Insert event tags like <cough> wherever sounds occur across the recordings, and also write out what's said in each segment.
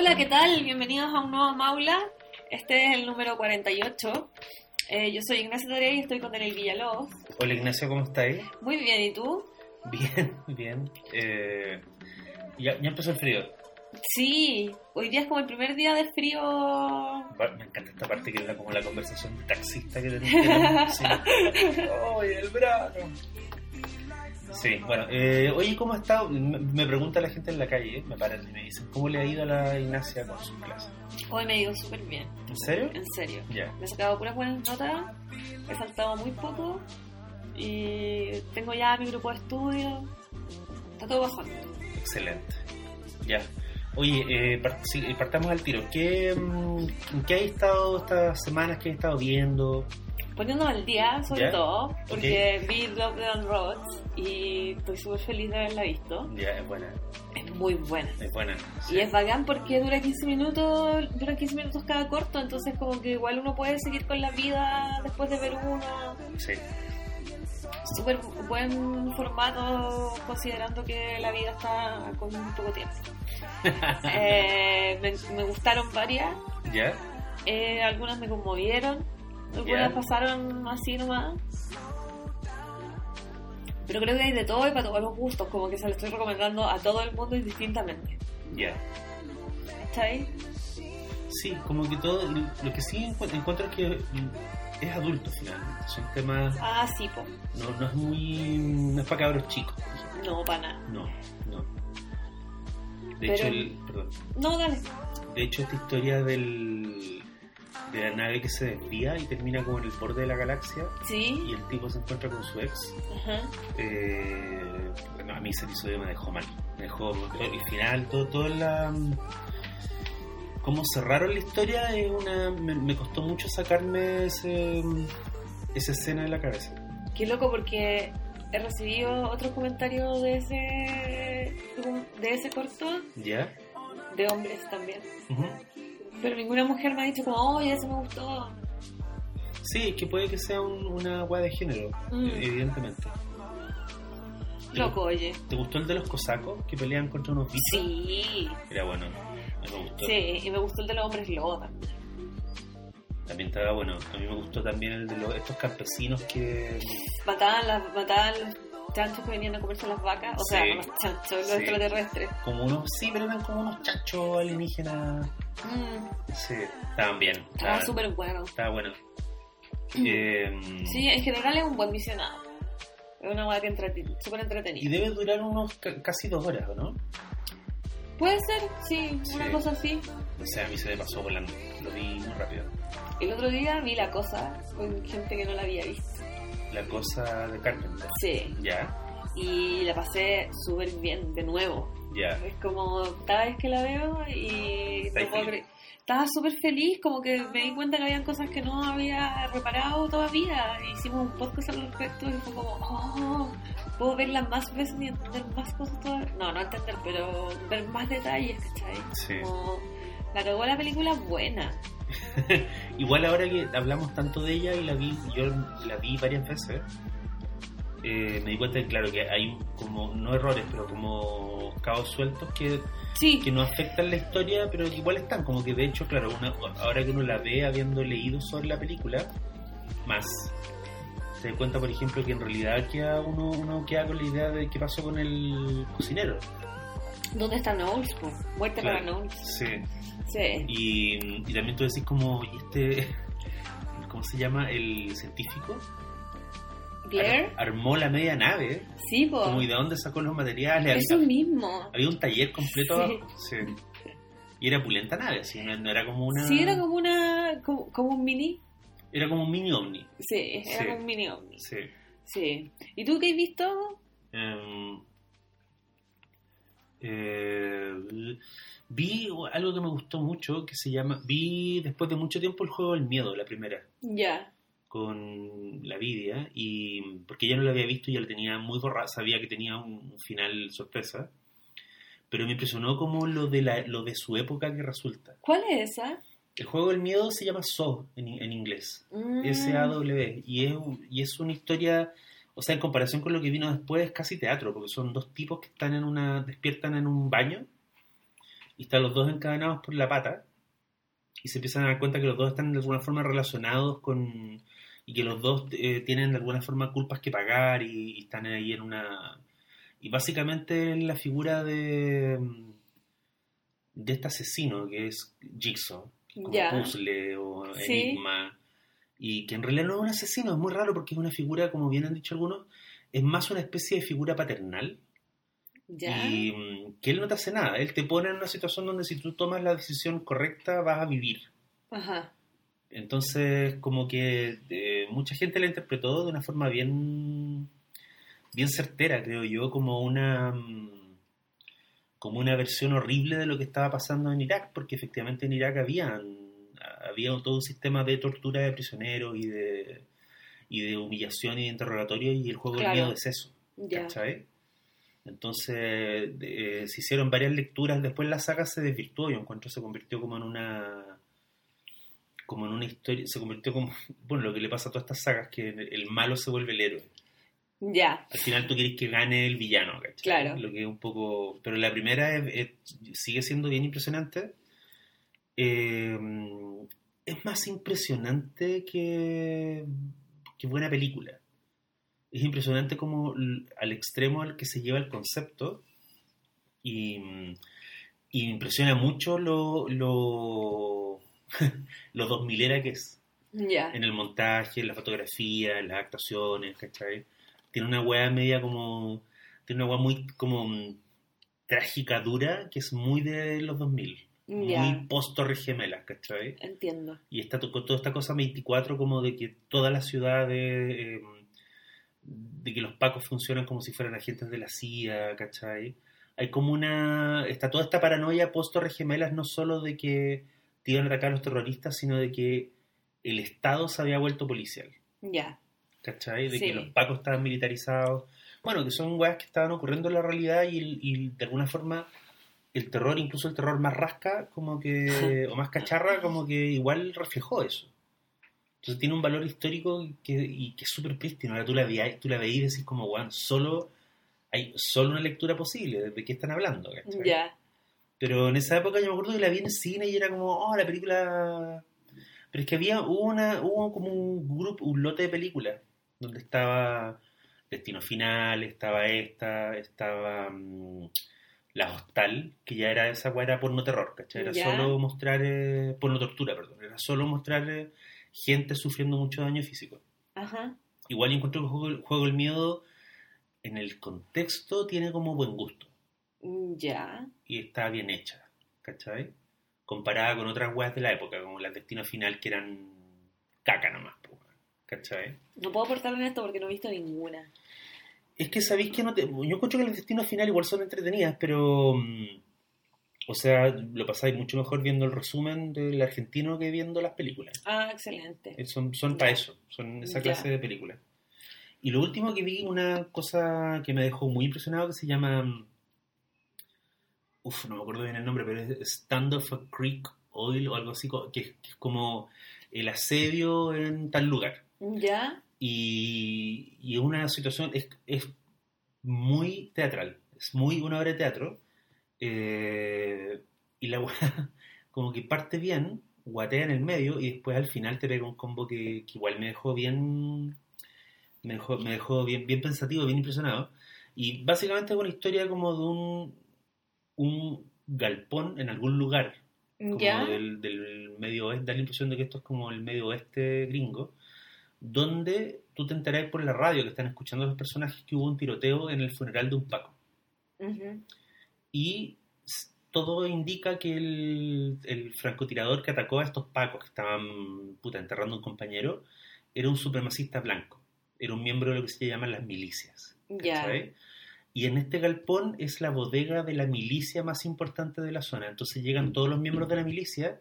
Hola, ¿qué tal? Bienvenidos a un nuevo Maula. Este es el número 48. Eh, yo soy Ignacio Torey y estoy con Daniel Villalobos. Hola Ignacio, ¿cómo estáis? Muy bien, ¿y tú? Bien, <laughs> bien. Eh, ya, ya empezó el frío. Sí, hoy día es como el primer día de frío. Me encanta esta parte que era como la conversación de taxista que. <laughs> Sí. ¡Ay, el verano! Sí, bueno. Eh, oye, ¿cómo ha estado? Me pregunta la gente en la calle, eh, me paran y me dicen, ¿cómo le ha ido a la Ignacia con sus clases? Hoy me ha ido súper bien, ¿En serio? en serio. Ya. Me he sacado puras buenas notas, he faltado muy poco y tengo ya mi grupo de estudio. Está todo bajando. Excelente. Ya. Oye, eh, part- sí, eh, partamos al tiro. ¿Qué, mm, ¿en ¿Qué has estado estas semanas? ¿Qué has estado viendo? Poniéndome al día, sobre todo, porque vi Love and Roads y estoy súper feliz de haberla visto. Ya, es buena. Es muy buena. Es buena. Y es bacán porque dura 15 minutos, dura 15 minutos cada corto, entonces como que igual uno puede seguir con la vida después de ver uno. Sí. Súper buen formato considerando que la vida está con muy poco tiempo. <laughs> Eh, me, me gustaron varias, ¿Ya? eh, algunas me conmovieron, algunas Ya. pasaron así nomás. Pero creo que hay de todo y para todos los gustos, como que se lo estoy recomendando a todo el mundo indistintamente. Ya. ¿Está ahí? Sí, como que todo. Lo que sí encu- encuentro es que es adulto finalmente. Son temas. Ah, sí, po. No, no es muy. No es para cabros chicos. No, para nada. No, no. De Pero- hecho, el, perdón. No, dale. De hecho, esta historia del. De la nave que se desvía y termina como en el borde de la galaxia Sí. y el tipo se encuentra con su ex. Ajá. Eh, bueno, a mí ese episodio me dejó mal. Me dejó el final, todo, todo la. Cómo cerraron la historia es una. Me, me costó mucho sacarme ese, esa escena de la cabeza. Qué loco porque he recibido otros comentarios de ese de ese corto ¿Ya? de hombres también. Ujú. Pero ninguna mujer me ha dicho como, oye, ese me gustó. Sí, es que puede que sea un- una weá de género, Mm. evidentemente. Loco, oye. ¿Te gustó el de los cosacos que pelean contra unos bichos? Sí. Era bueno. Me gustó. Sí, y me gustó el de los hombres lobo también. También estaba bueno. A mí me gustó también el de los, estos campesinos que. Mataban, las, mataban los chanchos que venían a comerse las vacas. O sea, Sí. no los chanchos, los Sí. extraterrestres. Como unos. Sí, pero eran como unos chachos alienígenas. Mm, Sí, estaban bien. estaba Estaban- súper bueno. Estaba bueno. Eh, Sí, en general es un buen visionado. Es una hueá que entretiene, súper Y entretenida. debe durar unos ca- casi dos horas, ¿o no? Puede ser, sí, una cosa así. O sea, a mí se me pasó volando. Lo vi muy rápido. El otro día vi la cosa con gente que no la había visto. La cosa de Carpenter. Sí. Ya, Y la pasé súper bien de nuevo. Ya. Es como cada vez que la veo y Estáis no puedo feliz. creer. Estaba súper feliz, como que me di cuenta que habían cosas que no había reparado todavía. Hicimos un podcast al respecto y fue como, oh, puedo verla más veces y entender más cosas todavía. No, no entender, pero ver más detalles, ¿cachai? Sí. Como, la cagó la película buena. <laughs> Igual ahora que hablamos tanto de ella y la vi, yo la vi varias veces, eh, me di cuenta que claro que hay como, no errores, pero como cabos sueltos que, Sí, que no afectan la historia, pero que igual están, como que de hecho, claro, una- ahora que uno la ve habiendo leído sobre la película, más. Se da cuenta, por ejemplo, que en realidad queda uno, uno queda con la idea de qué pasó con el cocinero. ¿dónde está Knowles? po? Muerte Claro. para Knowles. Sí. Sí. Y, y también tú decís como, ¿y este, <laughs> ¿cómo se llama? El científico. Ar- armó la media nave. sí. Como, ¿y de dónde sacó los materiales? Eso Había, mismo. había un taller completo. Sí. Y era pulenta nave, así, no, no era como una... Sí, era como una. como, como un mini. Era como un mini ovni. Sí, era Sí. como un mini ovni. Sí. Sí. ¿Y tú qué has visto? Eh, vi algo que me gustó mucho que se llama. Vi después de mucho tiempo el juego del miedo, la primera. Ya. Con la Vidia y porque ya no lo había visto y ya lo tenía muy borrado, sabía que tenía un final sorpresa, pero me impresionó como lo de la, lo de su época que resulta. ¿Cuál es esa? El juego del miedo se llama Saw en, en inglés, Mm, S-A-W, y es, y es una historia, o sea, en comparación con lo que vino después, es casi teatro, porque son dos tipos que están en una, despiertan en un baño y están los dos encadenados por la pata y se empiezan a dar cuenta que los dos están de alguna forma relacionados con y que los dos eh, tienen de alguna forma culpas que pagar y, y están ahí en una y básicamente la figura de de este asesino que es Jigsaw como puzzle o Sí. enigma y que en realidad no es un asesino es muy raro porque es una figura como bien han dicho algunos es más una especie de figura paternal Ya. y mm, que él no te hace nada él te pone en una situación donde si tú tomas la decisión correcta vas a vivir Ajá. entonces, como que eh, mucha gente la interpretó de una forma bien, bien certera, creo yo, como una, mm, como una versión horrible de lo que estaba pasando en Irak, porque efectivamente en Irak había, había todo un sistema de tortura de prisioneros y de, y de humillación y de interrogatorio, y el juego del miedo es eso. Entonces eh, se hicieron varias lecturas, después la saga se desvirtuó, yo encuentro se convirtió como en una como en una historia, se convirtió como, <laughs> bueno, lo que le pasa a todas estas sagas, que el malo se vuelve el héroe. Ya. Al final tú quieres que gane el villano, ¿cachai? Claro. Lo que es un poco... Pero la primera es- es- sigue siendo bien impresionante. Eh, es más impresionante que, que buena película. Es impresionante como al extremo al que se lleva el concepto y, y impresiona mucho lo, lo, <laughs> lo 2000 era que es Ya. en el montaje, en la fotografía, en las actuaciones, ¿cachai? Tiene una weá media como. Tiene una weá muy como mm, trágica, dura, que es muy de los 2000. Ya. Muy post Torres Gemelas, ¿cachai? Entiendo. Y está toda esta cosa 24 como de que toda la ciudad de, eh, de que los pacos funcionan como si fueran agentes de la CIA, ¿cachai? Hay como una... Está toda esta paranoia post Torres Gemelas no solo de que te iban a atacar los terroristas, sino de que el Estado se había vuelto policial, Ya. ¿cachai? De Sí. que los pacos estaban militarizados. Bueno, que son weas que estaban ocurriendo en la realidad y, y de alguna forma el terror, incluso el terror más rasca, como que, <laughs> o más cacharra, como que igual reflejó eso. Entonces tiene un valor histórico que, y que es súper prístino. Ahora tú la, veis, tú la veís y decís como, weón, solo, hay solo una lectura posible, ¿de qué están hablando? Ya. Pero en esa época yo me acuerdo que la vi en el cine y era como, oh, la película... Pero es que había, hubo, una, hubo como un grupo, un lote de películas, donde estaba Destino Final, estaba esta, estaba mm, La Hostal, que ya era esa era porno terror, ¿cachai? Era Ya. solo mostrar, eh, porno tortura, perdón, era solo mostrar eh, gente sufriendo mucho daño físico. Ajá. Igual yo encuentro que el juego, juego del miedo, en el contexto, tiene como buen gusto Ya. y está bien hecha, ¿cachai? Comparada con otras weas de la época, como las Destino Final, que eran caca nomás, ¿cachai? No puedo aportarme en esto porque no he visto ninguna. Es que sabéis que no te... Yo encuentro que las Destino Final igual son entretenidas, pero... mm, O sea, lo pasáis mucho mejor viendo el resumen del argentino que viendo las películas. Ah, excelente. Eh, Son, son para eso, son esa Ya. clase de películas. Y lo último que vi, una cosa que me dejó muy impresionado, que se llama... Uf, no me acuerdo bien el nombre, pero es Stand of a Creek Oil o algo así, que, que es como el asedio en tal lugar. Ya. Y, y es una situación, es, es muy teatral, es muy una obra de teatro. eh, y la <laughs> como que parte bien, guatea en el medio y después al final te pega un combo que, que igual me dejó bien, me dejó, me dejó bien, bien pensativo, bien impresionado. Y básicamente es una historia como de un, un galpón en algún lugar como Ya. del, del medio oeste, da la impresión de que esto es como el medio oeste gringo, donde tú te enterás por la radio que están escuchando a los personajes que hubo un tiroteo en el funeral de un Paco. Y todo indica que el, el francotirador que atacó a estos Pacos que estaban puta, enterrando a un compañero era un supremacista blanco, era un miembro de lo que se llaman las milicias. Ya. Y en este galpón es la bodega de la milicia más importante de la zona. Entonces llegan todos los miembros de la milicia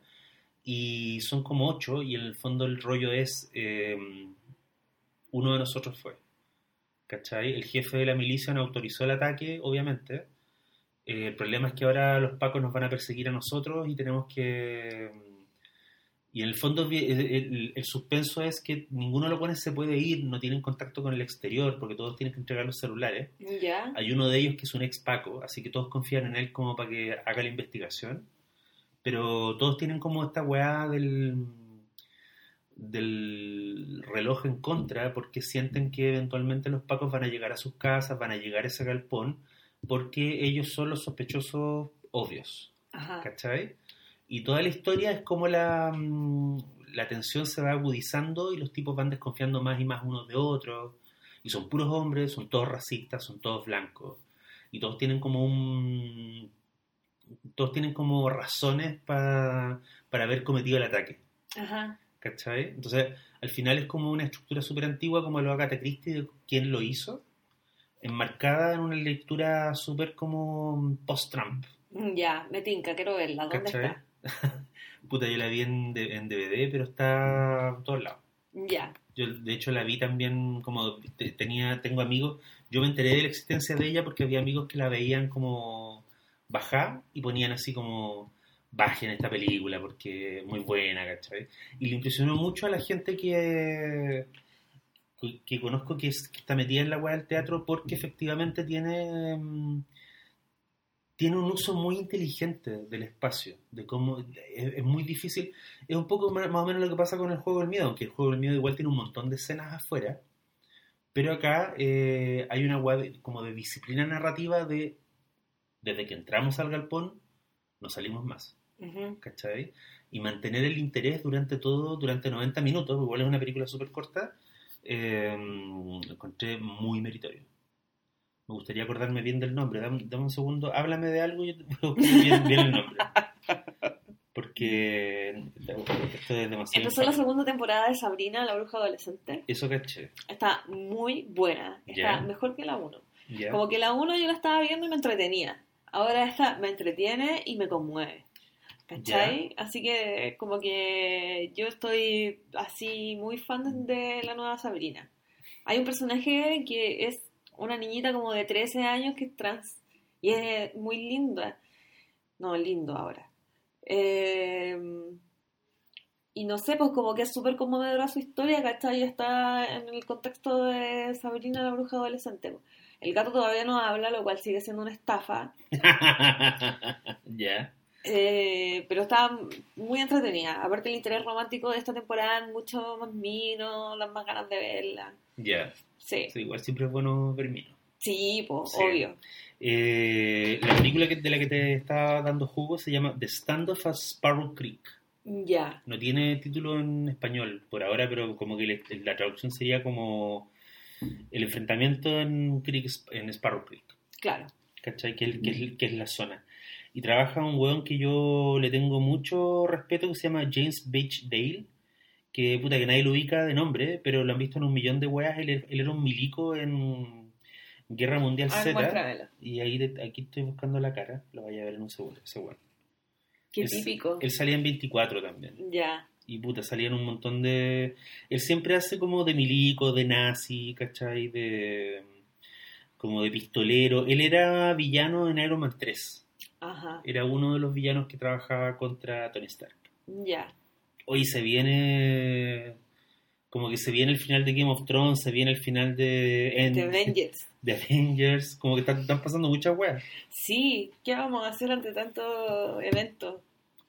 y son como ocho y en el fondo el rollo es eh, uno de nosotros fue. ¿Cachai? El jefe de la milicia no autorizó el ataque, obviamente. Eh, el problema es que ahora los pacos nos van a perseguir a nosotros y tenemos que Y en el fondo el, el- el suspenso es que ninguno de los buenos se puede ir, no tienen contacto con el exterior, porque todos tienen que entregar los celulares. Hay uno de ellos que es un ex Paco, así que todos confían en él como para que haga la investigación. Pero todos tienen como esta weá del, del reloj en contra, porque sienten que eventualmente los Pacos van a llegar a sus casas, van a llegar a ese galpón, porque ellos son los sospechosos obvios. Ajá. ¿Cachai? Y toda la historia es como la, mm, la tensión se va agudizando y los tipos van desconfiando más y más unos de otros. Y son puros hombres, son todos racistas, son todos blancos. Y todos tienen como un... Todos tienen como razones pa- para haber cometido el ataque. Ajá. ¿Cachai? Entonces, al final es como una estructura súper antigua como lo Agatha Christie de quién lo hizo, enmarcada en una lectura súper como post-Trump. Ya, me tinca, quiero verla. ¿Dónde ¿Cachai? está? <laughs> Puta, yo la vi en, DVD, pero está en todos lados. Ya. Yo, de hecho, la vi también como te- tenía, tengo amigos. Yo me enteré de la existencia de ella porque había amigos que la veían como bajar y ponían así como bajen esta película porque es muy buena, ¿cachai? Y le impresionó mucho a la gente que, que, que conozco que, es- que está metida en la weá del teatro porque efectivamente tiene. Tiene un uso muy inteligente del espacio, de cómo es, es muy difícil, es un poco más, o menos lo que pasa con el juego del miedo, aunque el juego del miedo igual tiene un montón de escenas afuera, pero acá eh, hay una web como de disciplina narrativa de desde que entramos al galpón no salimos más, Ujú. ¿cachai? Y mantener el interés durante todo, durante 90 minutos, igual es una película súper corta, eh, lo encontré muy meritorio. Me gustaría acordarme bien del nombre. Dame, dame un segundo. Háblame de algo y yo te bien, bien el nombre. Porque esto es demasiado. Empezó la segunda temporada de Sabrina, la bruja adolescente. Eso caché. Está muy buena. Está Ya. mejor que la 1. Ya. Como que la 1 yo la estaba viendo y me entretenía. Ahora esta me entretiene y me conmueve. ¿Cachai? Así que como que yo estoy así muy fan de la nueva Sabrina. Hay un personaje que es una niñita como de 13 años que es trans y es muy linda. No, lindo ahora. Eh, y no sé, pues como que es súper conmovedora su historia, ¿cachai? Está en el contexto de Sabrina la bruja adolescente. El gato todavía no habla, lo cual sigue siendo una estafa. <laughs> ya. Eh, pero está muy entretenida. Aparte el interés romántico de esta temporada es mucho más mino, las más ganas de verla. Ya. Sí, igual siempre es bueno ver sí, pues, Sí. obvio. Eh, la película que- de la que te estaba dando jugo se llama The Standoff at Sparrow Creek. Ya, No tiene título en español por ahora, pero como que le- la traducción sería como el enfrentamiento en, Creek, en Sparrow Creek. claro. ¿cachai? Que es, que, es, que es la zona. Y trabaja un weón que yo le tengo mucho respeto que se llama James Beach Dale, que puta que nadie lo ubica de nombre, pero lo han visto en un millón de weas. Él, él era un milico en Guerra Mundial Z. Y ahí aquí estoy buscando la cara, lo vaya a ver en un segundo, ese weón. Qué típico. Él salía en 24 también. Ya, Y puta, salían un montón de. Él siempre hace como de milico, de nazi, ¿cachai? De. como de pistolero. Él era villano en Iron Man 3. ajá, Era uno de los villanos que trabajaba contra Tony Stark. ya. Hoy se viene. Como que se viene el final de Game of Thrones, se viene el final de. The Avengers. <laughs> de Avengers. Como que están, están pasando muchas weas. Sí, ¿qué vamos a hacer ante tanto evento?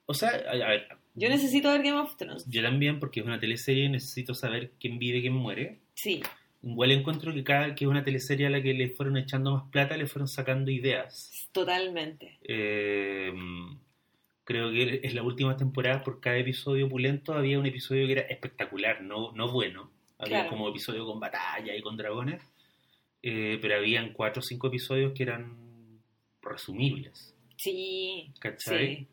O sea, a, a ver. Yo necesito ver Game of Thrones. Yo también, porque es una teleserie, necesito saber quién vive, quién muere. Sí, Igual encuentro que cada que es una teleserie a la que le fueron echando más plata, le fueron sacando ideas. totalmente. Eh, creo que en las últimas temporadas, por cada episodio opulento, había un episodio que era espectacular, no, no bueno. Había Claro. como episodio con batalla y con dragones, eh, pero habían cuatro o cinco episodios que eran resumibles. Sí, ¿Cachai?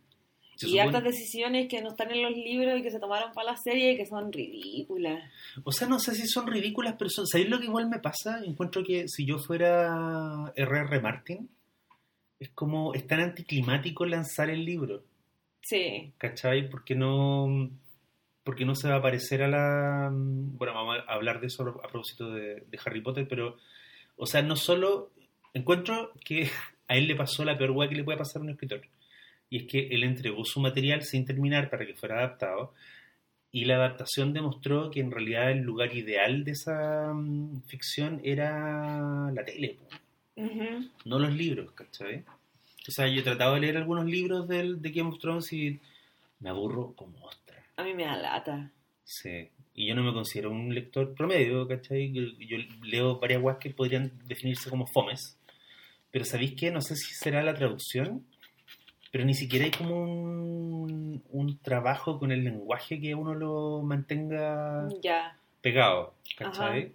sí. Y hartas decisiones que no están en los libros y que se tomaron para la serie y que son ridículas. O sea, no sé si son ridículas, pero son... ¿sabéis lo que igual me pasa? Encuentro que si yo fuera R.R. Martin, es como, es tan anticlimático lanzar el libro, Sí, ¿cachai? Porque no, porque no se va a parecer a la... Bueno, vamos a hablar de eso a propósito de, de Harry Potter, pero, o sea, no solo... Encuentro que <laughs> a él le pasó la peor hueá que le puede pasar a un escritor. Y es que él entregó su material sin terminar para que fuera adaptado. Y la adaptación demostró que en realidad el lugar ideal de esa mm, ficción era la tele, po, Ujú. no los libros, ¿cachai? O sea, yo he tratado de leer algunos libros del, de Game of Thrones y me aburro como ostra. A mí me da lata. Sí. Y yo no me considero un lector promedio, ¿cachai? Yo, yo leo varias guas que podrían definirse como fomes. Pero ¿sabéis qué? No sé si será la traducción, pero ni siquiera hay como un, un trabajo con el lenguaje que uno lo mantenga Ya. pegado, ¿cachai? Ajá.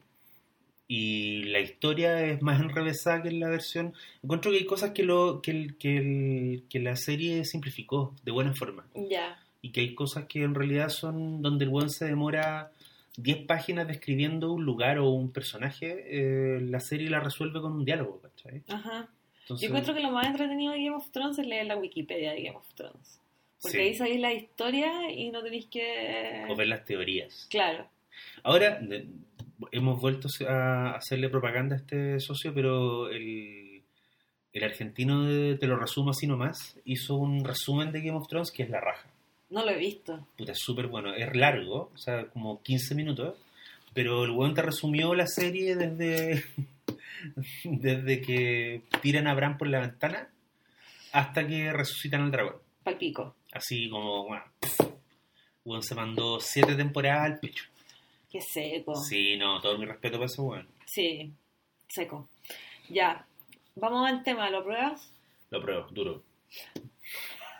Y la historia es más enrevesada que en la versión. Encuentro que hay cosas que, lo, que, el- que, el- que la serie simplificó de buena forma Ya. y que hay cosas que en realidad son donde el buen se demora 10 páginas describiendo un lugar o un personaje, eh, la serie la resuelve con un diálogo, ¿cachai? Ajá. Entonces, Yo encuentro que lo más entretenido de Game of Thrones es leer la Wikipedia de Game of Thrones. Porque sí, ahí sabéis la historia y no tenéis que... o ver las teorías. Claro. Ahora, hemos vuelto a hacerle propaganda a este socio, pero el, el argentino, de- te lo resumo así nomás, hizo un resumen de Game of Thrones que es la raja. No lo he visto. Puta, es súper bueno. Es largo, o sea, como 15 minutos. Pero el weón te resumió la serie desde, <laughs> desde que tiran a Bran por la ventana hasta que resucitan al dragón. Palpico. Así como, bueno, pff, weón se mandó siete temporadas al pecho. Qué seco. Sí, no, todo mi respeto para ese weón. Sí, seco. Ya, vamos al tema, ¿lo pruebas? Lo pruebo, duro.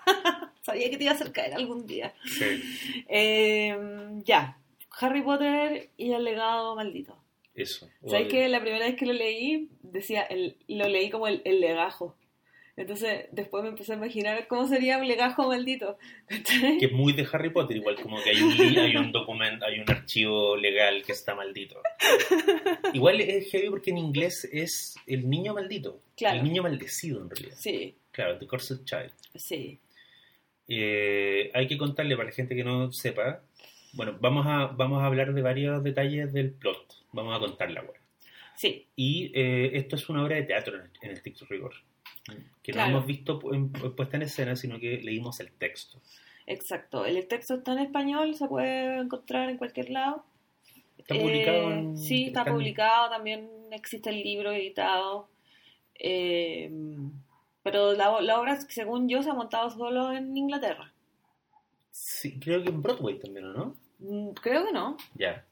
<laughs> Sabía que te iba a hacer caer algún día. Sí, Eh, ya, Harry Potter y el legado maldito. eso. ¿Sabes que la primera vez que lo leí, decía, el, lo leí como el, el legajo? Entonces, después me empecé a imaginar cómo sería un legajo maldito. Que es muy de Harry Potter, igual como que hay un, hay un documento, hay un archivo legal que está maldito. Igual es heavy porque en inglés es el niño maldito. Claro. El niño maldecido en realidad. Sí, Claro, The Cursed Child. sí. Eh, hay que contarle para la gente que no sepa. Bueno, vamos a, vamos a hablar de varios detalles del plot. Vamos a contar la web. Sí, Y eh, esto es una obra de teatro en, en el Tic Rigor. Que Claro. no hemos visto puesta en escena, sino que leímos el texto. exacto. El texto está en español, se puede encontrar en cualquier lado. Está publicado Eh, en- Sí, está publicado, también existe el libro editado. Eh, pero la, la obra, según yo, se ha montado solo en Inglaterra. Sí, creo que en Broadway también, ¿o no? Mm, Creo que no. Ya.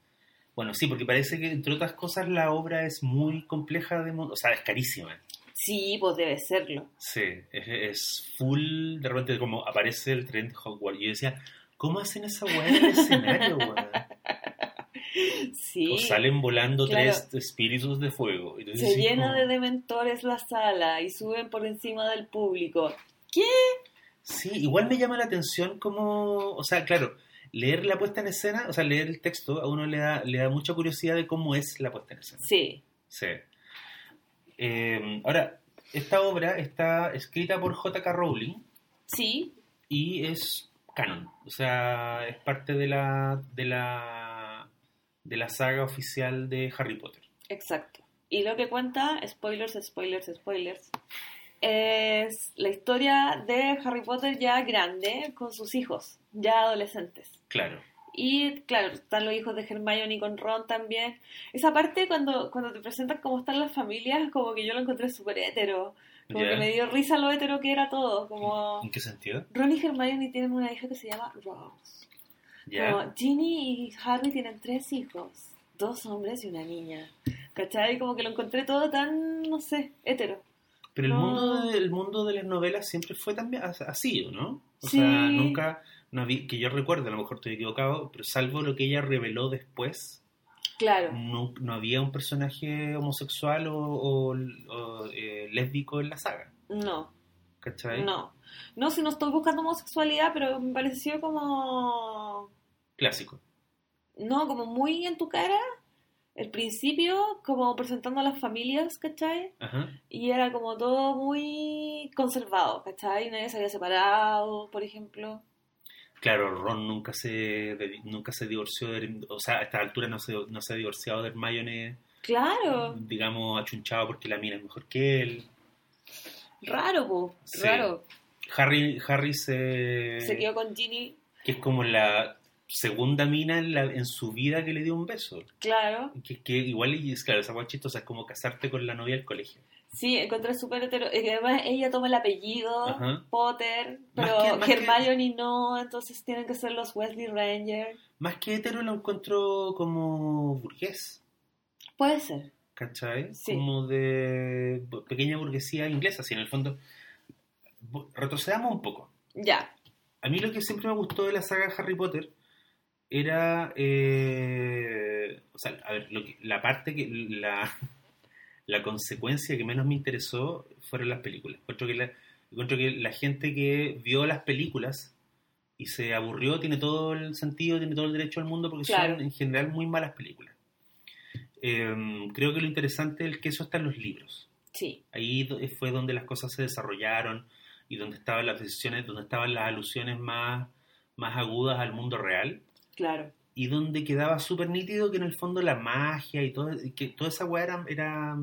Bueno, sí, porque parece que, entre otras cosas, la obra es muy compleja de... O sea, es carísima. Sí, pues debe serlo. Sí, es, es full... De repente como aparece el tren de Hogwarts. Y yo decía, ¿cómo hacen esa weá en el escenario, weón? <laughs> Sí. O salen volando Claro. tres espíritus de fuego. Se llena como- de dementores la sala y suben por encima del público. Sí, igual me llama la atención como... O sea, claro, leer la puesta en escena, o sea, leer el texto, a uno le da, le da mucha curiosidad de cómo es la puesta en escena. Sí, Sí. Eh, ahora, esta obra está escrita por J.K. Rowling sí, y es canon. O sea, es parte de la, de la, de la saga oficial de Harry Potter. exacto. Y lo que cuenta, spoilers, spoilers, spoilers, es la historia de Harry Potter ya grande con sus hijos, ya adolescentes. Claro. Y claro, están los hijos de Hermione con Ron también. Esa parte cuando, cuando te presentan cómo están las familias, como que yo lo encontré súper hétero. Como Ya. que me dio risa lo hétero que era todo. Como ¿En qué sentido? Ron y Hermione tienen una hija que se llama Rose. Ya. Como Ginny y Harry tienen tres hijos, dos hombres y una niña. ¿Cachai? Como que lo encontré todo tan, no sé, hétero. Pero el, No. mundo de, el mundo de las novelas siempre fue también as- así, ¿o ¿no? O Sí. sea, nunca, no había- que yo recuerdo, a lo mejor estoy equivocado, pero salvo lo que ella reveló después, Claro. no, no había un personaje homosexual o, o- o, eh, lésbico en la saga, No, ¿cachai? no. No, si no estoy buscando homosexualidad, pero me pareció como... Clásico. No, como muy en tu cara. El principio, como presentando a las familias, ¿cachai? Ajá. Y era como todo muy conservado, ¿cachai? Nadie se había separado, por ejemplo. Claro, Ron nunca se nunca se divorció, de, o sea, a esta altura no se, no se ha divorciado de Hermione, Claro, digamos, achunchado porque la mina es mejor que él. raro, po, Sí. raro. Harry, Harry se... Se quedó con Ginny. que es como la segunda mina en, la- en su vida que le dio un beso. Claro. Que, que igual, y es claro, esa hueá chistosa es como casarte con la novia del colegio. Sí, encontré súper hetero. además ella toma el apellido Ajá. Potter, pero que- Hermione no, entonces tienen que ser los Wesley Ranger. Más que hetero lo encuentro como burgués, Puede ser. ¿cachai? Sí. Como de pequeña burguesía inglesa, así en el fondo. Retrocedamos un poco. Ya. A mí lo que siempre me gustó de la saga Harry Potter era, eh, o sea, a ver, lo que- la parte que, la, la consecuencia que menos me interesó fueron las películas. Encuentro que la, encuentro que la gente que vio las películas y se aburrió tiene todo el sentido, tiene todo el derecho al mundo porque Claro. son en general muy malas películas. Eh, creo que lo interesante es que eso está en los libros. Sí. Ahí do- fue donde las cosas se desarrollaron y donde estaban las decisiones, donde estaban las alusiones más, más agudas al mundo real Claro. Y donde quedaba súper nítido que en el fondo la magia y todo, que toda esa weá era, era,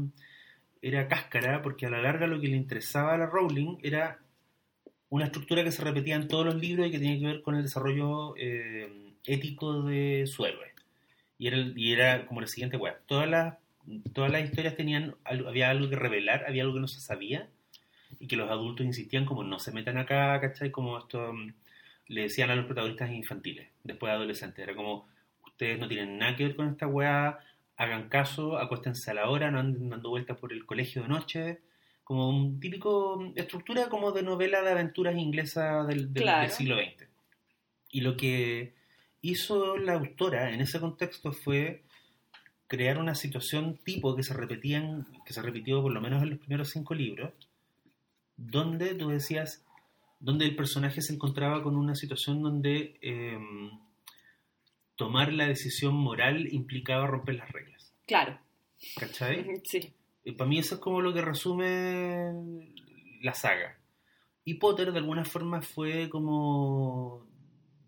era cáscara porque a la larga lo que le interesaba a la Rowling era una estructura que se repetía en todos los libros y que tenía que ver con el desarrollo eh, ético de su héroe. Y era, y era como la siguiente weá. Todas las, todas las historias tenían, había algo que revelar, había algo que no se sabía y que los adultos insistían como no se metan acá, ¿cachai? Como esto le decían a los protagonistas infantiles, después de adolescentes. Era como, ustedes no tienen nada que ver con esta weá, hagan caso, acuéstense a la hora, no anden dando vueltas por el colegio de noche. Como un típico mm, estructura como de novela de aventuras inglesa del, del- Claro. del siglo XX. Y lo que hizo la autora en ese contexto fue crear una situación tipo que se repetían, que se repitió por lo menos en los primeros cinco libros, donde tú decías, donde el personaje se encontraba con una situación donde eh, tomar la decisión moral implicaba romper las reglas. Claro. ¿Cachai? Sí. Y para mí eso es como lo que resume la saga. Y Potter de alguna forma fue como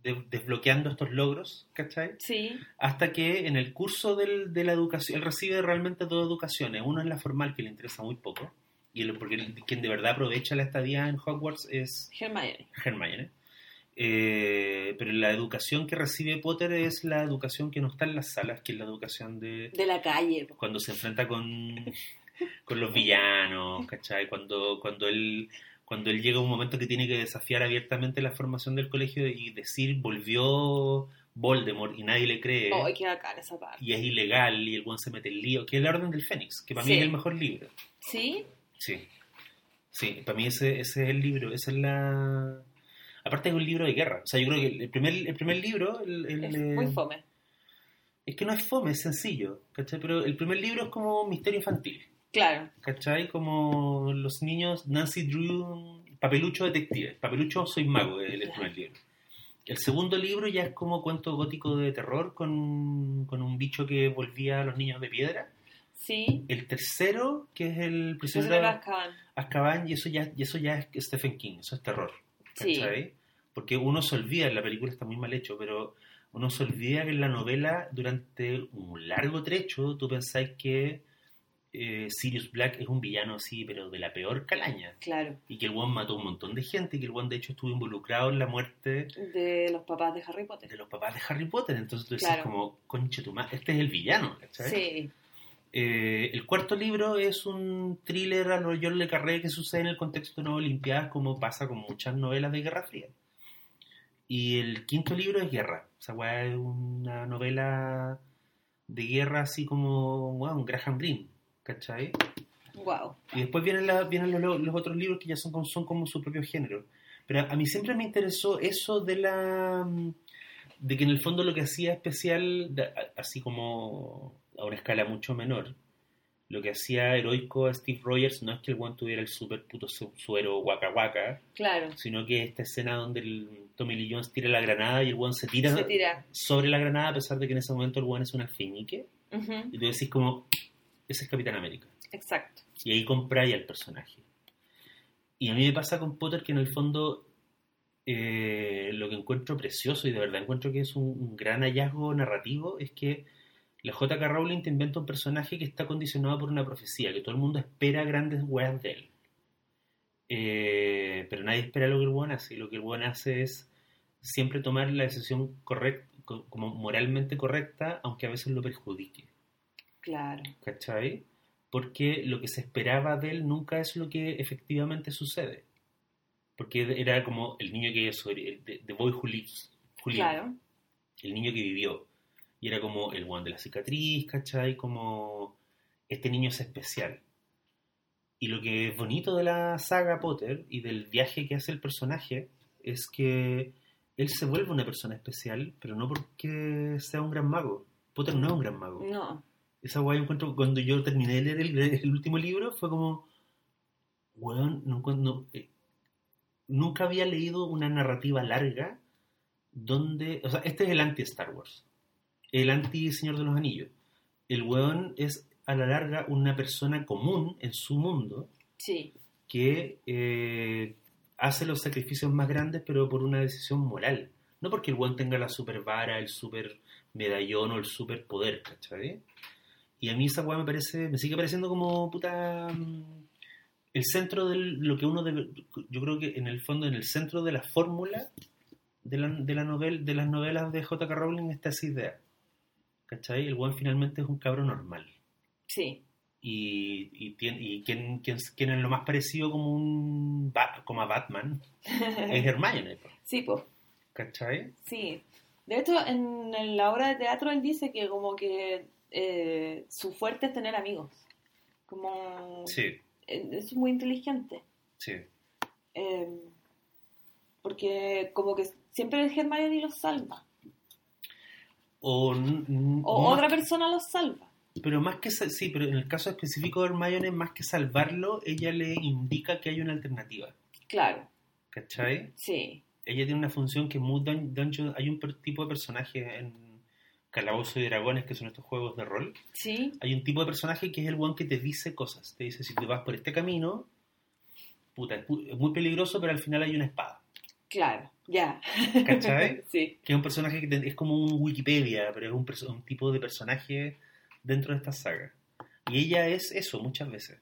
de- desbloqueando estos logros, ¿cachai? Sí. Hasta que en el curso del- de la educación, él recibe realmente dos educaciones. Una es la formal, que le interesa muy poco, y el- porque el- quien de verdad aprovecha la estadía en Hogwarts es Hermione. Hermione. Eh, pero la educación que recibe Potter es la educación que no está en las salas, que es la educación de De la calle. cuando se enfrenta con, con los villanos, ¿cachai? Cuando, cuando él cuando él llega a un momento que tiene que desafiar abiertamente la formación del colegio y decir volvió Voldemort y nadie le cree Ay, qué bacán esa parte. y es ilegal y el buen se mete en lío, que es la Orden del Fénix, que para mí es el mejor libro. ¿Sí? Sí. Sí, para mí ese, ese es el libro, esa es la... Aparte es un libro de guerra. O sea, yo creo que el primer, el primer libro... el- el, Es eh, muy fome. es que no es fome, es sencillo, ¿cachai? Pero el primer libro es como un misterio infantil, Claro. ¿cachai? Como los niños, Nancy Drew, Papelucho Detective. Papelucho Soy Mago, es el primer libro. El segundo libro ya es como cuento gótico de terror con, con un bicho que volvía a los niños de piedra. Sí. El tercero, que es el Prisionero de Azkaban. Azkaban, y eso ya, y eso ya es Stephen King, eso es terror. Sí. ¿cachai? Porque uno se olvida, la película está muy mal hecho, pero uno se olvida que en la novela, durante un largo trecho, tú pensáis que eh, Sirius Black es un villano así, pero de la peor calaña. Claro. Y que el one mató un montón de gente, y que el one de hecho estuvo involucrado en la muerte De los papás de Harry Potter. de los papás de Harry Potter. Entonces tú Claro. como, conche tu madre, este es el villano, ¿cachai? Sí. Eh, el cuarto libro es un thriller a lo John Le Carré que sucede en el contexto de una Olimpiadas, como pasa con muchas novelas de Guerra Fría. Y el quinto libro es Guerra. O sea, weá, es una novela de guerra así como weá, un Graham Greene, ¿cachai? Wow. Y después vienen, la- vienen los, los otros libros que ya son como, son como su propio género. Pero a mí siempre me interesó eso de la de que en el fondo lo que hacía especial, así como a una escala mucho menor, lo que hacía heroico a Steve Rogers no es que el buen tuviera el super puto su- suero waka waka, Claro. sino que esta escena donde el Tommy Lee Jones tira la granada y el buen se tira, Se tira. sobre la granada a pesar de que en ese momento el buen es un alfeñique. Ujú. Y tú decís como, ese es Capitán América. Exacto. Y ahí compráis al personaje. Y a mí me pasa con Potter que en el fondo eh, lo que encuentro precioso y de verdad encuentro que es un, un gran hallazgo narrativo es que la J.K. Rowling te inventa un personaje que está condicionado por una profecía, que todo el mundo espera grandes weas de él. Eh, pero nadie espera lo que el buen hace. Y lo que el buen hace es siempre tomar la decisión correcta, como moralmente correcta, aunque a veces lo perjudique. Claro. ¿Cachai? Porque lo que se esperaba de él nunca es lo que efectivamente sucede. Porque era como el niño que de, de Boy Lived, Claro. el niño que vivió. Y era como el one de la cicatriz, ¿cachai? Como este niño es especial. Y lo que es bonito de la saga Potter y del viaje que hace el personaje es que él se vuelve una persona especial, pero no porque sea un gran mago. Potter no es un gran mago. No. Esa guay encuentro, cuando yo terminé de leer el, el último libro, fue como, weón, no, encuent- no, eh, nunca había leído una narrativa larga donde, o sea, este es el anti-Star Wars, el anti-Señor de los Anillos. El weón es a la larga una persona común en su mundo Sí. que eh, hace los sacrificios más grandes, pero por una decisión moral. No porque el weón tenga la super vara, el super medallón o el super poder, ¿cachai? Y a mí esa weá me parece, me sigue pareciendo como puta. mm, El centro de lo que uno debe. Yo creo que en el fondo, en el centro de la fórmula de, la, de, la novel, de las novelas de J.K. Rowling está esa idea. ¿Cachai? El weón finalmente es un cabro normal Sí. y, y, y quien, quien, quien es lo más parecido como un como a Batman <laughs> es Hermione, po, sí, pues. ¿cachai? Sí. De hecho, en, en la obra de teatro él dice que como que eh, su fuerte es tener amigos. Como... Sí, eh, Es muy inteligente. sí. Eh, porque como que siempre el Hermione los salva. O, otra persona los salva. pero más que sí, pero en el caso específico de Hermione, más que salvarlo, ella le indica que hay una alternativa, Claro. ¿cachai? Sí. Ella tiene una función que es muy dun- dungeon, hay un tipo de personaje en Calabozo y Dragones, que son estos juegos de rol, Sí. hay un tipo de personaje que es el one que te dice cosas. Te dice, si te vas por este camino, puta, es pu- es muy peligroso, pero al final hay una espada. Claro. Ya. ¿Cachai? <laughs> sí. Que es un personaje que es como un Wikipedia, pero es un, un tipo de personaje dentro de esta saga. Y ella es eso muchas veces.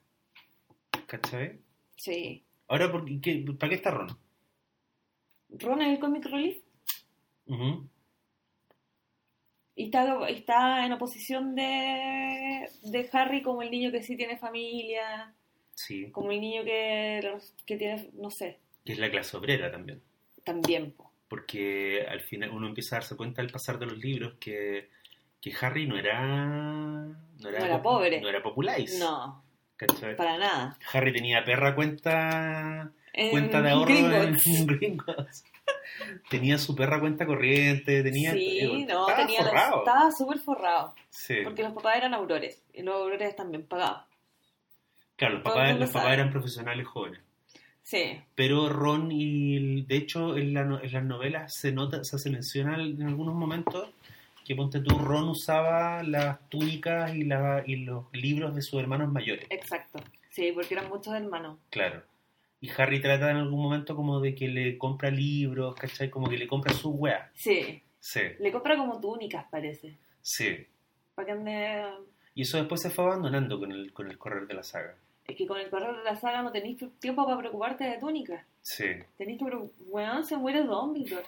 ¿Cachai? Sí. Ahora, ¿por qué, ¿para qué está Ron? Ron es el comic relief Ujú. y está, está en oposición de, de Harry como el niño que sí tiene familia, Sí, como el niño que, que tiene, no sé, que es la clase obrera también. También. po. Porque al final uno empieza a darse cuenta al pasar de los libros que, que Harry no era. No era, No era pobre. No era populais. No, ¿cachai? para nada. Harry tenía perra cuenta En cuenta de ahorro en- Gringotts. en <laughs> Gringotts. tenía su perra cuenta corriente, tenía sí, eh, no, estaba tenía los- forrado. estaba súper forrado. Sí. Porque los papás eran aurores y los aurores bien pagados. Claro, los todo papás, los papás eran profesionales jóvenes. Sí, Pero Ron y de hecho en, la en las novelas se nota, o sea, se menciona en algunos momentos que ponte tú Ron usaba las túnicas y, la, y los libros de sus hermanos mayores. exacto. Sí, porque eran muchos hermanos. Claro. Y Harry trata en algún momento como de que le compra libros, ¿cachai? Como que le compra sus weas. Sí, Sí, le compra como túnicas, parece. sí. Para que ande... Y eso después se fue abandonando con el, con el correr de la saga. Es que con el correr de la saga no tenéis tiempo para preocuparte de túnicas. Sí. Tenéis que preocupar... Weón, se muere Dumbledore.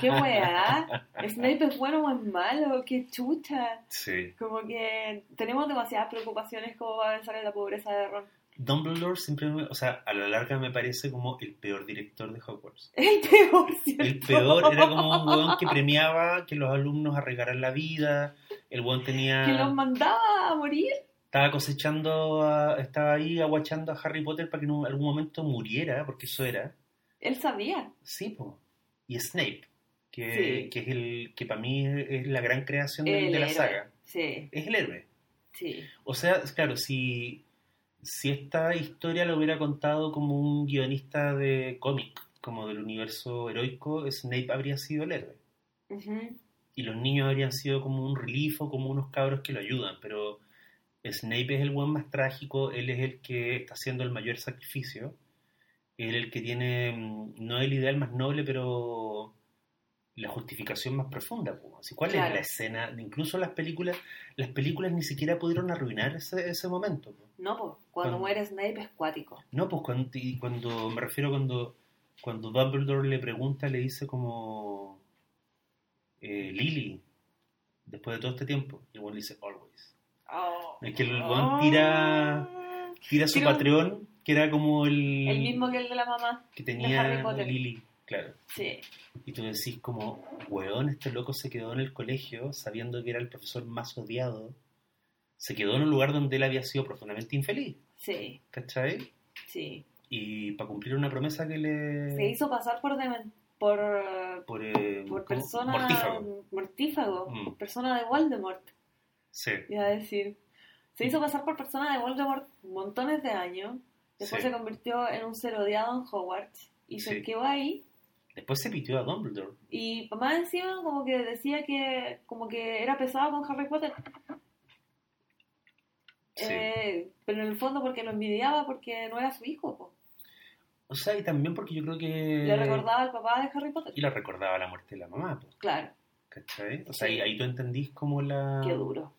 ¿Qué weá? ¿Snape es bueno o es malo? ¿Qué chucha? Sí. Como que tenemos demasiadas preocupaciones como va a pensar en la pobreza de Ron. Dumbledore siempre, me- o sea, a la larga me parece como el peor director de Hogwarts. El peor, ¿cierto? El peor era como un weón que premiaba que los alumnos arriesgaran la vida. El weón tenía... Que los mandaba a morir. Estaba cosechando, a- estaba ahí aguachando a Harry Potter para que en algún momento muriera, porque eso era. Él sabía. Sí, po. Y Snape, que, Sí. que es el que para mí es, la gran creación de, la héroe. saga. Sí, Es el héroe. sí. O sea, claro, si, si esta historia lo hubiera contado como un guionista de cómic, como del universo heroico, Snape habría sido el héroe. Y los niños habrían sido como un relief o como unos cabros que lo ayudan, pero Snape es el buen más trágico, él es el que está haciendo el mayor sacrificio, él es el que tiene, mm, no el ideal más noble, pero la justificación más profunda. Así, ¿Cuál Claro. es la escena? Incluso las películas, las películas ni siquiera pudieron arruinar ese, ese momento. po. No, pues, cuando Cuando- muere Snape es cuático. No, pues cuando, y cuando me refiero cuando, cuando Dumbledore le pregunta, le dice como eh, Lily, después de todo este tiempo. Y le dice always. Oh. Es que el weón tira, tira su Tira un- Patreon, que era como el, El mismo que el de la mamá. que de tenía Potter. Lily, claro. Sí. Y tú decís como, weón, este loco se quedó en el colegio sabiendo que era el profesor más odiado. Se quedó en un lugar donde él había sido profundamente infeliz, Sí. ¿cachai? Sí. Y para cumplir una promesa que le... Se hizo pasar por demen- por, por, eh, persona Mortífago. mortífago, Mm. persona de Voldemort, Sí, iba a decir. Se hizo pasar por persona de Voldemort montones de años. Después Sí. se convirtió en un ser odiado en Hogwarts y se Sí. quedó ahí. Después se pitió a Dumbledore. Y más encima como que decía que como que era pesado con Harry Potter. Sí. Eh, pero en el fondo porque lo envidiaba porque no era su hijo. po. O sea, y también porque yo creo que... Le recordaba al papá de Harry Potter. Y le recordaba la muerte de la mamá, po, Claro, ¿cachai? O sea, Sí. ahí tú entendís como la... qué duro.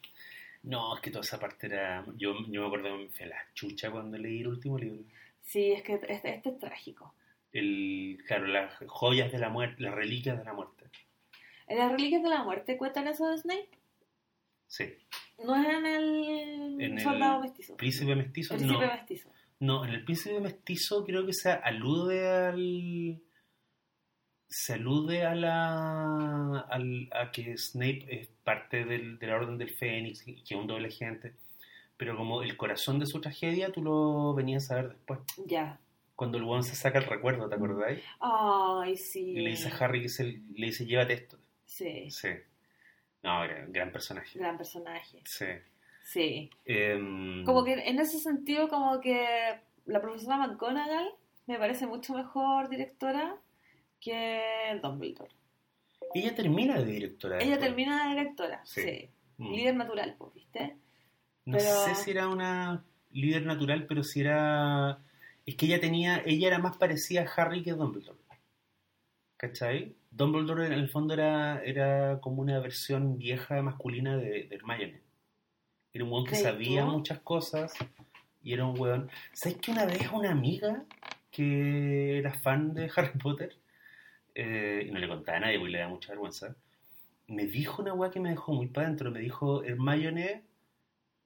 No, es que toda esa parte era... Yo, yo me acuerdo me fui a la chucha cuando leí el último libro. Sí, es que este, este es trágico. El, claro, las joyas de la muerte, las reliquias de la muerte. ¿En las reliquias de la muerte cuentan eso de Snape? Sí. No es en el En el soldado mestizo. Príncipe mestizo, El príncipe no. mestizo. No, en el príncipe mestizo creo que se alude al. Se alude a la. al- a que Snape es parte del, de la Orden del Fénix y que es un doble agente. Pero como el corazón de su tragedia, tú lo venías a ver después. Ya. Cuando el weón se saca el recuerdo, ¿te acordáis? Ay, sí. Y le dice a Harry que se, le dice, llévate esto. Sí, Sí. No, gran, gran personaje. gran personaje. Sí. Sí. Em, Como que en ese sentido, como que la profesora McGonagall me parece mucho mejor directora que Dumbledore. Ella termina de directora. Ella después. termina de directora, Sí. sí. Mm. Líder natural, pues, ¿viste? No Pero- sé si era una líder natural, pero si era. Es que ella tenía. Ella era más parecida a Harry que Dumbledore. ¿Cachai? Dumbledore en el fondo era, era como una versión vieja masculina de, de Hermione. Era un weón que ¿Crees sabía tú? muchas cosas y era un weón. ¿Sabes que una vez una amiga que era fan de Harry Potter eh, y no le contaba a nadie porque le da mucha vergüenza? Me dijo una weá que me dejó muy para adentro. Me dijo: Hermione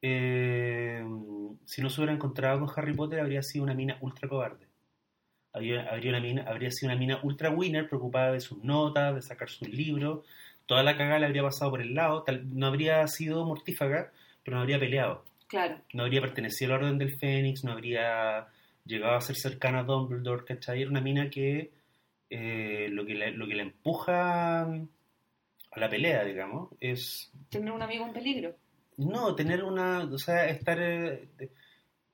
eh, si no se hubiera encontrado con Harry Potter, habría sido una mina ultra cobarde. Habría, habría, una mina, habría sido una mina ultra winner, preocupada de sus notas, de sacar sus libros. Toda la cagada le habría pasado por el lado. Tal, no habría sido mortífaga, pero no habría peleado. Claro. No habría pertenecido al Orden del Fénix, no habría llegado a ser cercana a Dumbledore, ¿cachai? Era una mina que eh, lo, que la, lo que la empuja a la pelea, digamos, es Tener un amigo en peligro. no, tener una, o sea, estar, eh,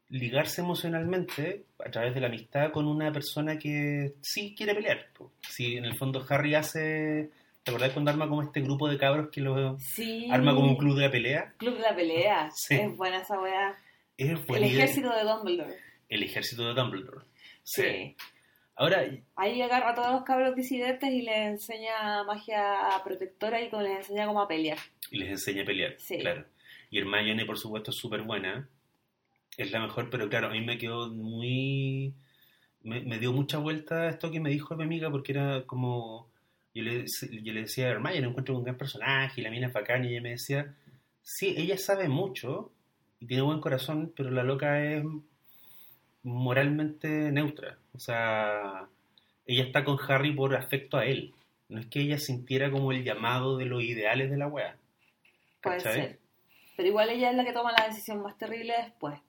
ligarse emocionalmente a través de la amistad con una persona que sí quiere pelear. Si en el fondo Harry hace, ¿te acordás cuando arma como este grupo de cabros que lo Sí. arma como un club de la pelea? Club de la pelea. <laughs> Sí. Es buena esa weá. Es El buena idea. ejército de Dumbledore. El ejército de Dumbledore. Sí. Ahora, Ahí agarra a todos los cabros disidentes y les enseña magia protectora y les enseña cómo a pelear. y les enseña a pelear, Sí. claro. Y Hermione, por supuesto, es súper buena. Es la mejor, pero claro, a mí me quedó muy... Me, me dio mucha vuelta esto que me dijo mi amiga, porque era como... Yo le, yo le decía a Hermione, encuentro un gran personaje y la mina es bacán, y ella me decía, sí, ella sabe mucho y tiene buen corazón, pero la loca es moralmente neutra. O sea, ella está con Harry por afecto a él. No es que ella sintiera como el llamado de los ideales de la wea. Puede ser. Pero igual ella es la que toma la decisión más terrible después.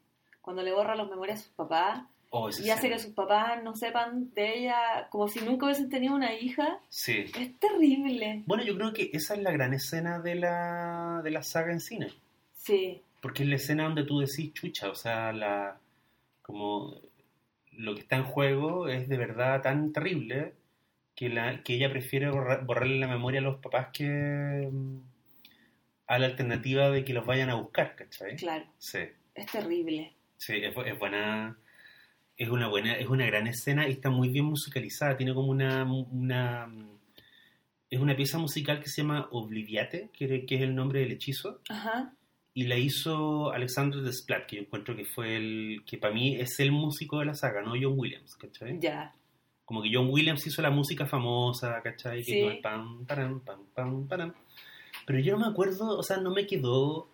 Cuando le borra los memorias a sus papás Oh, y hace que sus papás no sepan de ella como si nunca hubiesen tenido una hija. Sí. Es terrible. Bueno, yo creo que esa es la gran escena de la, de la saga en cine. Sí, Porque es la escena donde tú decís chucha, o sea, la como lo que está en juego es de verdad tan terrible que, la, que ella prefiere borra- borrarle la memoria a los papás que mm, a la alternativa de que los vayan a buscar, ¿cachai? claro. Sí, Es terrible. sí, es, es buena, es una buena, es una gran escena y está muy bien musicalizada, tiene como una, una es una pieza musical que se llama Obliviate, que, que es el nombre del hechizo, Ajá. Y la hizo Alexander Desplat, que yo encuentro que fue el, que para mí es el músico de la saga, no John Williams, ¿cachai? Ya. Como que John Williams hizo la música famosa, ¿cachai? Que Sí. es pam, param, pam, pam, param. Pero yo no me acuerdo, o sea, no me quedó.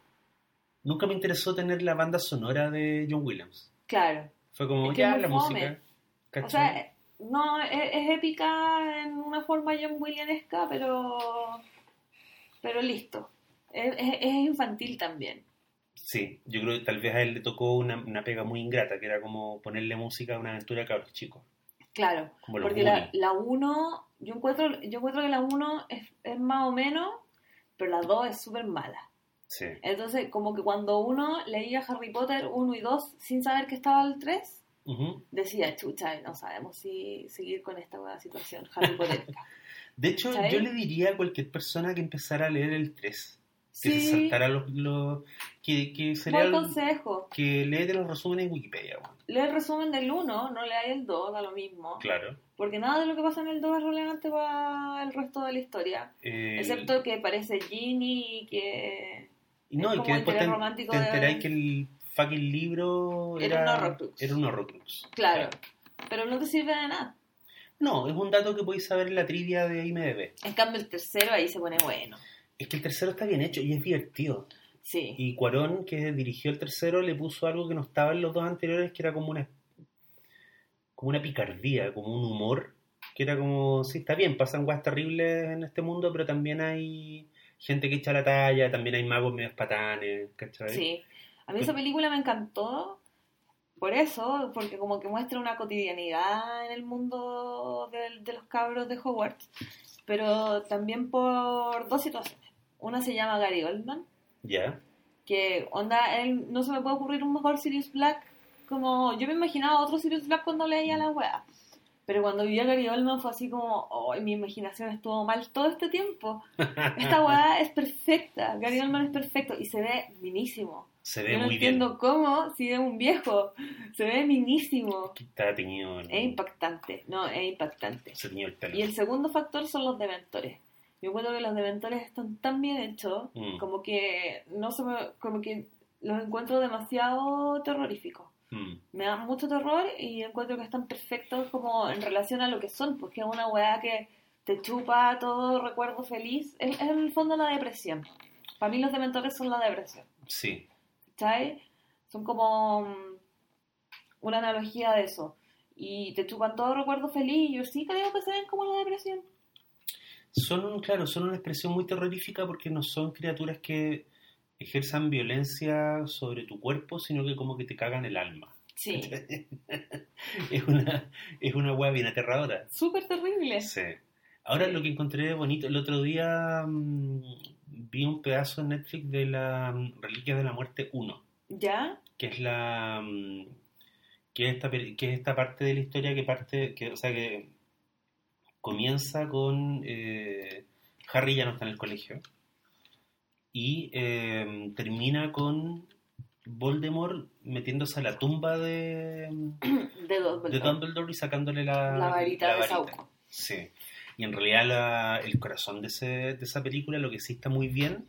Nunca me interesó tener la banda sonora de John Williams. Claro. Fue como Es que ya la fome. música. ¿cachai? O sea, no, es, es épica en una forma John Williamesca, pero. Pero listo. Es, es- es infantil también. Sí, yo creo que tal vez a él le tocó una, una pega muy ingrata, que era como ponerle música a una aventura de cabros chicos. Claro. Porque la, la 1, yo encuentro, yo encuentro que la 1 es, es más o menos, pero la 2 es súper mala. Sí. Entonces, como que cuando uno leía Harry Potter 1 y 2 sin saber que estaba el 3, Ujú. decía, chucha, no sabemos si seguir con esta nueva situación Harry Potter. <laughs> De hecho, ¿Sabes? yo le diría a cualquier persona que empezara a leer el 3, que se Sí, saltara los... los que, que sería buen consejo. que léete los resúmenes en Wikipedia. Lee el resumen del 1, no leáis el 2, da lo mismo. Claro. Porque nada de lo que pasa en el 2 es relevante para el resto de la historia. Eh, Excepto que parece Ginny y que... no, es y que después te, romántico te de- enteráis que el fucking libro Era era, un Horrocrux. Era un Horrocrux. Claro. Pero no te sirve de nada. No, es un dato que podéis saber en la trivia de IMDB. En cambio, el tercero ahí se pone bueno. Es que el tercero está bien hecho y es divertido. Sí. Y Cuarón, que dirigió el tercero, le puso algo que no estaba en los dos anteriores, que era como una como una picardía, como un humor, que era como, sí, está bien, pasan guas terribles en este mundo, pero también hay gente que echa la talla, también hay magos medios patanes, ¿cachai? Sí. A mí esa película me encantó por eso, porque como que muestra una cotidianidad en el mundo del- de, los cabros de Hogwarts, pero también por dos situaciones. Una se llama Gary Oldman, Ya, que onda, él no se me puede ocurrir un mejor Sirius Black como yo me imaginaba otro Sirius Black cuando leía la wea. Pero cuando vi a Gary Oldman fue así como, oh, mi imaginación estuvo mal todo este tiempo. <laughs> Esta weá es perfecta, Gary Oldman es perfecto y se ve minísimo. Se ve Yo no muy entiendo cómo si es un viejo, se ve minísimo. bien. Está teñido, el- Es impactante, no, es impactante. se teñió el pelo. Y el segundo factor son los deventores. Yo encuentro que los deventores están tan bien hechos, Mm. como que no se me, como que los encuentro demasiado terroríficos. Mm, Me dan mucho terror y encuentro que están perfectos como en relación a lo que son, porque es una weá que te chupa todo recuerdo feliz. Es, es en el fondo la depresión. Para mí los dementores son la depresión. sí, ¿Sabes? Son como mm, una analogía de eso. Y te chupan todo recuerdo feliz y yo sí creo que se ven como la depresión. son, claro, son una expresión muy terrorífica porque no son criaturas que ejerzan violencia sobre tu cuerpo, sino que como que te cagan el alma. Sí. <laughs> es una, es una hueá bien aterradora. Súper terrible. Sí. Ahora lo que encontré bonito, el otro día mm, vi un pedazo en Netflix de la mm, Reliquias de la Muerte 1, ¿Ya? que es la mm, que es esta, que es esta parte de la historia que parte, que, o sea que comienza con eh, Harry ya no está en el colegio y eh, termina con Voldemort metiéndose a la tumba de, <coughs> De dos de Dumbledore y sacándole la, La varita la de varita. Sauco. Sí. Y en realidad la- el corazón de, ese- de esa película, lo que sí está muy bien,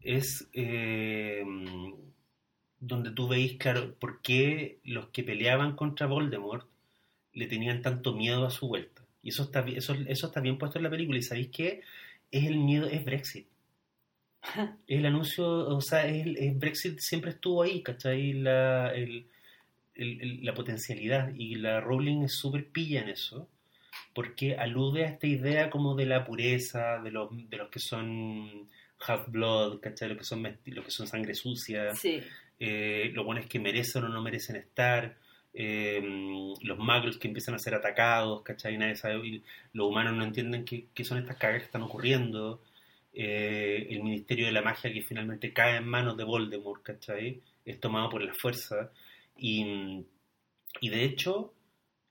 es eh, donde tú veis, claro, por qué los que peleaban contra Voldemort le tenían tanto miedo a su vuelta. Y eso está, eso, eso está bien puesto en la película. Y sabéis que es el miedo, es Brexit. Es <laughs> el anuncio, o sea, el- Brexit siempre estuvo ahí, ¿cachai? La, el- el- el- la potencialidad. Y la Rowling es súper pilla en eso porque alude a esta idea como de la pureza, de los, de los que son half-blood, ¿cachai? Los que son, los que son sangre sucia, Sí. eh, los buenos que merecen o no merecen estar, eh, los magos que empiezan a ser atacados, ¿cachai? Nadie sabe, y los humanos no entienden qué, qué son estas cagas que están ocurriendo, eh, el Ministerio de la Magia que finalmente cae en manos de Voldemort, ¿cachai? Es tomado por la fuerza, y, y de hecho,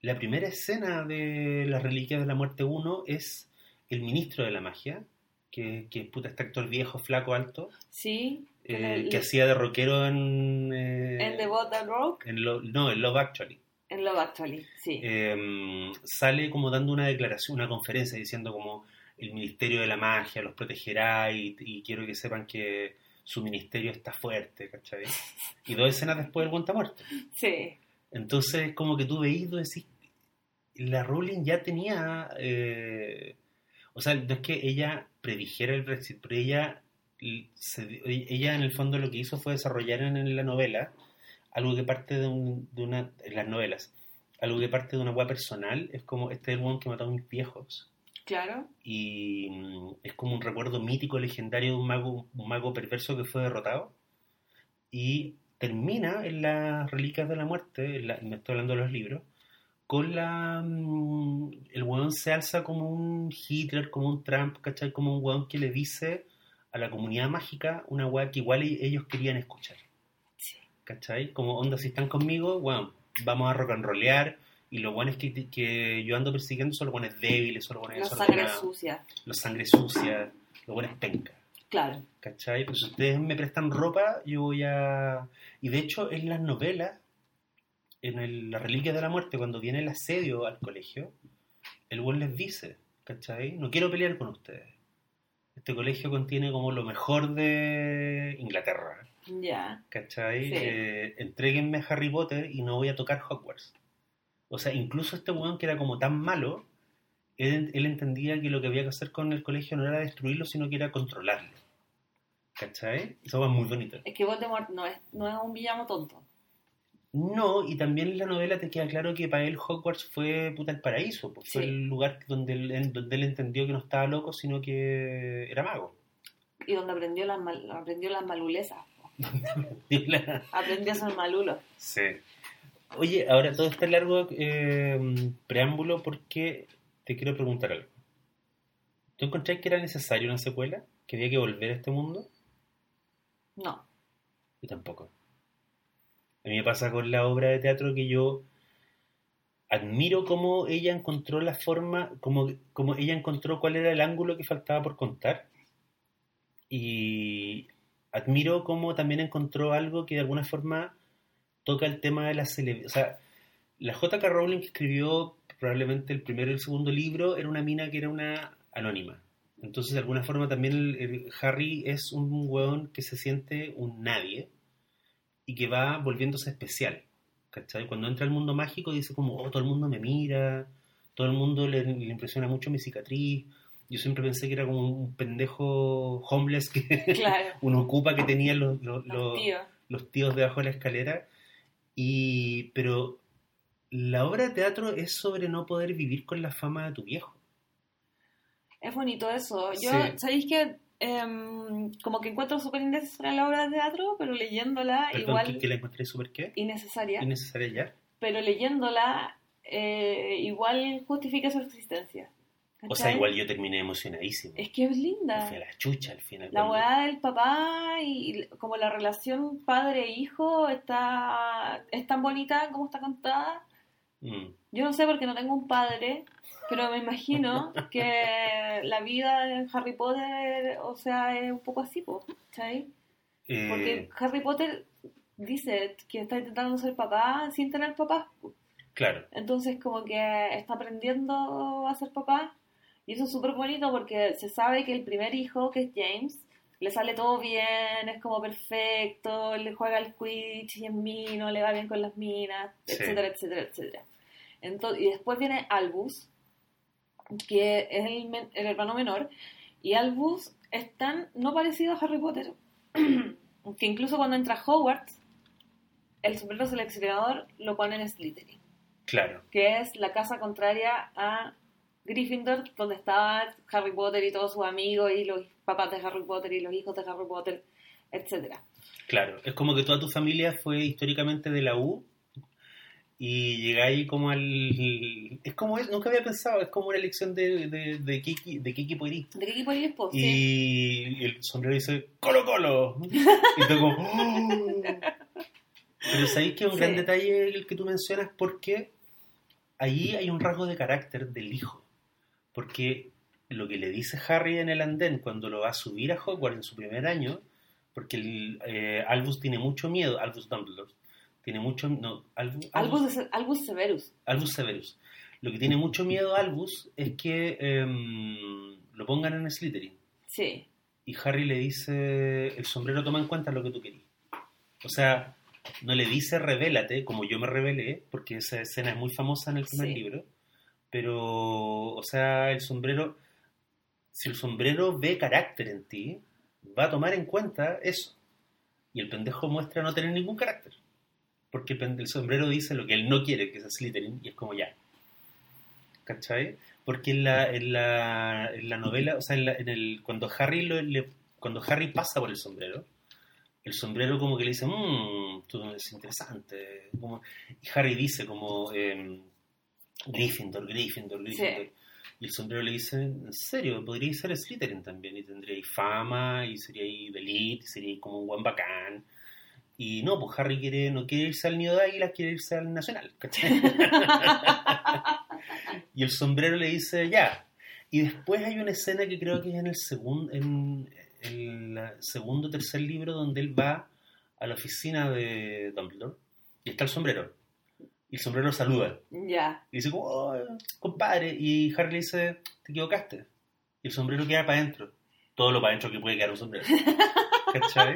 la primera escena de Las Reliquias de la Muerte 1 es el Ministro de la Magia, que, que es puta este actor viejo, flaco, alto, Sí. eh, el- que hacía de rockero en... eh, en The Boat That Rock. en Lo- no, en Love Actually. En Love Actually, sí. Eh, sale como dando una declaración, una conferencia diciendo como el Ministerio de la Magia los protegerá y, y quiero que sepan que su ministerio está fuerte, ¿cachai? Y dos escenas después el guante muerto. <laughs> Sí. Entonces, como que tú veís, tú decís, la Rowling ya tenía, eh, o sea, no es que ella predijera el Brexit, pero ella, se- ella en el fondo lo que hizo fue desarrollar en la novela algo que parte de, un- de una, en las novelas, algo que parte de una web personal, es como, este es el one que mató a mis viejos, Claro. y mm, es como un recuerdo mítico, legendario de un mago, un mago perverso que fue derrotado, y termina en las Reliquias de la Muerte, la- me estoy hablando de los libros, con la... mm, el weón se alza como un Hitler, como un Trump, ¿cachai? Como un weón que le dice a la comunidad mágica una weá que igual e- ellos querían escuchar, Sí. ¿cachai? Como onda, si están conmigo, weón, vamos a rock and rollear, y lo bueno es que, que yo ando persiguiendo son los buenos débiles, son los buenos La sangre sucia. los sangre sucia, los buenos penca. Claro. ¿Cachai? Pues si ustedes me prestan ropa, yo voy a... Y de hecho, en las novelas, en el- la Reliquia de la Muerte, cuando viene el asedio al colegio, el buen les dice, ¿cachai? No quiero pelear con ustedes. Este colegio contiene como lo mejor de Inglaterra, Ya. ¿cachai? Sí. Eh, entréguenme a Harry Potter y no voy a tocar Hogwarts. O sea, incluso este weón que era como tan malo, él, él entendía que lo que había que hacer con el colegio no era destruirlo, sino que era controlarlo. ¿Cachai? Eso va muy bonito. Es que Voldemort no es, no es un villano tonto. No, y también en la novela te queda claro que para él Hogwarts fue puta el paraíso, pues fue el lugar donde él, donde él entendió que no estaba loco, sino que era mago. Y donde aprendió las, mal- aprendió las malulezas. <laughs> La- Aprendió a ser malulo. Sí. Oye, ahora todo este largo eh, preámbulo porque te quiero preguntar algo. ¿Tú encontrás que era necesario una secuela? ¿Que había que volver a este mundo? No. Yo tampoco. A mí me pasa con la obra de teatro que yo admiro cómo ella encontró la forma, como, como ella encontró cuál era el ángulo que faltaba por contar. Y admiro cómo también encontró algo que de alguna forma toca el tema de la celebridad. O sea, la J.K. Rowling escribió probablemente el primero y el segundo libro era una mina que era una anónima. Entonces, de alguna forma, también el- el Harry es un hueón que se siente un nadie y que va volviéndose especial. ¿Cachai? Cuando entra al mundo mágico dice como, oh, todo el mundo me mira, todo el mundo le, le impresiona mucho mi cicatriz. Yo siempre pensé que era como un pendejo homeless que Claro. <laughs> uno ocupa que tenía los, los, Los los- tíos. los tíos debajo de la escalera. Y, pero la obra de teatro es sobre no poder vivir con la fama de tu viejo. Es bonito eso. Yo, Sí. ¿sabéis que como que encuentro súper innecesaria la obra de teatro, pero leyéndola Perdón, igual que, que la encontré súper qué? innecesaria, Innecesaria ya. pero leyéndola eh, igual justifica su existencia. O sea, igual yo terminé emocionadísimo. Es que es linda. la chucha al final. La weá del papá y como la relación padre-hijo está es tan bonita como está contada. Mm. Yo no sé porque no tengo un padre, pero me imagino que la vida en Harry Potter, o sea, es un poco así. Eh, Porque Harry Potter dice que está intentando ser papá sin tener papá. claro, Entonces como que está aprendiendo a ser papá y eso es súper bonito porque se sabe que el primer hijo, que es James, le sale todo bien, es como perfecto, le juega al Quidditch y es mino, le va bien con las minas, Sí. etcétera, etcétera, etcétera. Entonces, y después viene Albus, que es el, hermano menor, y Albus es tan no parecido a Harry Potter, <clears throat> que incluso cuando entra Hogwarts, el sombrero seleccionador lo pone en Slytherin claro. que es la casa contraria a Gryffindor, donde estaba Harry Potter y todos sus amigos y los papás de Harry Potter y los hijos de Harry Potter, etcétera. Claro, es como que toda tu familia fue históricamente de la U y llegáis como al... Es como, es- nunca había pensado, es como una elección de, de, de, equi- de equipo eres. ¿De equipo eres, po? Sí. Y el sombrero dice, Colo Colo. <laughs> Y tú como... "Oh". Pero sabéis que es un Sí. gran detalle el que tú mencionas porque ahí hay un rasgo de carácter del hijo. Porque lo que le dice Harry en el andén cuando lo va a subir a Hogwarts en su primer año, porque el, eh, Albus tiene mucho miedo, Albus Dumbledore, tiene mucho... No, Albus, Albus, Severus. Albus Severus. Lo que tiene mucho miedo Albus es que em, lo pongan en Slytherin. Sí. Y Harry le dice, el sombrero toma en cuenta lo que tú querías. O sea, no le dice revélate, como yo me revelé, porque esa escena es muy famosa en el primer Sí. libro, pero, o sea, el sombrero, si el sombrero ve carácter en ti, va a tomar en cuenta eso. Y el pendejo muestra no tener ningún carácter. Porque el, sombrero dice lo que él no quiere, que es Slytherin, y es como ya. ¿Cachai? Porque en la, en la, en la novela, o sea, en la- en el, cuando, Harry lo- le- cuando Harry pasa por el sombrero, el sombrero como que le dice, mmm, tú es interesante. Como, y Harry dice como, em, Gryffindor, Gryffindor, Gryffindor. Y el sombrero le dice, en serio, podríais ser Slytherin también, y tendríais fama, y seríais de elite, y seríais como un buen bacán. Y no, pues Harry quiere, no quiere irse al nido de águilas, quiere irse al nacional, <laughs> y el sombrero le dice, ya. Y después hay una escena que creo que es en el segundo, en el segundo o tercer libro donde él va a la oficina de Dumbledore y está el sombrero. Y el sombrero lo saluda. Ya. Y dice, "Oh, compadre. Y Harry le dice, te equivocaste. Y el sombrero queda para adentro. Todo lo para adentro que puede quedar un sombrero. <laughs> ¿Cachai?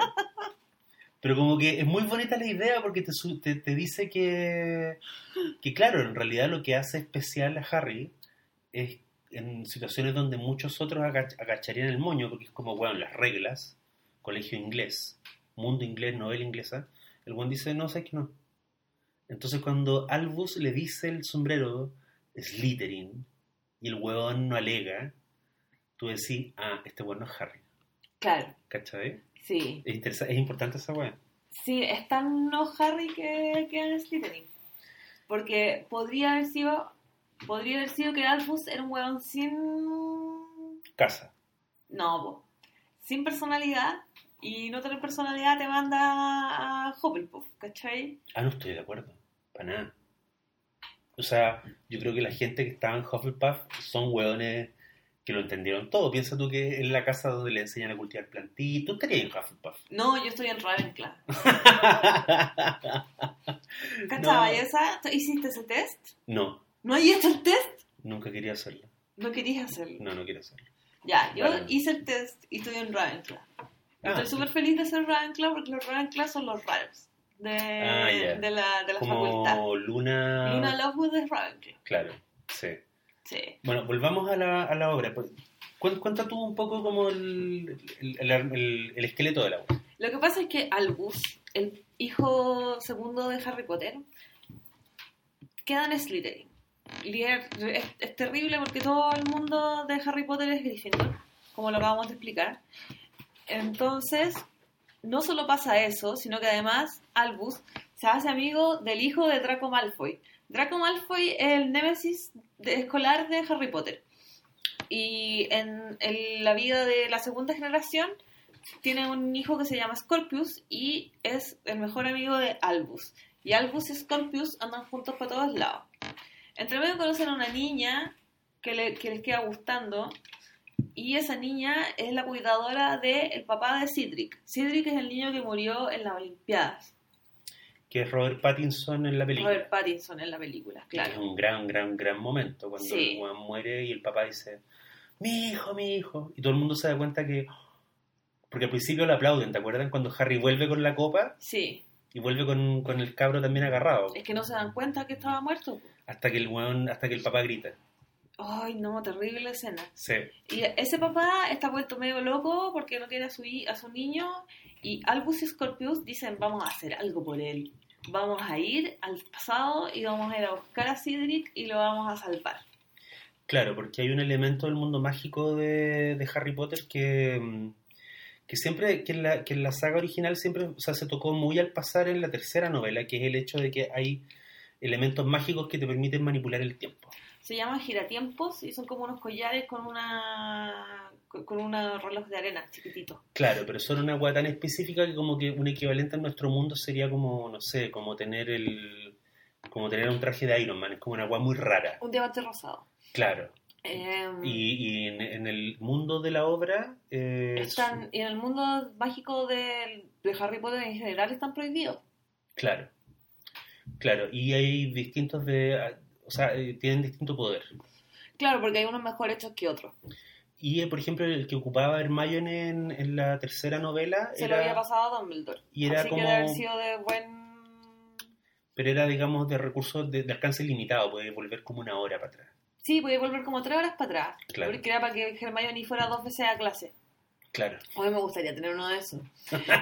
Pero como que es muy bonita la idea porque te, te, te dice que, que, claro, en realidad lo que hace especial a Harry es en situaciones donde muchos otros agach- agacharían el moño, porque es como, bueno, las reglas, colegio inglés, mundo inglés, novela inglesa, el buen dice, no, sé que no. Entonces cuando Albus le dice el sombrero Slytherin y el huevón no alega, tú decís, ah, este huevón no es Harry. Claro. ¿Cachai? Sí. Es, interesa- es importante esa hueá. Sí, es tan no Harry que, que en Slytherin. Porque podría haber sido. Podría haber sido que Albus era un weón sin. Casa. No, po. sin personalidad. Y no tener personalidad te manda a Hufflepuff, ¿cachai? Ah, no estoy de acuerdo. Para nada. O sea, yo creo que la gente que estaba en Hufflepuff son hueones que lo entendieron todo. Piensa tú que en la casa donde le enseñan a cultivar plantitas, tú estarías en Hufflepuff. No, yo estoy en Ravenclaw. <laughs> no, ¿Cachai? esa? ¿Tú ¿Hiciste ese test? no, ¿No hay hecho el test? nunca quería hacerlo. No querías hacerlo. No, no quiero hacerlo. Ya, yo hice el test y estoy en Ravenclaw. Ah, Estoy súper feliz de ser Ravenclaw porque los Ravenclaw son los raros de, Ah, de la, de la facultad. como Luna... Luna Lovegood es Ravenclaw. Claro, sí. Sí. Bueno, volvamos a la, a la obra. Pues, cuen- Cuenta tú un poco como el, el, el- el- el esqueleto de la obra. Lo que pasa es que Albus, el hijo segundo de Harry Potter, queda en Slytherin. Es- es terrible porque todo el mundo de Harry Potter es Gryffindor, como lo acabamos de explicar. Entonces, no solo pasa eso, sino que además Albus se hace amigo del hijo de Draco Malfoy. Draco Malfoy es el némesis de- escolar de Harry Potter. Y en, la vida de la segunda generación tiene un hijo que se llama Scorpius y es el mejor amigo de Albus. Y Albus y Scorpius andan juntos para todos lados. Entre medio conocen a una niña que, le- les queda gustando y esa niña es la cuidadora del papá de Cedric. Cedric es el niño que murió en las Olimpiadas. Que es Robert Pattinson en la película. Robert Pattinson en la película, Es claro. un gran, gran, gran momento cuando Sí. el weón muere y el papá dice, mi hijo, mi hijo. Y todo el mundo se da cuenta que... Porque al principio lo aplauden, ¿te acuerdan? Cuando Harry vuelve con la copa Sí, y vuelve con, con el cabro también agarrado. es que no se dan cuenta que estaba muerto. Hasta que el weón, hasta que el papá grita. Ay, no, terrible escena. Sí. Y ese papá está vuelto medio loco porque no tiene a su, a su niño y Albus y Scorpius dicen vamos a hacer algo por él. Vamos a ir al pasado y vamos a ir a buscar a Cedric y lo vamos a salvar. Claro, porque hay un elemento del mundo mágico de, de Harry Potter que, mm, que siempre, que en, la, que en la saga original siempre, o sea, se tocó muy al pasar en la tercera novela, que es el hecho de que hay elementos mágicos que te permiten manipular el tiempo. Se llaman giratiempos y son como unos collares con una con unos reloj de arena chiquitito. Claro, pero son una agua tan específica que como que un equivalente en nuestro mundo sería como, no sé, como tener el como tener un traje de Iron Man, es como una agua muy rara. Un diamante rosado. Claro. Em, Y, y en, en el mundo de la obra eh, están, y en el mundo mágico de, de Harry Potter en general están prohibidos. Claro, claro, y hay distintos de, o sea, eh, tienen distinto poder. Claro, porque hay unos mejor hechos que otros. Y eh, por ejemplo, el que ocupaba Hermione en, en la tercera novela Se era, lo había pasado a Dumbledore. y era Así como- que debe haber sido de buen... pero era digamos de recursos de, de alcance limitado, puede volver como una hora para atrás. Sí, podía volver como tres horas para atrás. Claro. Porque era para que Hermione fuera dos veces a clase. Claro. Hoy me gustaría tener uno de esos.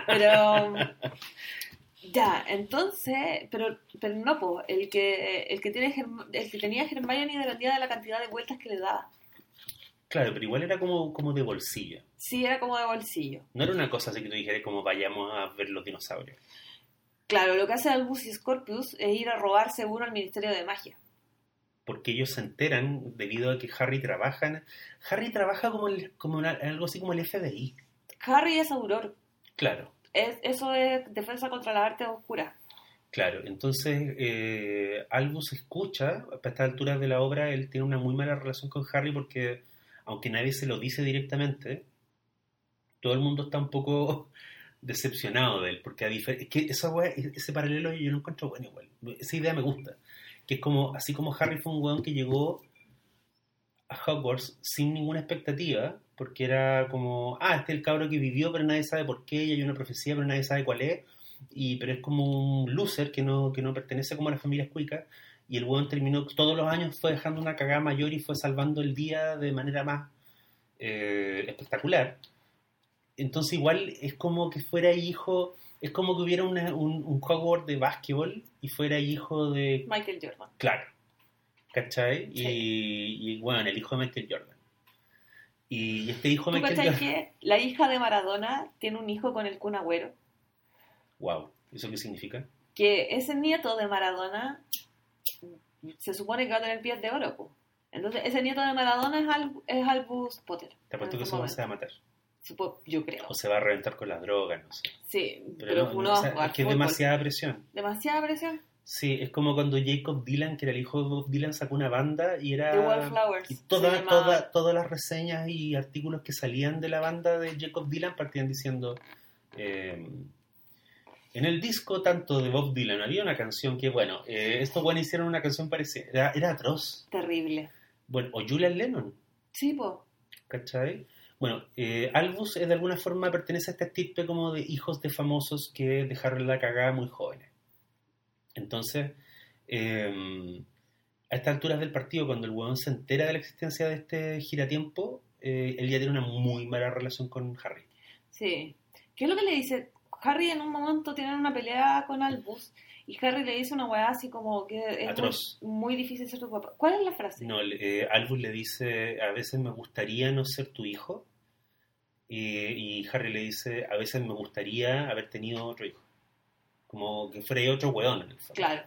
Pero. <laughs> Ya, entonces. Pero, pero no, pues. El que, el, que tiene, el que tenía Hermione dependía de la cantidad de vueltas que le daba. Claro, pero igual era como, como de bolsillo. Sí, era como de bolsillo. No era una cosa así que tú dijeras como vayamos a ver los dinosaurios. Claro, lo que hace Albus y Scorpius es ir a robar seguro al Ministerio de Magia. Porque ellos se enteran debido a que Harry trabaja. en- Harry trabaja como, el- como una- algo así como el FBI. Harry es auror. Claro, Es, eso es defensa contra la arte oscura. claro. Entonces, eh, Albus escucha, a estas alturas de la obra, él tiene una muy mala relación con Harry porque, aunque nadie se lo dice directamente, todo el mundo está un poco <laughs> decepcionado de él. Porque a es que esa wea- ese paralelo yo lo encuentro bueno igual. Esa idea me gusta. Que es como, así como Harry fue un weón que llegó a Hogwarts sin ninguna expectativa, porque era como, ah, este es el cabro que vivió, pero nadie sabe por qué, y hay una profecía, pero nadie sabe cuál es, y, pero es como un loser que no, que no pertenece como a las familias cuicas, y el weón terminó, todos los años fue dejando una cagada mayor y fue salvando el día de manera más eh, espectacular. Entonces igual es como que fuera hijo, es como que hubiera una- un, un Hogwarts de básquetbol y fuera hijo de Michael Jordan. Claro. ¿Cachai? Sí. Y, y, bueno, el hijo de Michael Jordan. Y este hijo ¿Tú Michael cachai que la hija de Maradona tiene un hijo con el Kun Agüero? Wow. ¿Eso qué significa? Que ese nieto de Maradona se supone que va a tener pies de oro, po. Entonces, ese nieto de Maradona es, Al- es Albus Potter. Te apuesto que este eso no se va a matar. Supo- yo creo. O se va a reventar con las drogas, no sé. Sí, Pero, pero, no, uno no, va a jugar es que es demasiada presión. Demasiada presión. Sí, es como cuando Jacob Dylan, que era el hijo de Bob Dylan, sacó una banda y era... The Wallflowers. Y toda, toda- todas las reseñas y artículos que salían de la banda de Jacob Dylan partían diciendo... eh, en el disco tanto de Bob Dylan había una canción que, bueno, eh, estos buenos hicieron una canción parecida, era, era atroz. Terrible. Bueno, o Julian Lennon, Sí, po. ¿cachai? Bueno, eh, Albus eh, de alguna forma pertenece a esta estirpe como de hijos de famosos que dejaron la cagada muy jóvenes. Entonces, eh, a estas alturas del partido, cuando el huevón se entera de la existencia de este giratiempo, eh, él ya tiene una muy mala relación con Harry. Sí. ¿Qué es lo que le dice? Harry en un momento tiene una pelea con Albus y Harry le dice una weá así como que es muy, Atroz. muy difícil ser tu papá. ¿Cuál es la frase? No, eh, Albus le dice, a veces me gustaría no ser tu hijo. Y, y Harry le dice, a veces me gustaría haber tenido otro hijo. Como que fuera otro weón en el fondo. Claro.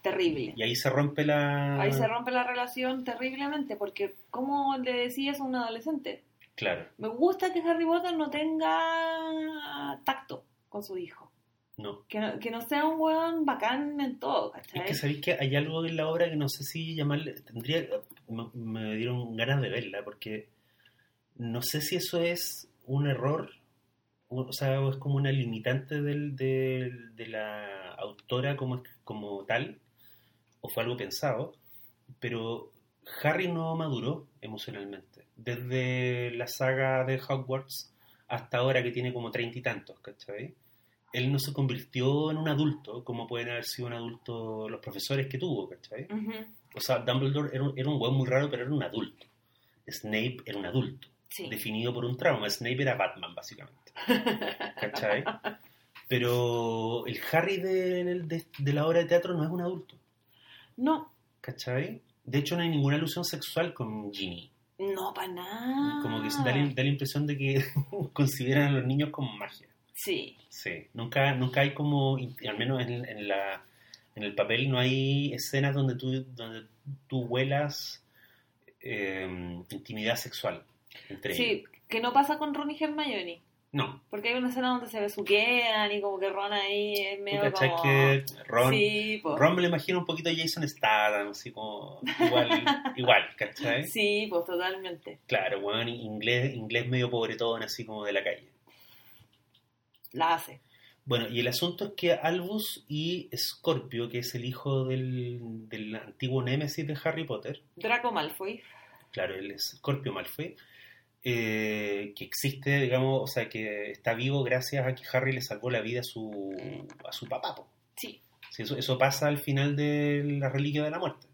Terrible. Y ahí se rompe la... Ahí se rompe la relación terriblemente porque ¿cómo le decías a un adolescente? Claro, Me gusta que Harry Potter no tenga tacto con su hijo. no. Que no, que no sea un weón bacán en todo, ¿cachai? Es que sabéis que hay algo en la obra que no sé si llamarle... Tendría... Me, me dieron ganas de verla porque no sé si eso es un error o sea, es como una limitante del, del- de la autora como, como tal, o fue algo pensado, pero Harry no maduró emocionalmente. Desde la saga de Hogwarts hasta ahora que tiene como treinta y tantos, ¿cachai? Él no se convirtió en un adulto como pueden haber sido un adulto los profesores que tuvo, ¿cachai? O sea, Dumbledore era un, era un weón muy raro, pero era un adulto. Snape era un adulto Sí. definido por un trauma. Snape era Batman, básicamente. ¿Cachai? Pero el Harry de, de- de la obra de teatro no es un adulto. No, ¿Cachai? De hecho, no hay ninguna alusión sexual con Ginny. no para nada. Como que da la, da la impresión de que <laughs> consideran a los niños como magia. Sí, Sí. Nunca, nunca hay como, al menos en, en la, en el papel, no hay escenas donde tú, donde tú huelas eh, intimidad sexual entre ellos. sí, que no pasa con Ron y Hermione. No. Porque hay una escena donde se besuquean y como que Ron ahí es ¿Tú medio cachai como... que Ron, Sí, po. Ron me lo imagino un poquito a Jason Statham, así como igual, <laughs> igual, ¿cachai? Sí, pues totalmente. Claro, weón, inglés, inglés medio pobretón, así como de la calle. La hace. Bueno, y el asunto es que Albus y Scorpio, que es el hijo del, del antiguo némesis de Harry Potter, Draco Malfoy. claro, él es Scorpio Malfoy, eh, que existe, digamos, o sea, que está vivo gracias a que Harry le salvó la vida a su, a su papá. po. Sí. Sí, eso, eso pasa al final de la reliquia de la muerte.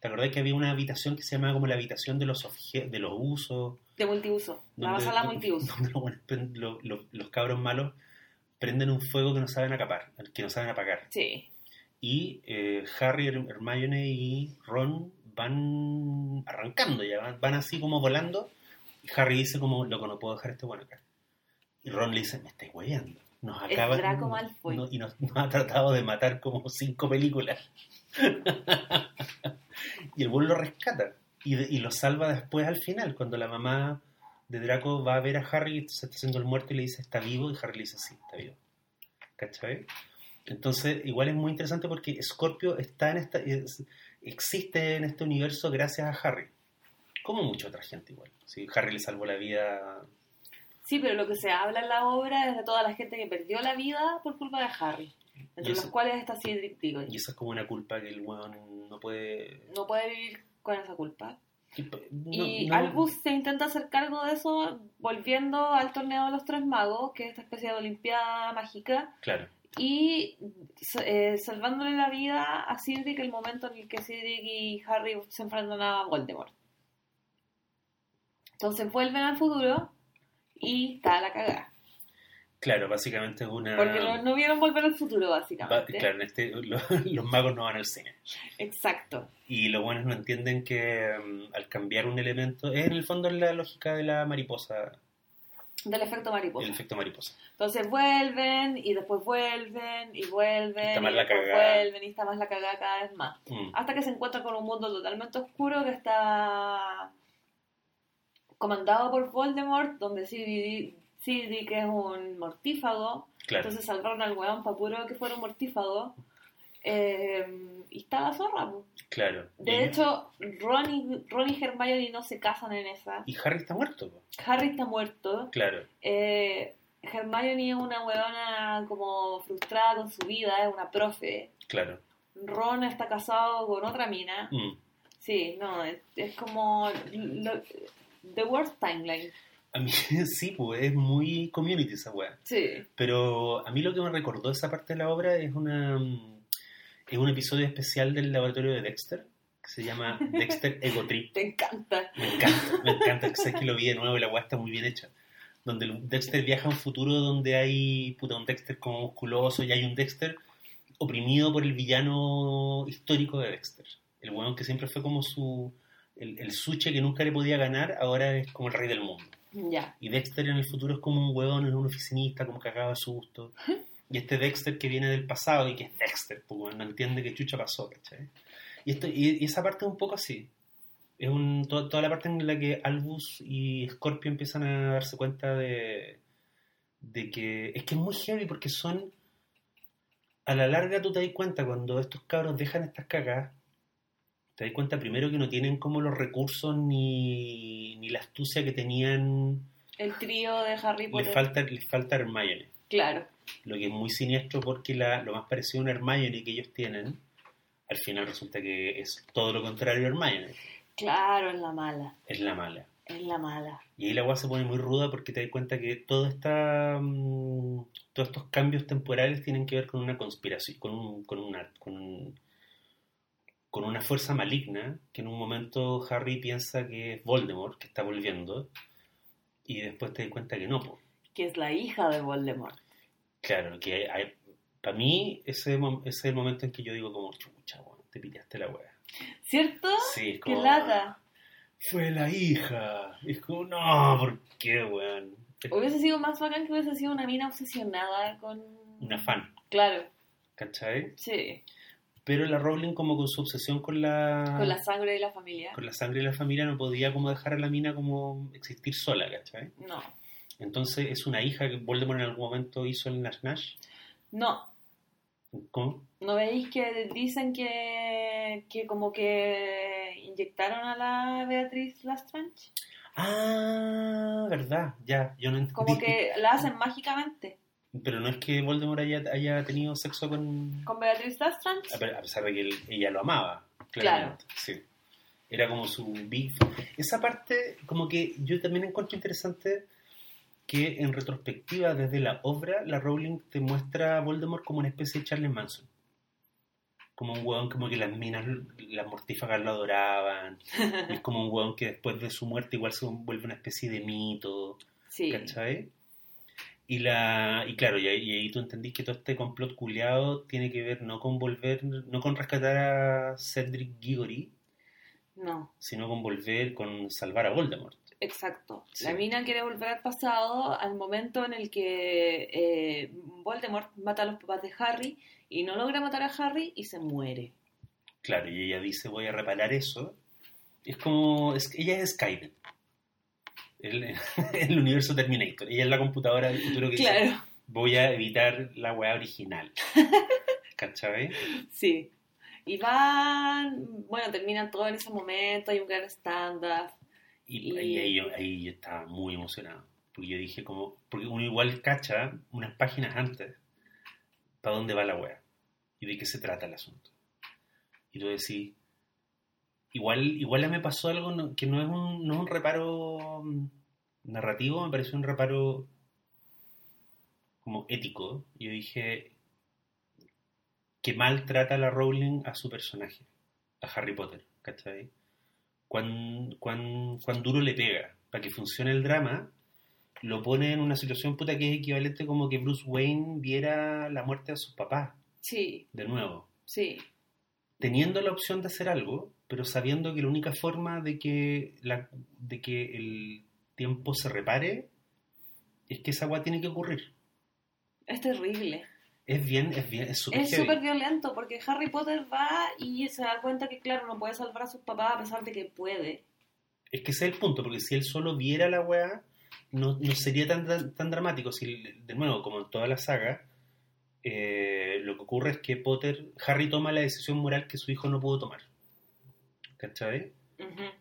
¿Te acordás que había una habitación que se llamaba como la habitación de los de los usos? De multiuso. La sala multiuso. <laughs> donde los, los cabros malos prenden un fuego que no saben acapar, que no saben apagar. Sí. Y eh, Harry, Her- Hermione y Ron van arrancando ya, van, van así como volando. Y Harry dice como, loco, no puedo dejar este bueno acá. Y Ron le dice, me estáis hueveando. Nos acaba Draco Malfoy. no- y nos, nos ha tratado de matar como cinco películas. <laughs> y el buen lo rescata. Y, de- y lo salva después al final, cuando la mamá de Draco va a ver a Harry, se está haciendo el muerto y le dice, ¿está vivo? Y Harry le dice, sí, está vivo. ¿Cachai? Entonces, igual es muy interesante porque Scorpio está en esta, es- existe en este universo gracias a Harry. Como mucha otra gente igual. Sí, Harry le salvó la vida. Sí, pero lo que se habla en la obra es de toda la gente que perdió la vida por culpa de Harry. Entre eso- los cuales está Cedric Diggory. Y eso es como una culpa que el weón no puede... No puede vivir con esa culpa. no- y no- Albus se intenta hacer cargo de eso volviendo al torneo de los tres magos, que es esta especie de olimpiada mágica, Claro, y eh, salvándole la vida a Cedric el momento en el que Cedric y Harry se enfrentan a Voldemort. Entonces vuelven al futuro y está la cagada. claro, básicamente es una... Porque no, no vieron volver al futuro, básicamente. claro, en este, lo- <laughs> los magos no van al cine. Exacto. Y los buenos no entienden que mm, al cambiar un elemento, es en el fondo la lógica de la mariposa, Del efecto mariposa. el efecto mariposa. Entonces vuelven y después vuelven y vuelven Está y, más la cagada. vuelven y está más la cagada cada vez más. Mm, Hasta que se encuentran con un mundo totalmente oscuro que está comandado por Voldemort, donde Cedric, Cedric es un mortífago. claro, Entonces salvaron al weón para puro que fuera un mortífago. Eh, y está la zorra. claro. De Y- hecho, Ron y, Ron y Hermione no se casan en esa. Y Harry está muerto. Harry está muerto. claro. Eh, Hermione es una weona como frustrada con su vida, es una profe. Claro. Ron está casado con otra mina. Mm. Sí, no, es, es como lo- The Worst Timeline. A mí <laughs> sí, pues es muy community esa weá. Sí. Pero a mí lo que me recordó esa parte de la obra es una mm, es un episodio especial del laboratorio de Dexter que se llama <laughs> Dexter Ego Trip. Te encanta. Me encanta, me encanta. Sé que lo vi de nuevo y la weá está muy bien hecha. Donde Dexter viaja a un futuro donde hay puta, un Dexter como musculoso y hay un Dexter oprimido por el villano histórico de Dexter. El weón que siempre fue como su. El, el suche que nunca le podía ganar, ahora es como el rey del mundo. Ya. Y Dexter en el futuro es como un huevón, es un oficinista, como cagado de susto. Y este Dexter que viene del pasado y que es Dexter, pues no entiende qué chucha pasó, ¿cachai? Y, esto, y, y esa parte es un poco así. Es un, to- toda la parte en la que Albus y Scorpio empiezan a darse cuenta de, de que es que es muy heavy porque son a la larga tú te das cuenta cuando estos cabros dejan estas cagas te das cuenta primero que no tienen como los recursos ni, ni la astucia que tenían El trío de Harry les Potter. falta, les falta Hermione Claro. lo que es muy siniestro porque la, lo más parecido a una Hermione que ellos tienen al final resulta que es todo lo contrario a Hermione Claro, es la mala. es la mala Es la mala. y ahí la agua se pone muy ruda porque te das cuenta que todo esta, mm, todos estos cambios temporales tienen que ver con una conspiración, con, un, con, una, con, un- con una fuerza maligna que en un momento Harry piensa que es Voldemort, que está volviendo, y después te das cuenta que no. po. Que es la hija de Voldemort. Claro, que hay- para mí ese, es el momento en que yo digo como, chucha, weón, te pillaste la wea. ¿Cierto? Sí, es ¡Qué como, lata! Fue la hija. Y es como, no, ¿por qué, weón? Es Hubiese sido más bacán que hubiese sido una mina obsesionada con... una fan, Claro, ¿cachai? sí. Pero la Rowling como con su obsesión con la, Con la sangre de la familia. con la sangre de la familia no podía como dejar a la mina como existir sola, ¿cachai? No. Entonces es una hija que Voldemort en algún momento hizo el Nash Nash. No. ¿Cómo? ¿No veis que dicen que, que como que inyectaron a la Beatriz Lestrange? Ah, verdad, ya, yo no entendí. Como que la hacen mágicamente. Pero no es que Voldemort haya, haya tenido sexo con... Con Beatriz Lestrange. A pe- a pesar de que él- ella lo amaba. claramente, Sí. Era como su big... Esa parte, como que yo también encuentro interesante que en retrospectiva, desde la obra, la Rowling te muestra a Voldemort como una especie de Charles Manson. como un weón como que las minas, las mortífagas lo adoraban. <laughs> es como un weón que después de su muerte igual se vuelve una especie de mito. Sí. ¿Cachai? Y, la, y claro, y ahí, y ahí tú entendís que todo este complot culiado tiene que ver no con volver, no con rescatar a Cedric Diggory, No, sino con volver, con salvar a Voldemort. exacto. Sí. La mina quiere volver al pasado al momento en el que eh, Voldemort mata a los papás de Harry y no logra matar a Harry y se muere. Claro, y ella dice, voy a reparar eso. Es como, es, ella es Skynet. El, <laughs> el universo Terminator. Ella es la computadora del futuro que dice, Claro, voy a evitar la weá original. <laughs> ¿Cachai? sí. Y van, bueno, terminan todo en ese momento, hay un gran stand-up. Y, Y- ahí, yo, ahí yo estaba muy emocionado. Porque yo dije como, porque uno igual cacha unas páginas antes para dónde va la wea y de qué se trata el asunto. Y tú decís, igual, igual me pasó algo que no es un, no es un reparo mm, narrativo, me pareció un reparo como ético. Yo dije, que mal trata la Rowling a su personaje, a Harry Potter, ¿cachai? Cuán, cuán, cuán duro le pega. Para que funcione el drama, lo pone en una situación puta que es equivalente como que Bruce Wayne viera la muerte de sus papás, Sí, de nuevo. sí, Teniendo la opción de hacer algo, pero sabiendo que la única forma de que, la, de que el tiempo se repare es que esa agua tiene que ocurrir. es terrible. Es bien, es bien, es súper Es heavy. súper violento porque Harry Potter va y se da cuenta que, claro, no puede salvar a sus papás a pesar de que puede. Es que ese es el punto, porque si él solo viera la weá, no, no sería tan, tan, tan dramático. Si, de nuevo, como en toda la saga, eh, lo que ocurre es que Potter, Harry toma la decisión moral que su hijo no pudo tomar. ¿Cachai?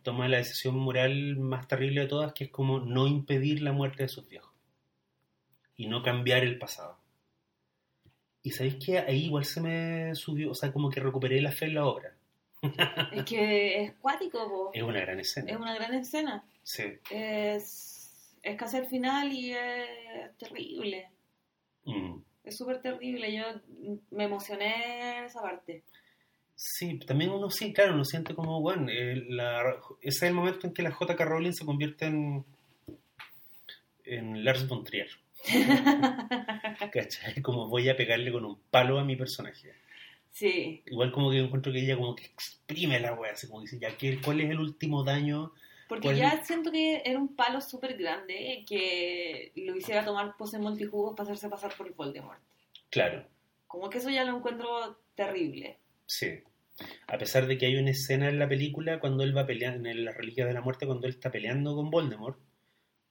Toma la decisión moral más terrible de todas, que es como no impedir la muerte de sus viejos. Y no cambiar el pasado. Y sabéis que ahí igual se me subió, o sea, como que recuperé la fe en la obra. <laughs> Es que es cuático, po. Es una gran escena. es una gran escena. Sí. Es, es casi el final y es terrible. Mm. Es súper terrible. Yo me emocioné en esa parte. Sí, también uno sí, claro, uno siente como, bueno, eh, la- ese es el momento en que la J.K. Rowling se convierte en, en Lars von Trier. <laughs> ¿Cachai? Como voy a pegarle con un palo a mi personaje. Sí, Igual como que yo encuentro que ella como que exprime la wea, así como dice, ya, ¿qué, ¿cuál es el último daño? porque ¿Cuál- ya siento que era un palo súper grande que lo hiciera tomar pose multijugos para hacerse pasar por Voldemort. Claro, Como que eso ya lo encuentro terrible. Sí. A pesar de que hay una escena en la película cuando él va peleando, en las Reliquias de la Muerte, cuando él está peleando con Voldemort,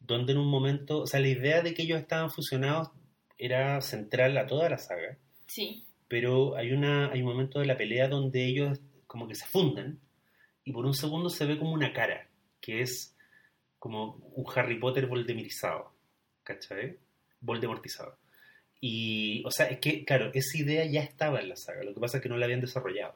donde en un momento, o sea, la idea de que ellos estaban fusionados era central a toda la saga. Sí. pero hay una hay un momento de la pelea donde ellos como que se fundan y por un segundo se ve como una cara que es como un Harry Potter voldemirizado ¿cachai? voldemortizado y o sea es que claro esa idea ya estaba en la saga lo que pasa es que no la habían desarrollado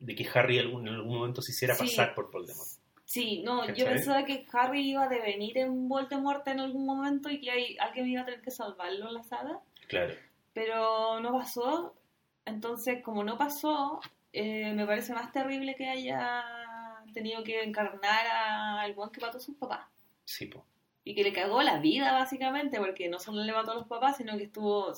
de que Harry algún- en algún momento se hiciera Sí. pasar por Voldemort Sí, no, yo pensaba que Harry iba a devenir en Voldemort en algún momento y que hay, alguien iba a tener que salvarlo en la saga, claro pero no pasó. Entonces, como no pasó, eh, me parece más terrible que haya tenido que encarnar al buen que mató a sus papás. sí po. Y que le cagó la vida, básicamente, porque no solo le mató a los papás, sino que estuvo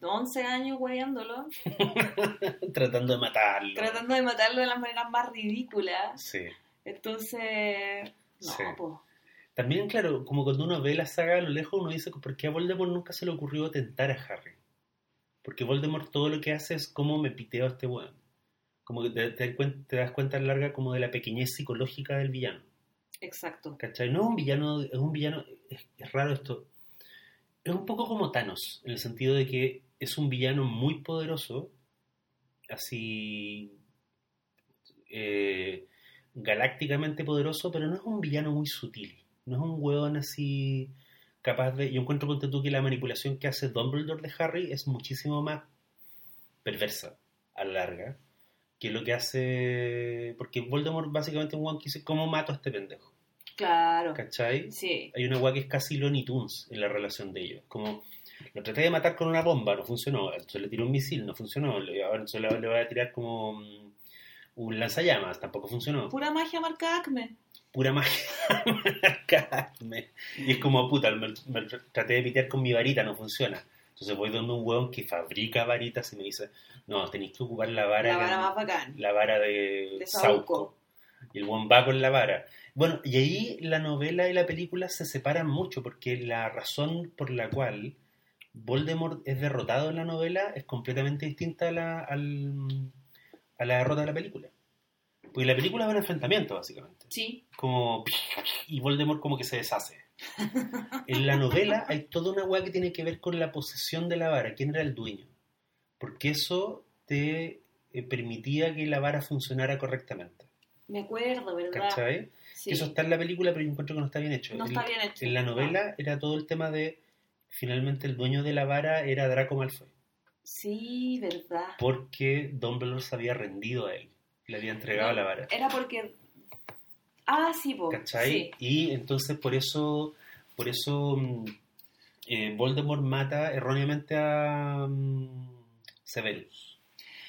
11 años hueveándolo, <laughs> tratando de matarlo tratando de matarlo de las maneras más ridículas. sí Entonces, no, Sí. po. También, claro, como cuando uno ve la saga a lo lejos, uno dice, ¿por qué a Voldemort nunca se le ocurrió tentar a Harry? Porque Voldemort todo lo que hace es cómo me piteo a este weón. Como que te, te das cuen- te das cuenta la larga como de la pequeñez psicológica del villano. Exacto. ¿Cachai? No es un villano, es un villano, es, raro esto. Es un poco como Thanos, en el sentido de que es un villano muy poderoso, así eh, galácticamente poderoso, pero no es un villano muy sutil. No es un hueón así capaz de... Yo encuentro, ponte tú, que la manipulación que hace Dumbledore de Harry es muchísimo más perversa a la larga que lo que hace... Porque Voldemort básicamente es un que dice, ¿cómo mato a este pendejo? Claro. ¿Cachai? Sí. Hay una hueá que es casi Looney Tunes en la relación de ellos. Como Lo traté de matar con una bomba, no funcionó. Entonces le tiré un misil, no funcionó. Ahora entonces le, voy a tirar como mm, un lanzallamas, tampoco funcionó. Pura magia marca Acme. Pura magia. <laughs> marcarme. y es como, puta, me, me traté de pitear con mi varita, no funciona. Entonces voy donde un hueón que fabrica varitas y me dice, no, tenéis que ocupar la vara, La vara más bacán. la vara de, De. Sauco. Y el hueón va con la vara. Bueno, y ahí la novela y la película se separan mucho porque la razón por la cual Voldemort es derrotado en la novela es completamente distinta a la, al- a la derrota de la película. Porque la película es un enfrentamiento, básicamente. Sí. Como... Y Voldemort como que se deshace. En la novela hay toda una weá que tiene que ver con la posesión de la vara. ¿Quién era el dueño? Porque eso te eh, permitía que la vara funcionara correctamente. Me acuerdo, ¿verdad? ¿Cachai? Sí. Eso está en la película, pero yo encuentro que no está bien hecho. No En- está bien hecho. En la novela era todo el tema de, finalmente el dueño de la vara era Draco Malfoy, Sí, verdad. porque Dumbledore se había rendido a él, le había entregado la vara. Era porque. Ah, sí, po. ¿Cachai? Sí. Y entonces por eso, por eso mm, eh, Voldemort mata erróneamente a mm, Severus,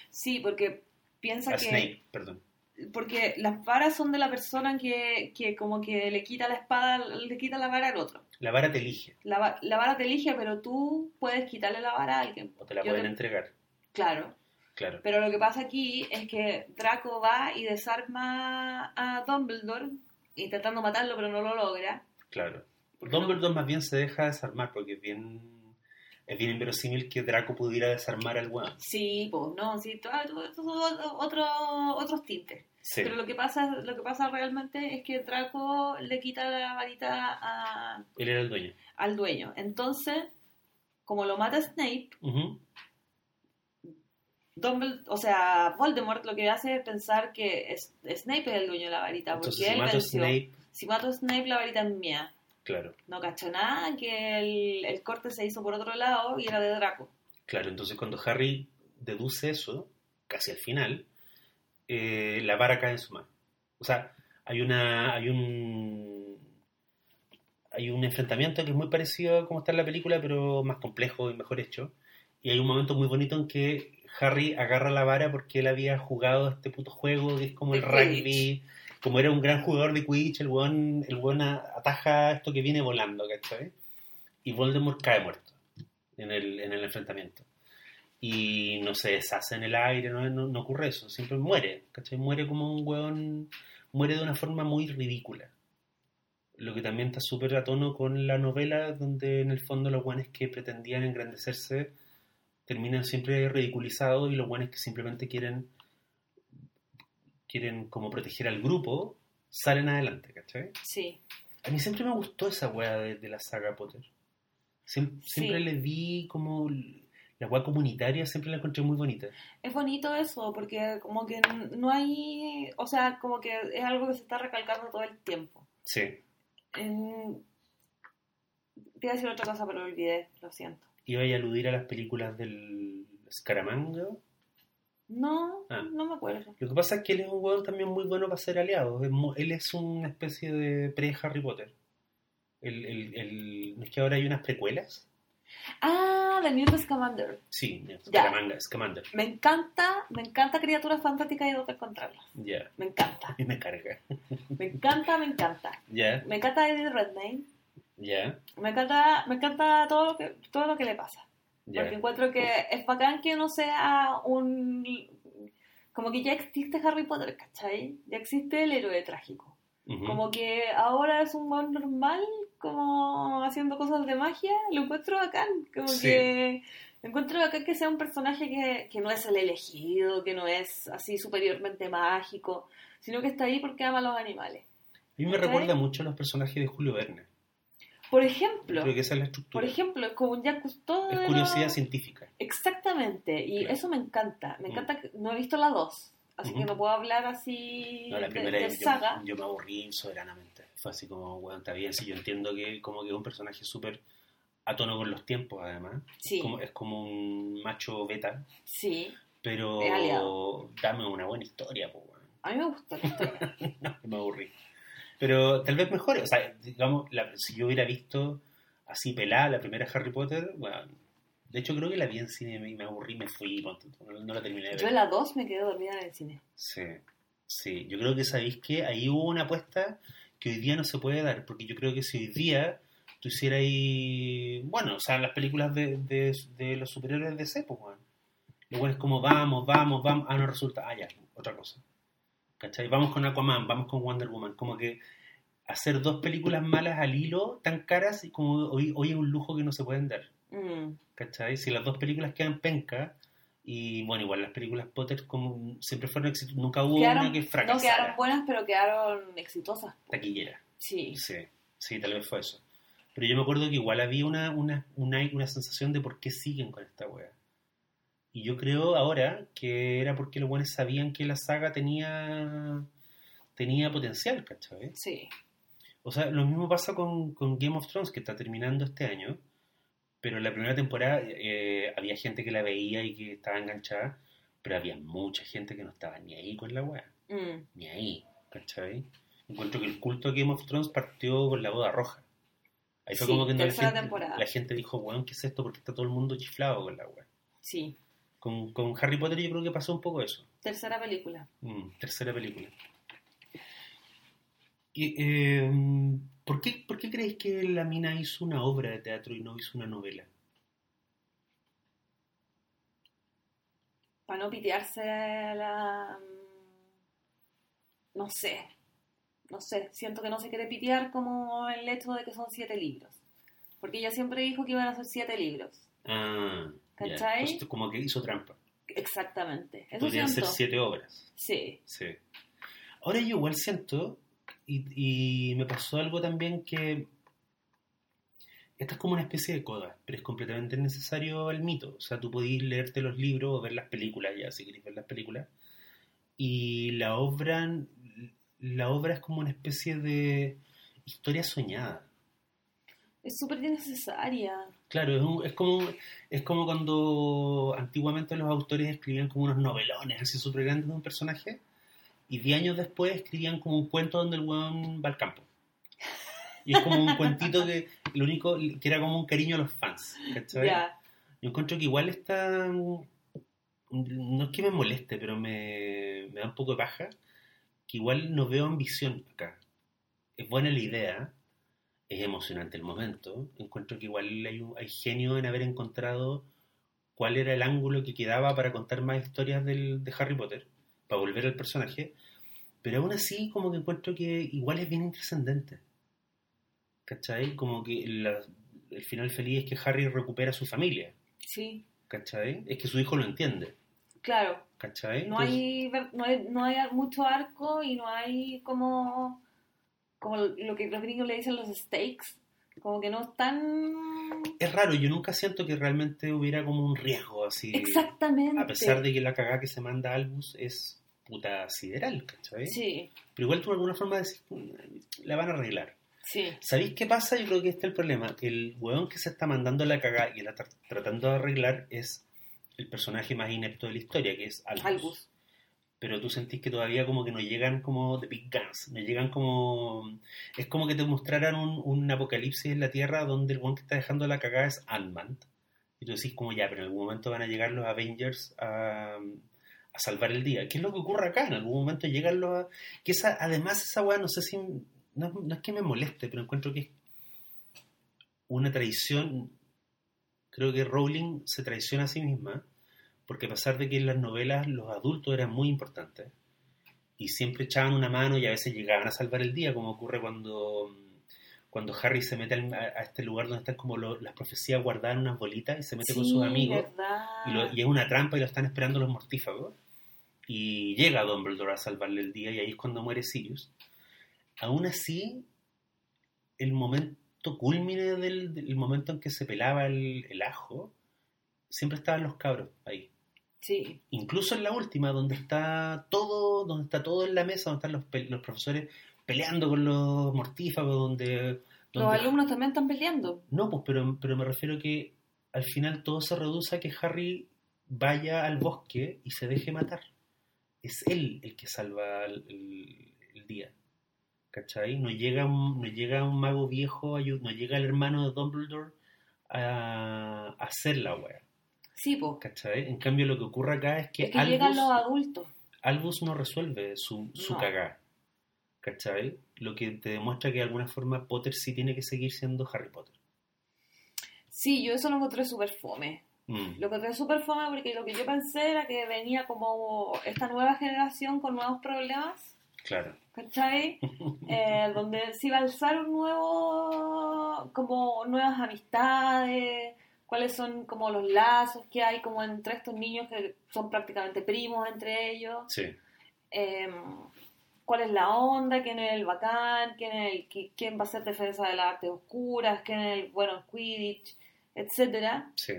Sí, porque piensa a que. Snape, perdón. Porque las varas son de la persona que, que como que le quita la espada, le quita la vara al otro. La vara te elige, La, va- la vara te elige, pero tú puedes quitarle la vara a alguien. o te la Yo pueden te- entregar, Claro. Claro. Pero lo que pasa aquí es que Draco va y desarma a Dumbledore, intentando matarlo, pero no lo logra. Claro. Dumbledore más bien se deja desarmar porque es bien, es bien inverosímil que Draco pudiera desarmar al weón. Sí, pues, no, sí, todo- todo- todo- otro, otros tintes. Sí, Pero lo que pasa, lo que pasa realmente es que Draco le quita la varita a- él era el dueño. al dueño. Entonces, como lo mata Snape. Dumbledore, o sea, Voldemort lo que hace es pensar que es- Snape es el dueño de la varita, porque Entonces, si él mato venció. Snape, Si mato a Snape, la varita es mía. claro, No cachó nada, que el, el corte se hizo por otro lado y era de Draco. claro. Entonces, cuando Harry deduce eso, casi al final, eh, la vara cae en su mano. O sea, hay una, hay un, hay un enfrentamiento que es muy parecido a como está en la película, pero más complejo y mejor hecho. Y hay un momento muy bonito en que Harry agarra la vara porque él había jugado este puto juego que es como el rugby. Quidditch. Como era un gran jugador de Quidditch, el weón, el weón ataja esto que viene volando, ¿cachai? Y Voldemort cae muerto en el, en el enfrentamiento. Y no se deshace en el aire, no, no, no ocurre eso, siempre muere, ¿cachai? Muere como un weón, muere de una forma muy ridícula. Lo que también está súper a tono con la novela, donde en el fondo los guanes que pretendían engrandecerse terminan siempre ridiculizados y los guanes que simplemente quieren quieren como proteger al grupo salen adelante, ¿cachai? Sí. A mí siempre me gustó esa weá de, de la saga Potter. Siem- siempre Sí. le vi como la weá comunitaria, siempre la encontré muy bonita. Es bonito eso, porque como que no hay, o sea, como que es algo que se está recalcando todo el tiempo. Sí. En- iba a decir otra cosa, pero lo olvidé, lo siento. Iba a aludir a las películas del Scaramanga. No, Ah. no me acuerdo. Lo que pasa es que él es un weón también muy bueno para ser aliado. Él es una especie de pre-Harry Potter. El, el, el- ¿no es que ahora hay unas precuelas? Ah, The Newt Scamander. Sí, Scaramanga, Scamander. Me encanta, me encanta Criaturas Fantásticas y dónde encontrarlas. Ya. Me encanta, <laughs> Y me carga. me encanta, me encanta. Ya, Me encanta Eddie Redmayne. Ya, Me encanta, me encanta todo lo que, todo lo que le pasa. Porque ya. encuentro que es bacán que no sea un... Como que ya existe Harry Potter, ¿cachai? Ya existe el héroe trágico. Ujú. Como que ahora es un buen normal, como haciendo cosas de magia. Lo encuentro bacán. Como Sí. que encuentro bacán que sea un personaje que, que no es el elegido, que no es así superiormente mágico, sino que está ahí porque ama a los animales. A mí me ¿Cachai? recuerda mucho a los personajes de Julio Verne. Por ejemplo, Creo que esa es la estructura. por ejemplo, como un Jacques Cousteau es curiosidad científica. Exactamente, y Claro. eso me encanta. Me Mm. encanta que no he visto la 2, así que no puedo hablar así No, la primera de, yo, saga. yo me aburrí soberanamente. Fue así como, bueno, está bien, sí, yo entiendo que como que es un personaje súper a tono con los tiempos, además. Sí, Como, es como un macho beta, sí, pero dame una buena historia, pues, weón. a mí me gusta la historia. <laughs> No, me aburrí. Pero tal vez mejor, o sea, digamos, la- si yo hubiera visto así pelada, la primera Harry Potter, bueno, de hecho creo que la vi en cine y me aburrí, me fui, no, no la terminé de ver. Yo en la 2 me quedé dormida en el cine. Sí, sí, yo creo que sabéis que ahí hubo una apuesta que hoy día no se puede dar, porque yo creo que si hoy día tú hicieras ahí, bueno, o sea, las películas de, de, de los superhéroes de ese, pues, bueno, lo bueno es como vamos, vamos, vamos, ah, no resulta, ah, ya, otra cosa. ¿Cachai? Vamos con Aquaman, vamos con Wonder Woman, como que hacer dos películas malas al hilo tan caras y como hoy, hoy es un lujo que no se pueden dar. Mm. ¿Cachai? Si las dos películas quedan penca, y bueno, igual las películas Potter como siempre fueron exitosas, nunca hubo Quedaron- una que no fracasara. quedaron buenas, pero quedaron exitosas. Taquillera. Sí. Sí, sí, tal vez fue eso. Pero yo me acuerdo que igual había una, una, una, una sensación de por qué siguen con esta wea. Y yo creo ahora que era porque los buenos sabían que la saga tenía tenía potencial, ¿cachai? Sí. O sea, lo mismo pasa con, con Game of Thrones, que está terminando este año, pero en la primera temporada eh, había gente que la veía y que estaba enganchada, pero había mucha gente que no estaba ni ahí con la wea, Mm. ni ahí, ¿cachai? Encuentro que el culto a Game of Thrones partió con la boda roja. Ahí fue Sí, como que no la, gente, la gente dijo, weón, ¿qué es esto? Porque está todo el mundo chiflado con la wea. Sí. Con, con Harry Potter yo creo que pasó un poco eso. Tercera película. Mm, tercera película. Y, eh, ¿por, qué, ¿Por qué crees que la mina hizo una obra de teatro y no hizo una novela? Para no pitearse la... No sé. No sé. Siento que no se quiere pitear como el hecho de que son siete libros. Porque ella siempre dijo que iban a ser siete libros. Ah. ¿Cachai? Pues, como que hizo trampa. Exactamente. Eso Podrían ser siento. siete obras. Sí. Sí. Ahora yo igual siento, y, y me pasó algo también que esta es como una especie de coda, pero es completamente necesario el mito. O sea, tú podís leerte los libros o ver las películas, ya si queréis ver las películas, y la obra, la obra es como una especie de historia soñada. Es súper necesaria. Claro, es, un- es como es como cuando antiguamente los autores escribían como unos novelones así súper grandes de un personaje y 10 años después escribían como un cuento donde el weón va al campo. Y es como un cuentito que lo único que era como un cariño a los fans. Ya. Yo encuentro que igual está. No es que me moleste, pero me, me da un poco de paja. Que igual no veo ambición acá. Es buena la idea, es emocionante el momento. Encuentro que igual hay, genio en haber encontrado cuál era el ángulo que quedaba para contar más historias del, de Harry Potter, para volver al personaje. Pero aún así, como que encuentro que igual es bien intrascendente. ¿Cachai? Como que la- el final feliz es que Harry recupera a su familia. Sí. ¿Cachai? Es que su hijo lo entiende. Claro. ¿Cachai? No hay, no hay, no hay mucho arco y no hay como, como lo que los gringos le dicen los stakes. Como que no están... Es raro, yo nunca siento que realmente hubiera como un riesgo así. Exactamente. A pesar de que la cagada que se manda Albus es puta sideral, ¿cachai? Sí, Pero igual tú de alguna forma decís, "Mm, la van a arreglar. sí. ¿Sabéis qué pasa? Yo creo que este es el problema. El weón que se está mandando la cagada y la está tratando de arreglar es el personaje más inepto de la historia, que es Albus. Albus. Pero tú sentís que todavía como que no llegan como The Big Guns, no llegan como... Es como que te mostraran un, un apocalipsis en la Tierra donde el weón que está dejando la cagada es Ant-Man. Y tú decís como ya, pero en algún momento van a llegar los Avengers a, a salvar el día. ¿Qué es lo que ocurre acá? En algún momento llegan los... Que esa, además esa weá, no sé si... No, no es que me moleste, pero encuentro que es una traición. Creo que Rowling se traiciona a sí misma, porque a pesar de que en las novelas los adultos eran muy importantes y siempre echaban una mano y a veces llegaban a salvar el día, como ocurre cuando, cuando Harry se mete a, este lugar donde están como lo- las profecías guardadas en unas bolitas y se mete con sus amigos y, lo- y es una trampa y lo están esperando los mortífagos. Y llega Dumbledore a salvarle el día y ahí es cuando muere Sirius. Aún así, el momento culmine del, del momento en que se pelaba el, el ajo, siempre estaban los cabros ahí. Sí, Incluso en la última, donde está todo, donde está todo en la mesa, donde están los, pe- los profesores peleando con los mortífagos, donde... los alumnos también están peleando. no, pues, pero, pero me refiero que al final todo se reduce a que Harry vaya al bosque y se deje matar. Es él el que salva el, el- el día. ¿cachai? No llega un, no llega un mago viejo, no llega el hermano de Dumbledore a, a hacer la wea, Sí, po. ¿cachai? En cambio lo que ocurre acá es que, Es que llegan Albus, los adultos. Albus no resuelve su, su No. cagá, ¿cachai? Lo que te demuestra que de alguna forma Potter sí tiene que seguir siendo Harry Potter. Sí, yo eso lo encontré súper fome. Mm, Lo encontré súper fome porque lo que yo pensé era que venía como esta nueva generación con nuevos problemas, claro. ¿cachai? <laughs> Eh, donde se iba a alzar un nuevo, como nuevas amistades, cuáles son como los lazos que hay como entre estos niños que son prácticamente primos entre ellos. Sí, eh, cuál es la onda, quién es el bacán, quién, es el, qui- quién va a ser defensa de las artes oscuras, quién es el bueno en Quidditch, etcétera. sí.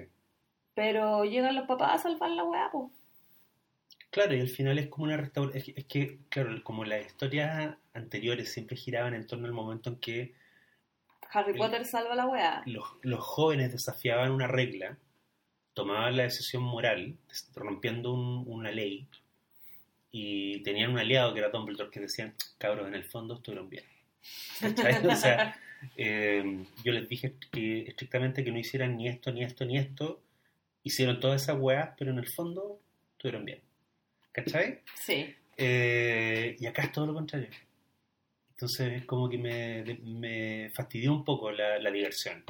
Pero llegan los papás a salvar la weá, po. Claro, y al final es como una restauración. Es, que- es que, claro, como las historias anteriores siempre giraban en torno al momento en que Harry El- Potter salva la weá. los, los jóvenes desafiaban una regla, tomaban la decisión moral, rompiendo un- una ley, y tenían un aliado que era Dumbledore que decían, cabros, en el fondo estuvieron bien. O sea, <laughs> eh, yo les dije que estrictamente que no hicieran ni esto, ni esto, ni esto. Hicieron todas esas weas, pero en el fondo estuvieron bien. ¿Cachai? Sí. Eh, y acá es todo lo contrario. Entonces es como que me, me fastidió un poco la, la diversión.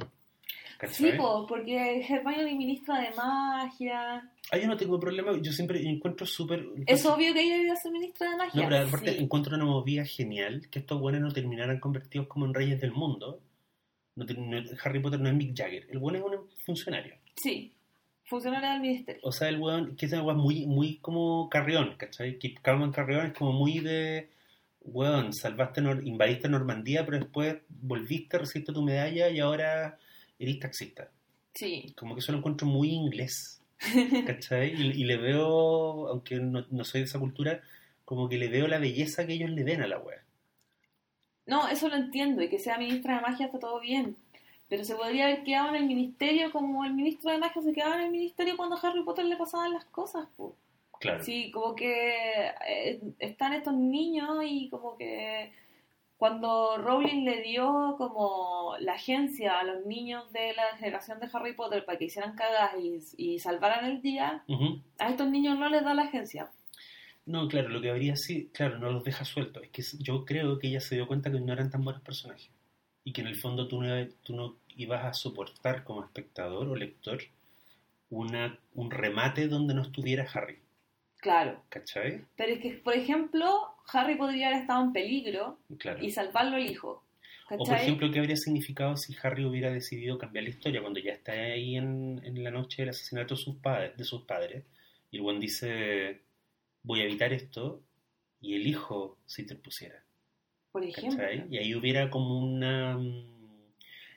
¿Cachai? Sí, po, porque Hermione es ministra de magia. Ah, yo no tengo problema, yo siempre encuentro súper... Es obvio que ella iba a ser ministra de No, magia. pero aparte Sí. encuentro una movida genial que estos buenos no terminaran convertidos como en reyes del mundo. No no- Harry Potter no es Mick Jagger, el bueno es un funcionario. Sí. Funcionaria del ministerio. O sea, el weón, que es weá muy, muy como Carrión, ¿cachai? Que Carmen Carrión es como muy de, weón, salvaste, Nor- invadiste Normandía, pero después volviste, recibiste tu medalla y ahora eres taxista. Sí. Como que eso lo encuentro muy inglés, <laughs> ¿cachai? Y, y le veo, aunque no, no soy de esa cultura, como que le veo la belleza que ellos le ven a la wea. No, eso lo entiendo, y que sea ministra de magia está todo bien. Pero se podría haber quedado en el ministerio como el ministro de magia se quedaba en el ministerio cuando a Harry Potter le pasaban las cosas. po. Claro. Sí, como que eh, están estos niños y como que cuando Rowling le dio como la agencia a los niños de la generación de Harry Potter para que hicieran cagas y, y salvaran el día, a estos niños no les da la agencia. No, claro, lo que habría sí, claro, no los deja sueltos. Es que yo creo que ella se dio cuenta que no eran tan buenos personajes. Y que en el fondo tú no, tú no ibas a soportar como espectador o lector una, un remate donde no estuviera Harry. Claro. ¿Cachai? Pero es que, por ejemplo, Harry podría haber estado en peligro Claro. y salvarlo el hijo. O por ejemplo, ¿qué habría significado si Harry hubiera decidido cambiar la historia cuando ya está ahí en, en la noche del asesinato de sus, padres, de sus padres? Y el buen dice, voy a evitar esto, y el hijo se interpusiera. por ejemplo. ¿cachai? Y ahí hubiera como una... mm,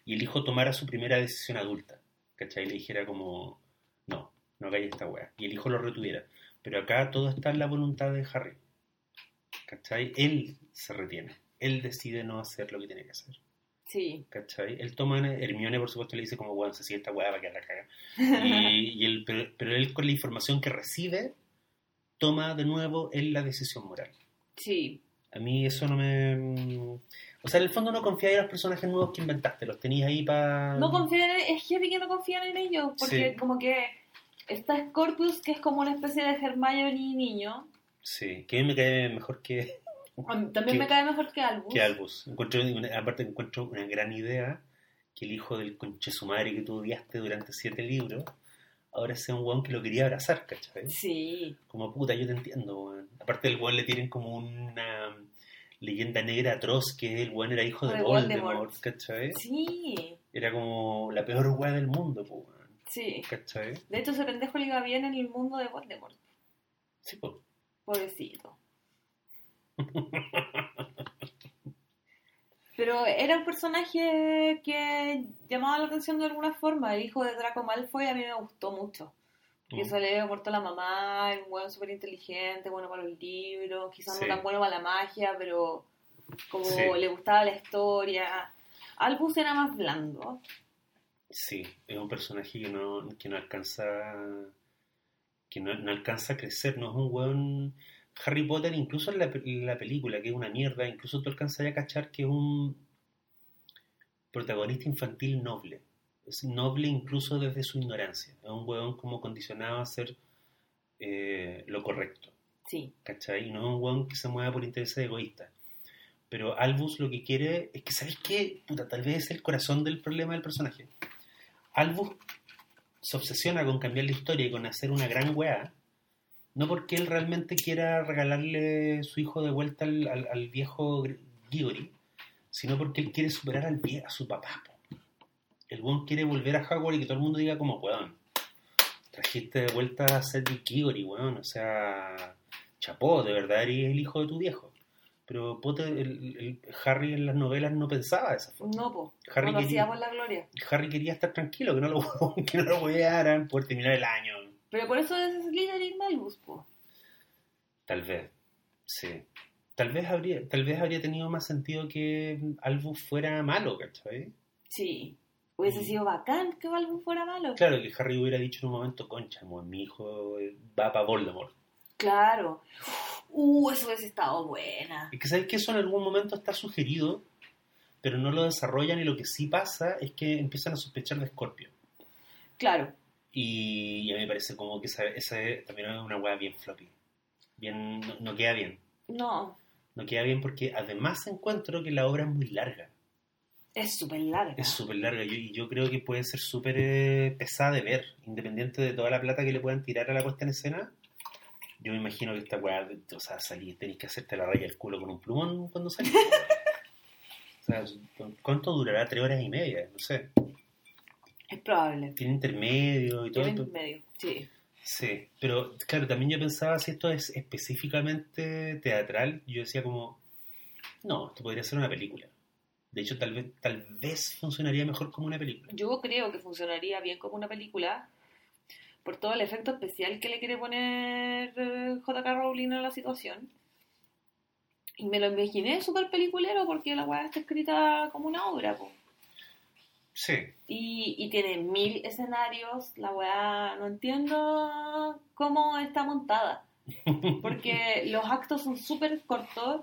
Y el hijo tomara su primera decisión adulta, ¿cachai? Y le dijera como, no, no hagáis esta wea. Y el hijo lo retuviera. Pero acá todo está en la voluntad de Harry, ¿cachai? Él se retiene. Él decide no hacer lo que tiene que hacer. Sí. ¿Cachai? Él toma, Hermione por supuesto le dice como, bueno, se sigue esta weá va a quedar la caga. <laughs> Y, y él, pero, pero él con la información que recibe, toma de nuevo él la decisión moral. Sí. A mí eso no me... O sea, en el fondo no confía en los personajes nuevos que inventaste, los tenías ahí para... No confían en, es heavy que no confían en ellos, porque Sí. como que está Scorpius, que es como una especie de Hermione niño. Sí, que a mí me cae mejor que, <laughs> También Que- me cae mejor que Albus. que Albus. Encuentro, aparte encuentro una gran idea que el hijo del conche su madre que tú odiaste durante siete libros, ahora sea un weón que lo quería abrazar, ¿cachai? Sí. Como puta, yo te entiendo, weón. Aparte del weón le tienen como una leyenda negra atroz que el weón era hijo de De Voldemort, Voldemort. ¿cachai? Sí. Era como la peor weá del mundo, po, weón. Sí. ¿cachai? De hecho, ese pendejo le iba bien en el mundo de Voldemort. Sí, po. Pobrecito. Pero era un personaje que llamaba la atención de alguna forma. El hijo de Draco Malfoy a mí me gustó mucho. Que Mm. se le había muerto la mamá, un weón súper inteligente, bueno para los libros, quizás Sí. no tan bueno para la magia, pero como Sí. le gustaba la historia. Albus era más blando. Sí, es un personaje que no, que no alcanza que no, no alcanza a crecer, no es un weón Harry Potter, incluso en la, en la película, que es una mierda, incluso tú alcanzas a cachar que es un protagonista infantil noble. Es noble incluso desde su ignorancia. Es un hueón como condicionado a hacer eh, lo correcto. Sí. ¿cachai? Y no es un weón que se mueva por intereses egoístas. Pero Albus lo que quiere es que, ¿sabes qué? Puta, tal vez es el corazón del problema del personaje. Albus se obsesiona con cambiar la historia y con hacer una gran weá, no porque él realmente quiera regalarle su hijo de vuelta al, viejo Gr- Grigori, sino porque él quiere superar al a su papá. El weón quiere volver a Hogwarts y que todo el mundo diga como, weón, trajiste de vuelta a Cedric Diggory, weón, o sea, chapó, de verdad eres el hijo de tu viejo. Pero Potter, el, el- Harry en las novelas no pensaba de esa forma. No, po. Harry no lo quería- hacía por la gloria. Harry quería estar tranquilo, que no lo, <laughs> que no lo poder terminar el año. Pero por eso es Slytherin Malbus, po. Tal vez, sí. Tal vez habría, tal vez habría tenido más sentido que Albus fuera malo, ¿cachai? Sí. Hubiese sido bacán que Malbus fuera malo. Claro, que Harry hubiera dicho en un momento, concha, mi hijo eh, va para Voldemort. Claro. Uh, eso hubiese estado buena. Es que sabes que eso en algún momento está sugerido, pero no lo desarrollan y lo que sí pasa es que empiezan a sospechar de Scorpio. Claro. Y a mí me parece como que esa, esa también es una hueá bien floppy. Bien, no, no queda bien. No. No queda bien porque además encuentro que la obra es muy larga. Es súper larga. Es súper larga yo- y yo creo que puede ser súper eh, pesada de ver, independiente de toda la plata que le puedan tirar a la puesta en escena. Yo me imagino que esta weá, o sea, salís, tenés que hacerte la raya del culo con un plumón cuando salís. o sea, ¿cuánto durará? ¿Tres horas y media? No sé. Es probable. Tiene intermedio y todo. Tiene esto. medio. Sí. Sí, pero claro, también yo pensaba si esto es específicamente teatral, yo decía como, no, esto podría ser una película. De hecho, tal vez, tal vez funcionaría mejor como una película. Yo creo que funcionaría bien como una película por todo el efecto especial que le quiere poner eh, J.K. Rowling a la situación. Y me lo imaginé súper peliculero porque la weá está escrita como una obra. po. Sí, Y, y tiene mil escenarios. La weá no entiendo cómo está montada. <laughs> Porque los actos son súper cortos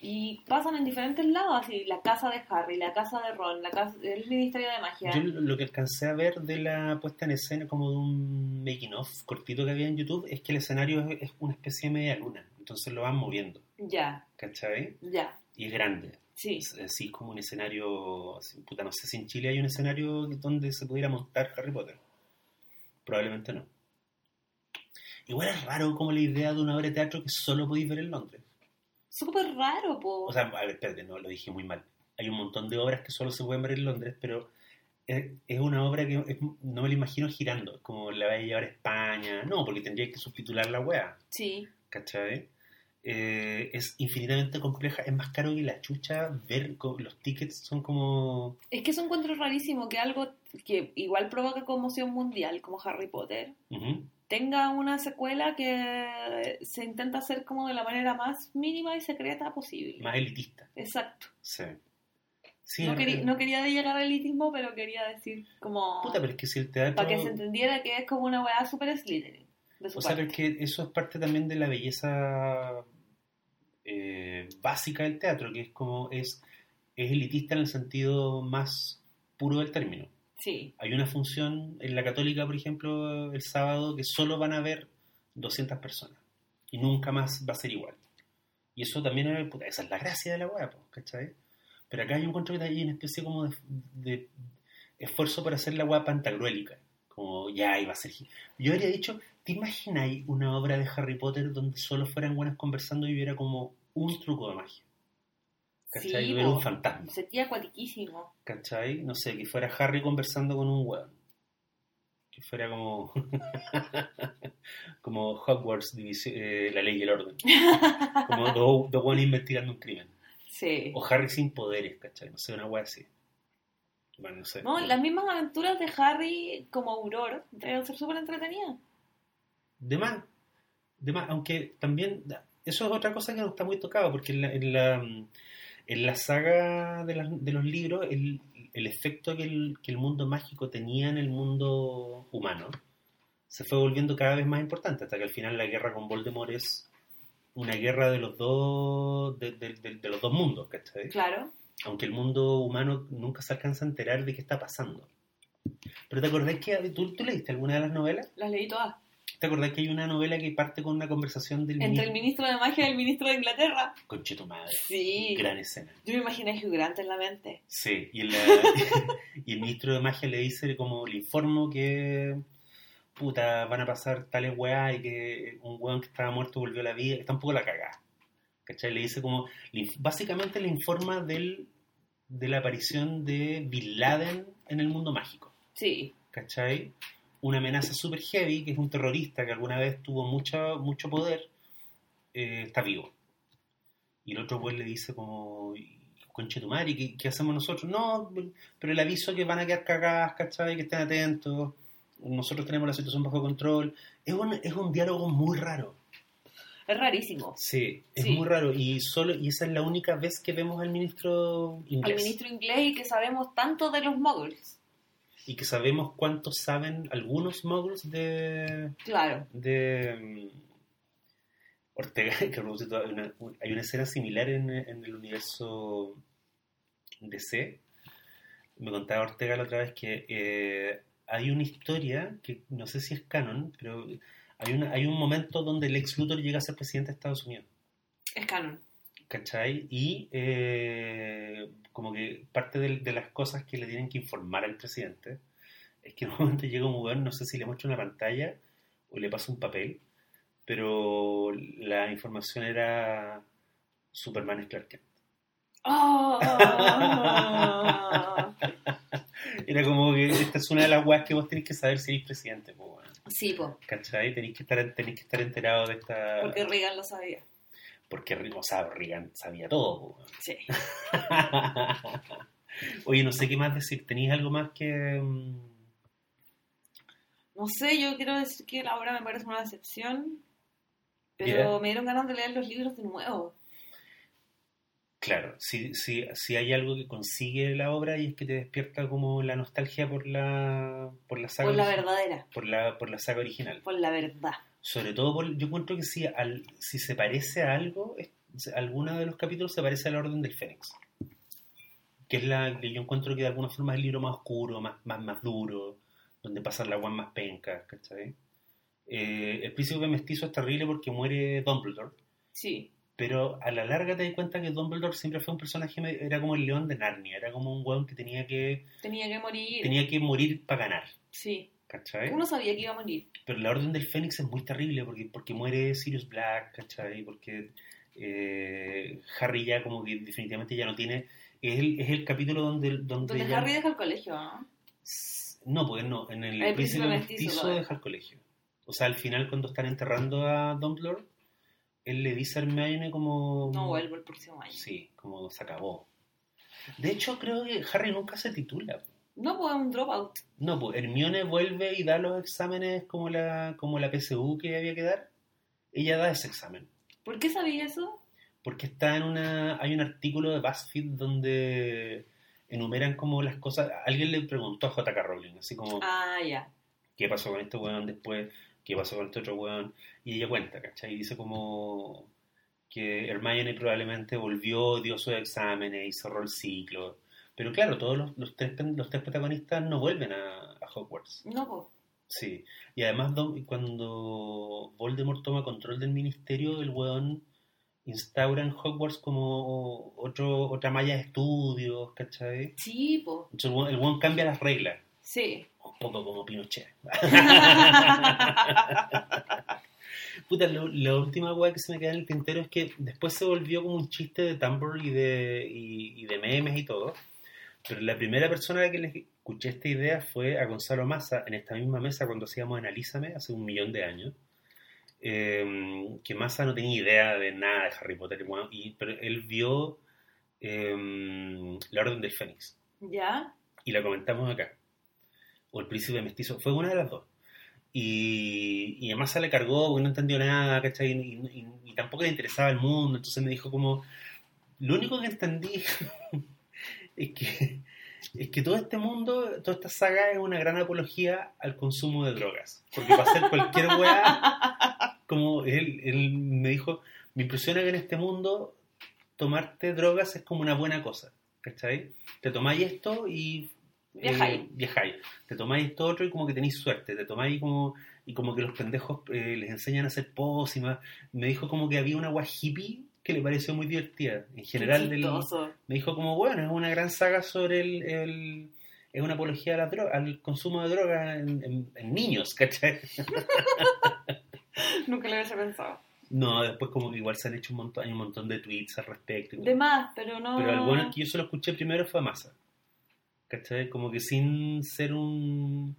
y pasan en diferentes lados. Así, la casa de Harry, la casa de Ron, la casa, el Ministerio de Magia. yo lo que alcancé a ver de la puesta en escena como de un making of cortito que había en YouTube es que el escenario es, es una especie de media luna, entonces lo van moviendo, Ya, ¿cachai? ya. Y es grande. Sí. Es así como un escenario, puta, no sé si en Chile hay un escenario donde se pudiera montar Harry Potter. Probablemente no. Igual es raro como la idea de una obra de teatro que solo podéis ver en Londres. Súper raro, po. O sea, a ver, espérate, no, lo dije muy mal. Hay un montón de obras que solo se pueden ver en Londres, pero es, es una obra que es- no me la imagino girando. Como la vais a llevar a España. No, porque tendría que subtitular la wea, sí. ¿cachai? Eh, es infinitamente compleja, es más caro que la chucha ver los tickets son como Es que es un encuentro rarísimo que algo que igual provoca conmoción mundial, como Harry Potter, Ujú. Tenga una secuela que se intenta hacer como de la manera más mínima y secreta posible. más elitista. Exacto. Sí. Sí, no, quería, no quería llegar al elitismo, pero quería decir como... Puta, pero es que si el teatro... para que se entendiera que es como una weá super Slytherin. O sea, pero es que eso es parte también de la belleza eh, básica del teatro, que es como es, es elitista en el sentido más puro del término. Sí, Hay una función en la católica, por ejemplo, el sábado, que solo van a ver 200 personas. Y nunca más va a ser igual. Y eso también es, puta, esa es la gracia de la weá, ¿cachai? Pero acá yo encuentro que hay una especie como de, esfuerzo para hacer la weá pantagruélica. Como ya iba a ser. Yo habría dicho, ¿te imagináis una obra de Harry Potter donde solo fueran buenas conversando y hubiera como un truco de magia? ¿Cachai? Sí, po. un fantasma. sería acuatiquísimo. ¿Cachai? No sé, que fuera Harry conversando con un weón. Que fuera como. <laughs> como Hogwarts, eh, la ley y el orden. <laughs> Como dos dos weones investigando un crimen. Sí. O Harry sin poderes, ¿cachai? No sé, una wea así. Bueno, no sé. No, las mismas aventuras de Harry como Auror deben ser súper entretenidas. De más. De más, aunque también. Eso es otra cosa que no está muy tocado, porque en la, en la, en la saga de, las- de los libros, el, el efecto que el, que el mundo mágico tenía en el mundo humano se fue volviendo cada vez más importante, hasta que al final la guerra con Voldemort es una guerra de los dos de, de- de- de los dos mundos, ¿cachai? Claro. Aunque el mundo humano nunca se alcanza a enterar de qué está pasando. Pero ¿te acordás que ¿tú, tú leíste alguna de las novelas? Las leí todas. ¿Te acordás que hay una novela que parte con una conversación del Entre el ministro? de magia y el ministro de Inglaterra. Conche tu madre. Sí. Gran escena. Yo me imaginé a Hugh Grant en la mente. Sí, y el, <laughs> y el ministro de magia le dice como, le informo que puta, van a pasar tales weas y que un weón que estaba muerto volvió a la vida, está un poco la cagada. ¿Cachai? Le dice como, le básicamente le informa del, de la aparición de Bin Laden en el mundo mágico. Sí. ¿Cachai? Una amenaza super heavy, que es un terrorista que alguna vez tuvo mucho, mucho poder, eh, está vivo. Y el otro pues le dice como, conche tu madre, ¿qué, qué hacemos nosotros? No, pero el aviso que van a quedar cagadas, ¿cachai? Que estén atentos. Nosotros tenemos la situación bajo control. Es un, es un diálogo muy raro. Es rarísimo. Sí, es Sí. muy raro. Y solo y esa es la única vez que vemos al ministro inglés. Al ministro inglés y que sabemos tanto de los muggles. Y que sabemos cuántos saben algunos muggles de, Claro. de mm, Ortega, <laughs> que hay una, hay una escena similar en, en el universo DC. Me contaba Ortega la otra vez que eh, hay una historia que no sé si es canon, pero hay, una, hay un momento donde Lex Luthor llega a ser presidente de Estados Unidos. Es canon. ¿Cachai? Y eh, como que parte de, de las cosas que le tienen que informar al presidente es que en un momento llega un weón, no sé si le muestra una pantalla o le pasa un papel, pero la información era Superman es Clark Kent. ¡Oh! <laughs> Era como que esta es una de las weas que vos tenés que saber si eres presidente, weón. sí, po, ¿cachai? Tenéis que estar, tenéis que estar enterado de esta... porque Reagan lo sabía. Porque, o sea, Reagan sabía todo. Sí. <laughs> Oye, no sé qué más decir. ¿Tenéis algo más que...? mm, No sé, yo quiero decir que la obra me parece una decepción, pero Yeah. me dieron ganas de leer los libros de nuevo. Claro, si, si, si hay algo que consigue la obra y es que te despierta como la nostalgia por la, por la saga Por la verdadera, por la, por la saga original. por la verdad. Sobre todo, por, yo encuentro que si, al, si se parece a algo, es- alguno de los capítulos se parece a la Orden del Fénix. Que es la que yo encuentro que de alguna forma es el libro más oscuro, más, más, más duro, donde pasan las aguas más pencas, ¿cachai? Eh, el príncipe mestizo es terrible porque muere Dumbledore, Sí, pero a la larga te das cuenta que Dumbledore siempre fue un personaje, era como el león de Narnia, era como un weón que tenía que, tenía que morir. tenía que morir para ganar, Sí, ¿cachai? uno sabía que iba a morir. Pero la Orden del Fénix es muy terrible porque, porque muere Sirius Black, ¿cachai? Porque eh, Harry ya como que definitivamente ya no tiene... Es el, es el capítulo donde... Donde, Donde ya- Harry deja el colegio, ¿no? No, pues no, en el, El príncipe mestizo, deja el colegio. O sea, al final cuando están enterrando a Dumbledore, él le dice a Hermione como... No vuelvo el próximo año. Sí, como se acabó. De hecho, creo que Harry nunca se titula. No, pues un dropout. No, pues Hermione vuelve y da los exámenes como la, como la PSU que había que dar. Ella da ese examen. ¿Por qué sabía eso? Porque está en una. Hay un artículo de BuzzFeed donde enumeran como las cosas. Alguien le preguntó a J.K. Rowling, así como, Ah, ya. ¿qué pasó con este weón después? ¿Qué pasó con este otro weón? Y ella cuenta, ¿cachai? Y dice como que Hermione probablemente volvió, dio sus exámenes y cerró el ciclo. Pero claro, todos los, los, tres, los tres protagonistas no vuelven a, a Hogwarts. No, pues. Sí, y además cuando Voldemort toma control del ministerio, el weón instaura en Hogwarts como otro, otra malla de estudios, ¿cachai? Sí, pues. Entonces el weón, el weón cambia las reglas, Sí. un poco como Pinochet. <laughs> Puta, lo- la última weá que se me queda en el tintero es que después se volvió como un chiste de Tumblr y de, y, y de memes y todo. Pero la primera persona a la que le escuché esta idea fue a Gonzalo Massa en esta misma mesa cuando hacíamos Analízame hace un millón de años. Eh, que Massa no tenía idea de nada de Harry Potter, y, pero él vio eh, La Orden del Fénix ¿Ya? y la comentamos acá. O El Príncipe Mestizo, fue una de las dos. Y, y a Massa le cargó porque no entendió nada, ¿cachai? Y, y- y tampoco le interesaba el mundo, entonces me dijo como, lo único que entendí <laughs> es que, <laughs> es que todo este mundo, toda esta saga es una gran apología al consumo de drogas. Porque para hacer cualquier <laughs> weá, como él, él me dijo, me impresiona que en este mundo tomarte drogas es como una buena cosa, ¿cachai? Te tomáis esto y... eh, Viajáis. viajáis. Te tomáis esto otro y como que tenéis suerte. Te tomáis como... Y como que los pendejos eh, les enseñan a hacer pócimas. Me dijo como que había una agua hippie que le pareció muy divertida. En general, del, me dijo como, bueno, es una gran saga sobre el... el- es una apología a la droga, al consumo de droga en, en- en niños, <laughs> ¿cachai? <laughs> Nunca lo hubiese pensado. No, después como que igual se han hecho un montón, hay un montón de tweets al respecto. y. De más, pero no. Pero el bueno que yo se lo escuché primero fue a Massa. ¿Cachai? Como que sin ser un,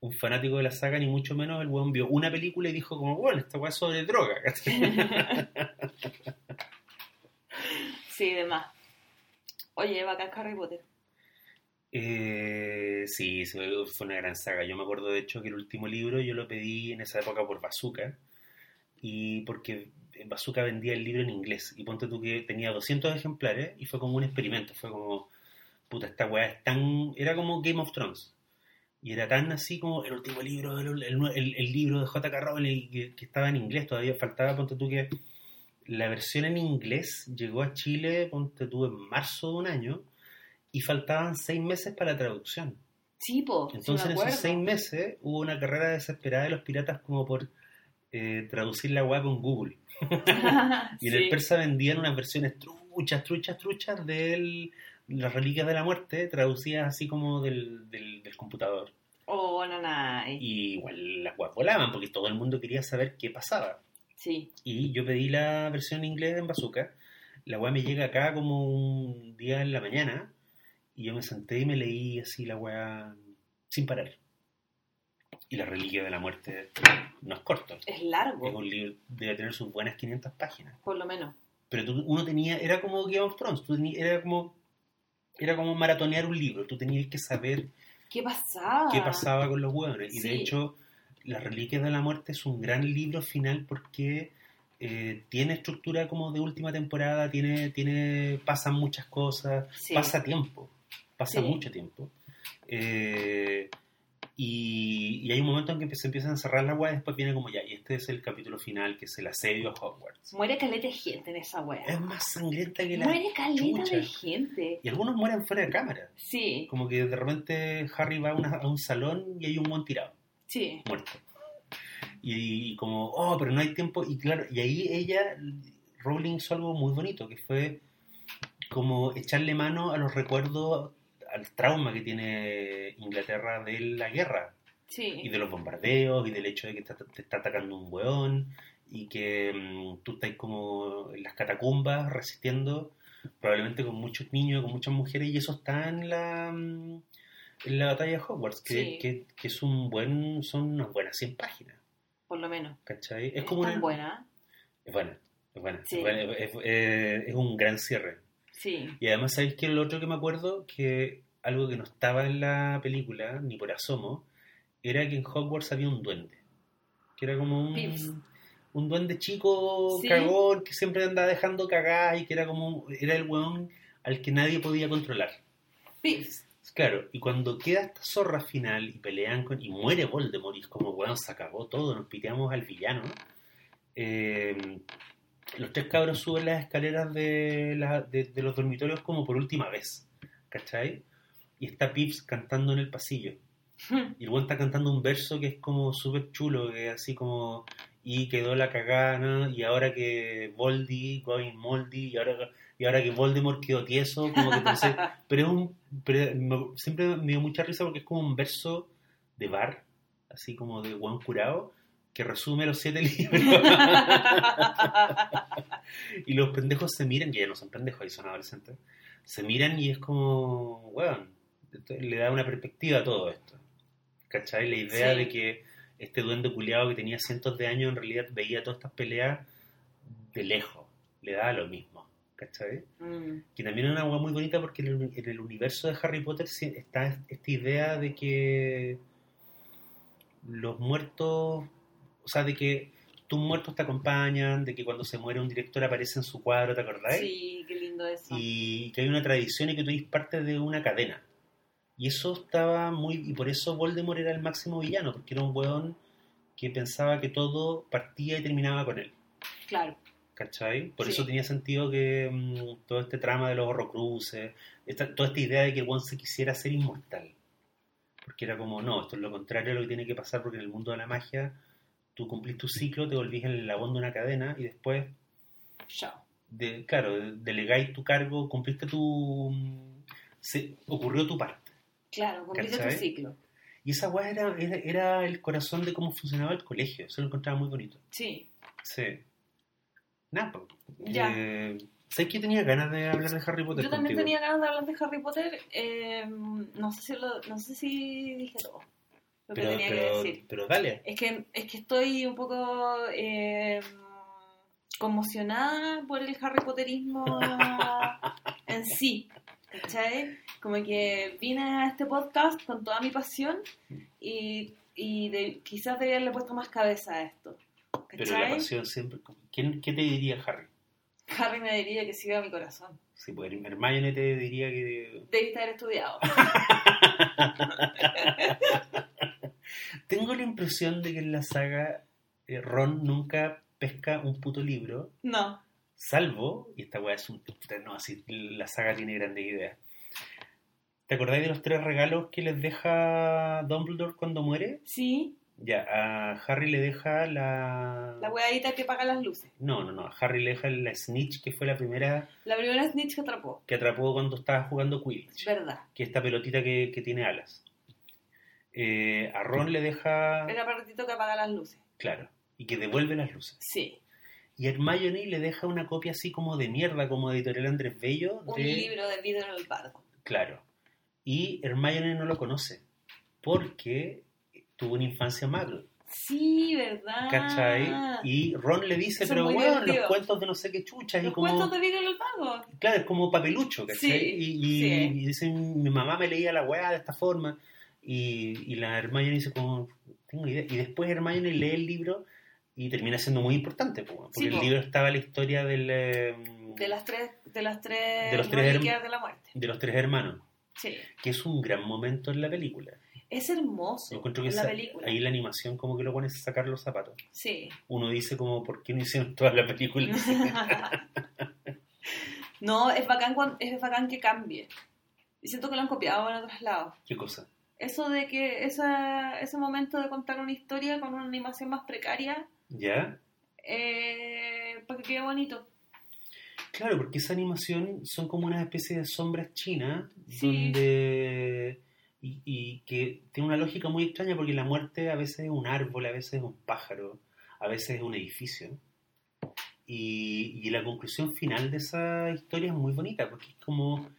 un fanático de la saga, ni mucho menos, el weón vio una película y dijo como, bueno, esta weá es sobre droga, ¿cachai? <laughs> sí, de más. Oye, bacán Harry Potter. Eh, sí, fue una gran saga. Yo me acuerdo de hecho que el último libro yo lo pedí en esa época por Bazooka y porque Bazooka vendía el libro en inglés y ponte tú que tenía 200 ejemplares y fue como un experimento, fue como puta esta weá es tan era como Game of Thrones y era tan así como el último libro el- el- el libro de J.K. Rowling que, que estaba en inglés, todavía faltaba ponte tú que la versión en inglés llegó a Chile, ponte tú en marzo de un año y faltaban seis meses para la traducción. Sí, po. Entonces en esos seis meses hubo una carrera desesperada de los piratas como por eh, traducir la web con Google. <laughs> Y en el persa vendían unas versiones truchas, truchas, truchas de las reliquias de la muerte, traducidas así como del, del, del computador. Oh, nanay. Y igual las webs volaban porque todo el mundo quería saber qué pasaba. Sí. Y yo pedí la versión en inglés en Bazooka. La weá me llega acá como un día en la mañana. Y yo me senté y me leí así la weá sin parar. Y la reliquia de la muerte no es corto. Es Es largo, un libro, debe tener sus buenas 500 páginas. por lo menos. Pero tú- uno tenía, era como Game of Thrones, tú era como era como maratonear un libro, tú tenías que saber ¿Qué pasaba? qué pasaba con los hueones. Y de hecho, Las Reliquias de la Muerte es un gran libro final porque eh, tiene estructura como de última temporada, tiene, tiene, pasan muchas cosas, Sí. pasa tiempo, pasa Sí. mucho tiempo. Eh, y, y hay un momento en que se empiezan a cerrar la web y después viene como ya, y este es el capítulo final, que es el asedio a Hogwarts. Muere caleta de gente en esa wea. Es más sangrienta que la Muere caleta chucha. de gente. Y algunos mueren fuera de cámara. Sí, Como que de repente Harry va a, una- a un salón y hay un buen tirado, sí. muerto. Y, y como, oh, pero no hay tiempo. Y claro, y ahí ella, Rowling hizo algo muy bonito, que fue como echarle mano a los recuerdos, al trauma que tiene Inglaterra de la guerra y Sí. de los bombardeos y del hecho de que te, te está atacando un weón y que mm, tú estás como en las catacumbas resistiendo probablemente con muchos niños, con muchas mujeres y eso está en la mm, en la batalla de Hogwarts que, Sí. que, que es un buen son unas buenas 100 páginas Por lo menos. ¿cachai? Es Es como tan una- buena. es buena es buena, Sí. es, buena, es- un gran cierre Sí. y además, ¿sabéis qué? Lo otro que me acuerdo, que algo que no estaba en la película, ni por asomo, era que en Hogwarts había un duende. Que era como Pips. un, un duende chico, Sí. cagón, que siempre andaba dejando cagar y que era como, era el weón al que nadie podía controlar. Pips. Claro, y cuando queda esta zorra final y pelean con. y muere Voldemort, y es como, weón, se acabó todo, nos piteamos al villano. eh, los tres cabros suben las escaleras de, la- de, de los dormitorios como por última vez, ¿cachai? Y está Pips cantando en el pasillo. Y el weón está cantando un verso que es como súper chulo, que es así como. Y quedó la cagada, ¿no? Y ahora que Voldy, going Moldy, y ahora, y ahora que Voldemort quedó tieso, como que entonces. <laughs> Pero es un. pero me- siempre me dio mucha risa porque es como un verso de bar, así como de Juan Curado, que resume los siete <laughs> libros. y los pendejos se miran, que ya no son pendejos, ahí son adolescentes. Se miran y es como, weón, esto le da una perspectiva a todo esto. ¿Cachai? La idea Sí. de que este duende culiado que tenía cientos de años en realidad veía todas estas peleas de lejos, le daba lo mismo. ¿Cachai? Mm, que también es una hueá muy bonita porque en el, en el universo de Harry Potter está esta idea de que los muertos, o sea, de que tus muertos te acompañan, de que cuando se muere un director aparece en su cuadro, ¿te acordás? Sí, qué lindo eso. Y que hay una tradición y que tú eres parte de una cadena. Y eso estaba muy... Y por eso Voldemort era el máximo villano, porque era un hueón que pensaba que todo partía y terminaba con él. Claro. ¿Cachai? Por Sí. eso tenía sentido que mm, todo este trama de los horrocruces, esta, toda esta idea de que one se quisiera ser inmortal. Porque era como, no, esto es lo contrario a lo que tiene que pasar porque en el mundo de la magia tú cumplís tu ciclo, te volvís el eslabón de una cadena y después, Chao. de, claro, de- delegáis tu cargo, cumpliste tu... mm, se, ocurrió tu parte. Claro, cumpliste tu ciclo. Y esa weá era, era, era el corazón de cómo funcionaba el colegio. Eso lo encontraba muy bonito. Sí. Sí. Nada. Ya. Eh, ¿Sabes que tenía ganas de hablar de Harry Potter Yo también contigo? tenía ganas de hablar de Harry Potter. eh, no, sé si lo- no sé si dije todo lo que tenía pero, que decir. pero dale. Es que, es que estoy un poco eh, conmocionada por el Harry Potterismo <laughs> en sí. ¿Cachai? Como que vine a este podcast con toda mi pasión y, y de- quizás debía haberle puesto más cabeza a esto. Pero la ¿Cachai? pasión siempre... ¿Quién, ¿Qué te diría Harry? Harry me diría que siga mi corazón. Sí, pues Hermione te diría que... Debiste haber estudiado. <laughs> Tengo la impresión de que en la saga eh, Ron nunca pesca un puto libro, No. salvo, y esta weá es un... No, así, la saga tiene grandes ideas. ¿Te acordáis de los tres regalos que les deja Dumbledore cuando muere? Sí, Ya, a Harry le deja la... la weadita que apaga las luces. No, no, no. A Harry le deja la Snitch, que fue la primera La primera snitch que atrapó. que atrapó cuando estaba jugando Quidditch. Verdad. Que esta pelotita que, que tiene alas. Eh, a Ron le deja... El aparatito que apaga las luces. Claro. Y que devuelve las luces. Sí. Y a Hermione le deja una copia así como de mierda, como editorial Andrés Bello. Un de- libro de Vidro el Bardo. Claro. Y Hermione no lo conoce. Porque tuvo una infancia muggle. Sí, ¿verdad? ¿Cachai? Y Ron le dice. Eso pero bueno, los cuentos de no sé qué chuchas. y Los como... cuentos de Vidro el Bardo. Claro, es como papelucho, ¿cachai? Sí, y, y, sí. y dice, mi mamá me leía la weá de esta forma. Y, y la Hermione dice como, tengo idea. Y después Hermione lee el libro y termina siendo muy importante, po, porque Sí, el po. libro estaba la historia del, eh, De las tres, de las tres, De los tres de la muerte. de los tres hermanos, Sí. que es un gran momento en la película. Es hermoso Yo encuentro que la esa- película. ahí la animación como que lo pones a sacar los zapatos. Sí. Uno dice como, ¿por qué no hicieron toda la película? <laughs> no, es bacán, cuan- es bacán que cambie. Y siento que lo han copiado en otros lados. ¿Qué cosa? Eso de que esa, ese momento de contar una historia con una animación más precaria, ¿Ya? eh, para que quede bonito. Claro, porque esa animación son como una especie de sombras chinas Sí. donde y, y que tiene una lógica muy extraña porque la muerte a veces es un árbol, a veces es un pájaro, a veces es un edificio. Y, y la conclusión final de esa historia es muy bonita porque es como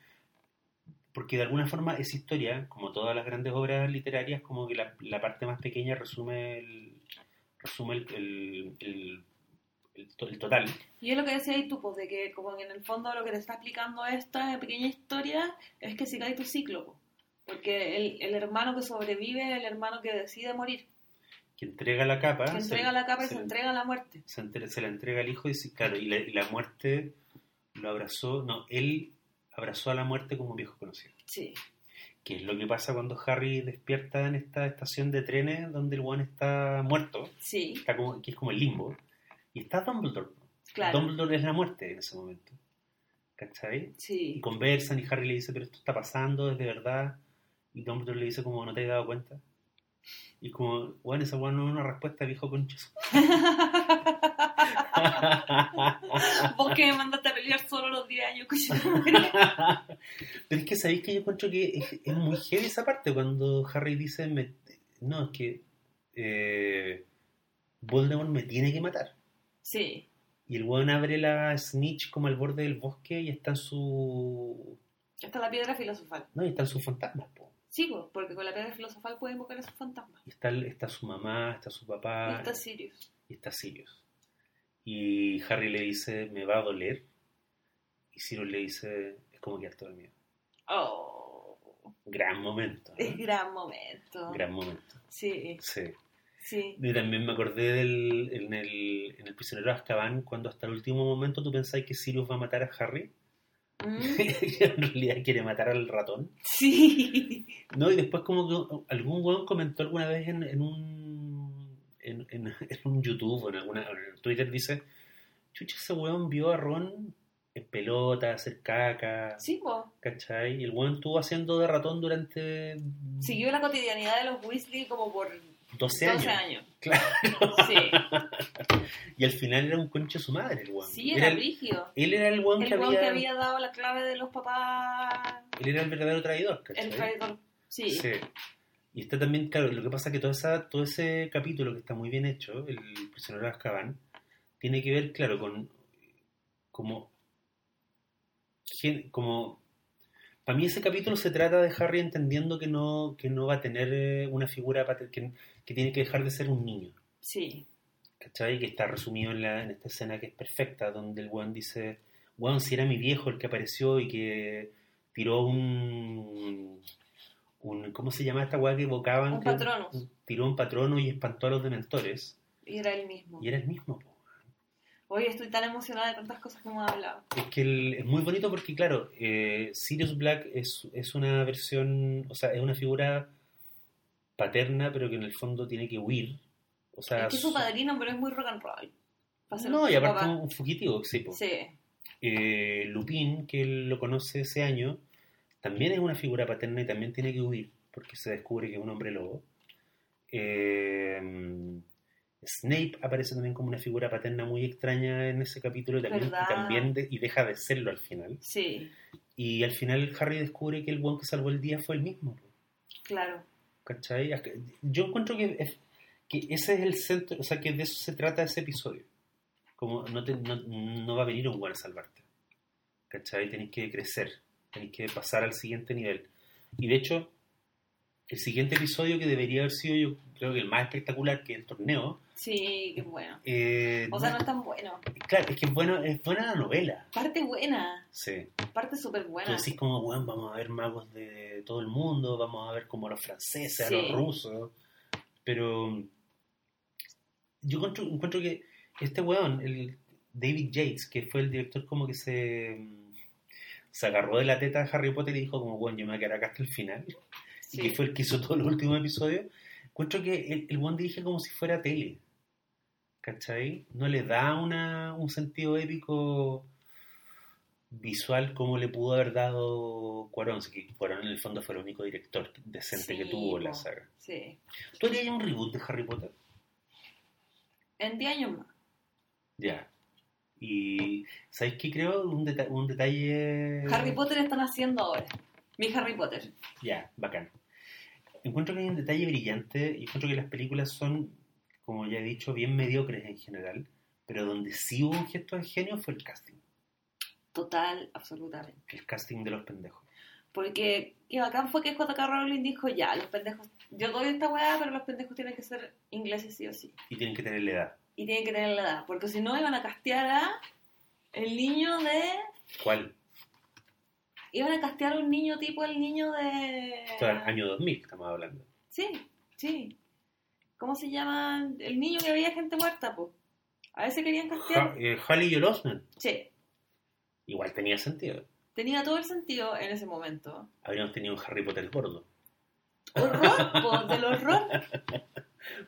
porque de alguna forma esa historia, como todas las grandes obras literarias, como que la, parte más pequeña resume el resume el, el total. Y es lo que decía ahí tú, pues, de que como que en el fondo lo que te está explicando esta pequeña historia es que sigáis tu ciclo, pues. Porque el, el hermano que sobrevive es el hermano que decide morir, que entrega la capa. que se- entrega la capa y se- se entrega la muerte. se, entre- se la entrega al hijo y sí, claro, y la, y la muerte lo abrazó, no, él abrazó a la muerte como un viejo conocido. Sí, Que es lo que pasa cuando Harry despierta en esta estación de trenes donde el one está muerto, sí, está como, que es como el limbo, y está Dumbledore. claro. Dumbledore es la muerte en ese momento. ¿Cachai? Y Sí, conversan y Harry le dice, pero esto está pasando, es de verdad. Y Dumbledore le dice como, ¿no te has dado cuenta? Y como, bueno, esa weá no es una respuesta, viejo conchazo. <laughs> vos que me mandaste a pelear solo los 10 años. <laughs> Pero es que sabéis que yo encuentro que es, es muy heavy esa parte cuando Harry dice, me- no, es que eh, Voldemort me tiene que matar. Sí, Y el weón abre la snitch como al borde del bosque y está en su... está la piedra filosofal. No, y están sus fantasmas, po. Sí, pues, porque con la piedra filosofal puede invocar a esos fantasmas. Y está, está su mamá, está su Y papá está Sirius. y está Sirius. Y Harry le dice, me va a doler. Y Sirius le dice, es como quedarte dormido. Oh, Gran momento. ¿no? es gran momento. Gran momento. Sí, Sí. sí. Y también me acordé del, en, el, en el prisionero de Azkaban, cuando hasta el último momento tú pensáis que Sirius va a matar a Harry. Mm, <laughs> en realidad quiere matar al ratón. Sí. ¿No? Y después como que algún weón comentó alguna vez en, en un en, en, <laughs> en un YouTube o en alguna en Twitter dice, chucha, ese weón vio a Ron en pelota, hacer caca, Sí, po. ¿cachai? Y el weón estuvo haciendo de ratón durante Siguió la cotidianidad de los Weasley como por 12 12 años. años. Claro. Sí, Y al final era un concho su madre el weón. sí, era brígido. él era el El que había, que había dado la clave de los papás. Él era el verdadero traidor, ¿cachai? El traidor. Sí. Sí. Y está también, claro, lo que pasa es que toda esa, todo ese capítulo que está muy bien hecho, el prisionero de Azkaban, tiene que ver, claro, con como, como para mí ese capítulo se trata de Harry entendiendo que no, que no va a tener eh, una figura que, que tiene que dejar de ser un niño. Sí. ¿Cachai? Que está resumido en, la, en esta escena que es perfecta, donde el weón dice, weón, si era mi viejo el que apareció y que tiró un... un ¿Cómo se llama esta weá que evocaban? Un Patronus. Tiró un patrono y espantó a los dementores. Y era el mismo. Y era el mismo. Hoy estoy tan emocionada de tantas cosas que hemos hablado. Es que el- es muy bonito porque, claro, eh, Sirius Black es, es una versión, o sea, es una figura paterna, pero que en el fondo tiene que huir. O sea, es que es su padrino, pero es muy rock and roll. No, y aparte papá. un, un fugitivo, sí, po. Sí. Eh, Lupin, que él lo conoce ese año, también es una figura paterna y también tiene que huir, porque se descubre que es un hombre lobo. Eh, Snape aparece también como una figura paterna muy extraña en ese capítulo y también, y ¿Verdad? también de- y deja de serlo al final. Sí, Y al final Harry descubre que el buen que salvó el día fue el mismo. claro. ¿Cachai? Yo encuentro que, es- que ese es el centro, o sea, que de eso se trata ese episodio. Como no, te- no, no va a venir un buen a salvarte. ¿Cachai? Tenéis que crecer, tenéis que pasar al siguiente nivel. Y de hecho, el siguiente episodio que debería haber sido, yo creo que el más espectacular que el torneo, Sí, qué bueno. eh, O sea, no es tan bueno. claro, es que es, bueno, es buena la novela. Parte buena. Sí. Parte súper Tú buena. decís como, bueno, vamos a ver magos de todo el mundo, vamos a ver como a los franceses, a los rusos. Pero yo encuentro, encuentro que este weón, el David Yates, que fue el director como que se, se agarró de la teta de Harry Potter y dijo como, bueno, yo me voy a quedar acá hasta el final. Y que fue el que hizo todos los últimos episodios. Encuentro que el, el weón dirige como si fuera tele. ¿Cachai? No le da una, un sentido épico visual como le pudo haber dado Cuarón, que Cuarón en el fondo fue el único director decente que tuvo la saga. Sí. ¿Tú harías un reboot de Harry Potter? En 10 años más. Ya. Y ¿sabéis qué creo? Un, deta- un detalle... Harry Potter están haciendo ahora. Mi Harry Potter. Ya, bacán. Encuentro que hay un detalle brillante y encuentro que las películas son, como ya he dicho, bien mediocres en general, pero donde sí hubo un gesto de genio fue el casting. Total, absolutamente. El casting de los pendejos. Porque qué bacán fue que J.K. Rowling dijo, ya, los pendejos, yo doy esta weá, pero los pendejos tienen que ser ingleses sí o sí. Y tienen que tener la edad. Y tienen que tener la edad, porque si no iban a castear a el niño de... ¿Cuál? Iban a castear a un niño tipo el niño de... Esto es año 2000 estamos hablando. Sí, sí. ¿Cómo se llama? El niño que veía gente muerta, pues. A ese querían Ha, castear. eh, Haley Joel Osment. Sí, Igual tenía sentido. tenía todo el sentido en ese momento. Habríamos tenido un Harry Potter gordo. Horror, po, <laughs> del horror.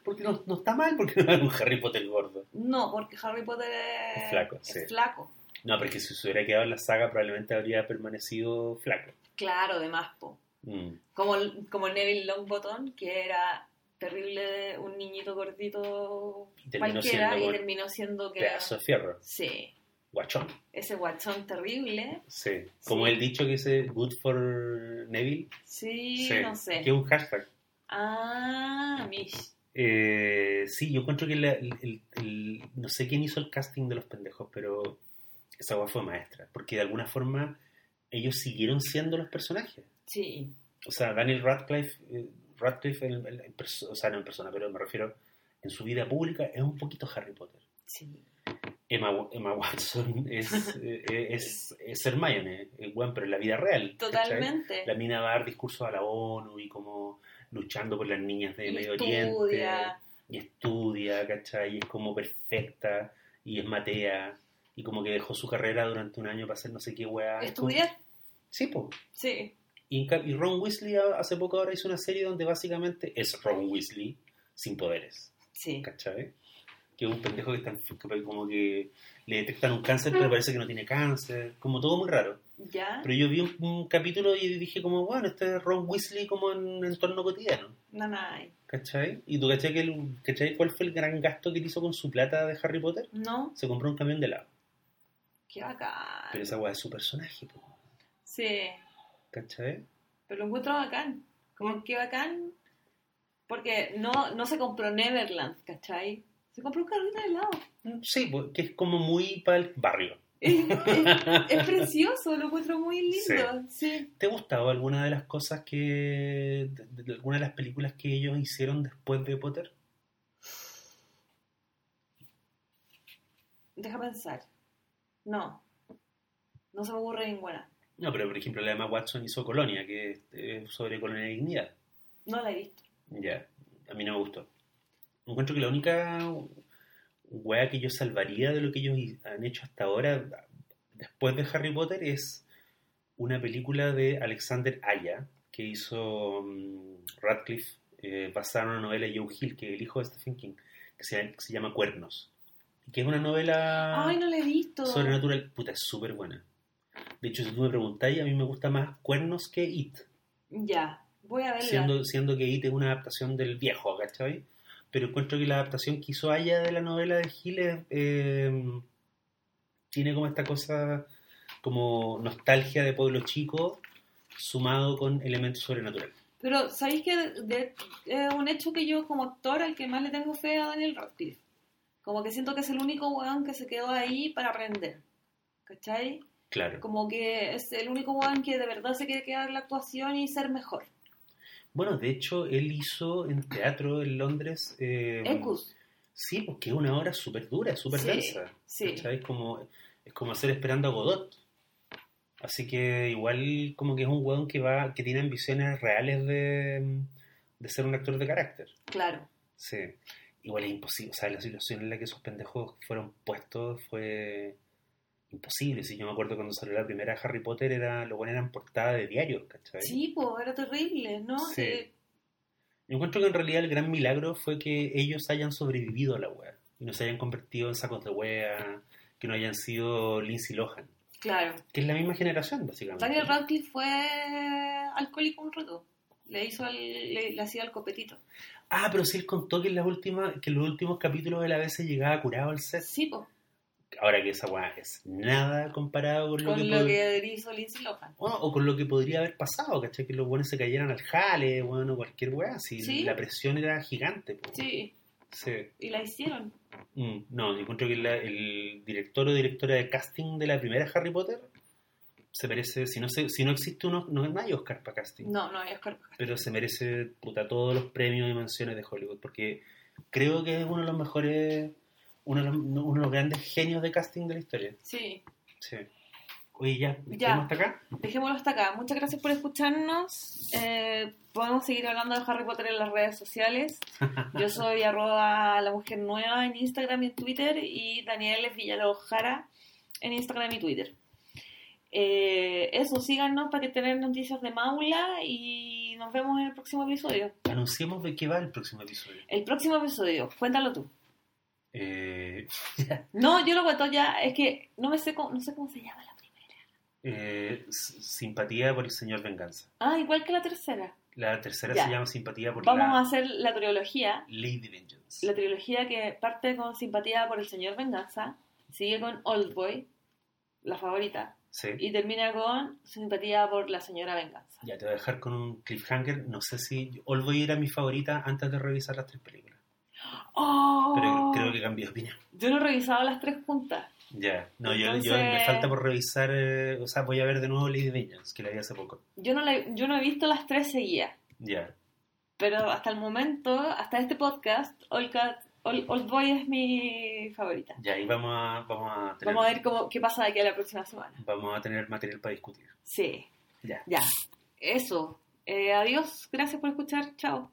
Porque no, no está mal porque no hay un Harry Potter gordo. No, porque Harry Potter es, Es flaco, es sí. flaco. No, porque si se hubiera quedado en la saga probablemente habría permanecido flaco. Claro, de más, po. Mm. Como, como Neville Longbottom, que era terrible, un niñito gordito Y cualquiera, y terminó siendo que... pedazo de fierro. Sí, Guachón. ese guachón terrible. Sí. Como Sí. el dicho que dice good for Neville. Sí, Sí. no sé. Que es un hashtag. Ah, Mish. Eh, sí, yo encuentro que la- el, el- el- no sé quién hizo el casting de los pendejos, pero esa guay fue maestra, porque de alguna forma ellos siguieron siendo los personajes. Sí, O sea, Daniel Radcliffe, eh, Radcliffe en- en- en perso- o sea, no en persona, pero me refiero en su vida pública, es un poquito Harry Potter. sí. Emma, Emma Watson es, <laughs> eh, es, es Hermione, el buen, pero en la vida real. ¿cachai? Totalmente. La mina va a dar discursos a la ONU y como luchando por las niñas de Y Medio estudia. Oriente. Y estudia, ¿cachai? Y es como perfecta. Y es matea. Y como que dejó su carrera durante un año para hacer no sé qué weá. Como- ¿Estudiar? Sí, pues. Sí. Y, y Ron Weasley hace poco ahora hizo una serie donde básicamente es Ron Weasley sin poderes. Sí. ¿cachai? Que es un pendejo que está que como que le detectan un cáncer, pero parece que no tiene cáncer, como todo muy raro. ¿Ya? Pero yo vi un, un capítulo y dije como, bueno, este es Ron Weasley como en entorno cotidiano, Nanay. ¿cachai? ¿Y tú cachai, que el- cachai cuál fue el gran gasto que él hizo con su plata de Harry Potter? ¿No? Se compró un camión de helado. Qué bacán. Pero esa weá es su personaje, po, Sí. ¿cachai? Pero lo encuentro bacán. Como que bacán. Porque no, no se compró Neverland, ¿cachai? Se compró un carrito de helado. Sí, pues, que es como muy para el barrio. <laughs> Es, es- es <laughs> precioso, lo encuentro muy lindo. Sí. ¿Te ha gustado alguna de las cosas que. de, de alguna de las películas que ellos hicieron después de Potter? Deja pensar. No. No se me ocurre ninguna. No, pero por ejemplo, la Emma Watson hizo Colonia, que es eh, sobre colonia de dignidad. No la he visto. Ya, a mí no me gustó. Encuentro que la única wea que yo salvaría de lo que ellos han hecho hasta ahora, después de Harry Potter, es una película de Alexander Aya, que hizo mm, Radcliffe, eh, basada en una novela de Joe Hill, que es el hijo de Stephen King, que se, que se llama Cuernos. Que es una novela Ay, no la he visto. sobrenatural. Puta, es súper buena. De hecho, si tú me preguntáis, a mí me gusta más Cuernos que It. Ya. Voy a verla. Siendo, siendo que It es una adaptación del viejo, ¿cachai? Pero encuentro que la adaptación que hizo Aya de la novela de Hill es, eh, tiene como esta cosa, como nostalgia de pueblo chico, sumado con elementos sobrenaturales. Pero, ¿sabéis que es un hecho que yo como actor al que más le tengo fe a Daniel Radcliffe? Como que siento que es el único weón que se quedó ahí para aprender. ¿Cachai? Claro. Como que es el único weón que de verdad se quiere quedar en la actuación y ser mejor. Bueno, de hecho, él hizo en teatro en Londres. eh, Ecus. Sí, porque es una obra súper dura, súper Sí, densa. sí. ¿cachai? Como, es como hacer esperando a Godot. Así que igual como que es un weón que va, que tiene ambiciones reales de, de ser un actor de carácter. Claro. Sí. Igual es imposible. O sea, la situación en la que esos pendejos fueron puestos fue imposible. Si yo me acuerdo cuando salió la primera Harry Potter, era, lo bueno eran portada de diarios, ¿cachai? Sí, pues era terrible, ¿no? Sí. Eh, Yo encuentro que en realidad el gran milagro fue que ellos hayan sobrevivido a la wea y no se hayan convertido en sacos de wea, que no hayan sido Lindsay Lohan, claro. que es la misma generación, básicamente. Daniel Radcliffe fue alcohólico un rato. Le hizo el- le, le hacía el copetito. Ah, pero sí él contó que en, las últimas, que en los últimos capítulos de la vez se llegaba curado al set. Sí, pues. Ahora que esa wea es nada comparado con lo Con que... lo pod- que hizo Lindsay Lohan. o, o con lo que podría haber pasado, ¿cachai? Que los buenos se cayeran al jale, bueno, cualquier wea. Si Sí. la presión era gigante. po. Sí, Sí. y la hicieron. Mm, no, yo encuentro que la- el director o directora de casting de la primera Harry Potter se merece, si no, se, si no existe uno, no, no hay Oscar para casting, No, no hay Oscar. pero se merece puta, todos los premios y menciones de Hollywood, porque creo que es uno de los mejores, uno de los, uno de los grandes genios de casting de la historia. Sí. Sí. Oye, ya. ¿estamos hasta acá? Dejémoslo hasta acá. Muchas gracias por escucharnos. Eh, podemos seguir hablando de Harry Potter en las redes sociales. <laughs> Yo soy arroba la mujer nueva en Instagram y en Twitter y Daniel es Villalobos Jara en Instagram y Twitter. Eh, eso, síganos para que tengan noticias de Maula y nos vemos en el próximo episodio. Anunciemos de qué va el próximo episodio. El próximo episodio, cuéntalo tú. Eh, <laughs> No, yo lo cuento ya, es que no me sé cómo, no sé cómo se llama la primera. eh, simpatía por el señor Venganza. Ah, igual que la tercera. La tercera Ya. se llama simpatía por Vamos la a hacer la trilogía Lady Vengeance. La trilogía que parte con simpatía por el señor Venganza, sigue con Old Boy, la favorita, Sí. y termina con simpatía por la señora Venganza. Ya te voy a dejar con un cliffhanger. No sé si Oldboy era mi favorita antes de revisar las tres películas. ¡Oh! Pero creo que cambié de opinión. Yo no he revisado las tres juntas. Ya. No, yo, me falta por revisar. eh, o sea, voy a ver de nuevo Lady Vengeance, que la vi hace poco. Yo no, la- yo no he visto las tres seguidas, Ya. pero hasta el momento, hasta este podcast, Old, Cat- Old- Old Boy es mi favorita. Ya, y vamos a, vamos a tener, Vamos a ver cómo, qué pasa de aquí a la próxima semana. vamos a tener material para discutir. Sí, Ya. ya. Eso. Eh, adiós. Gracias por escuchar. Chao.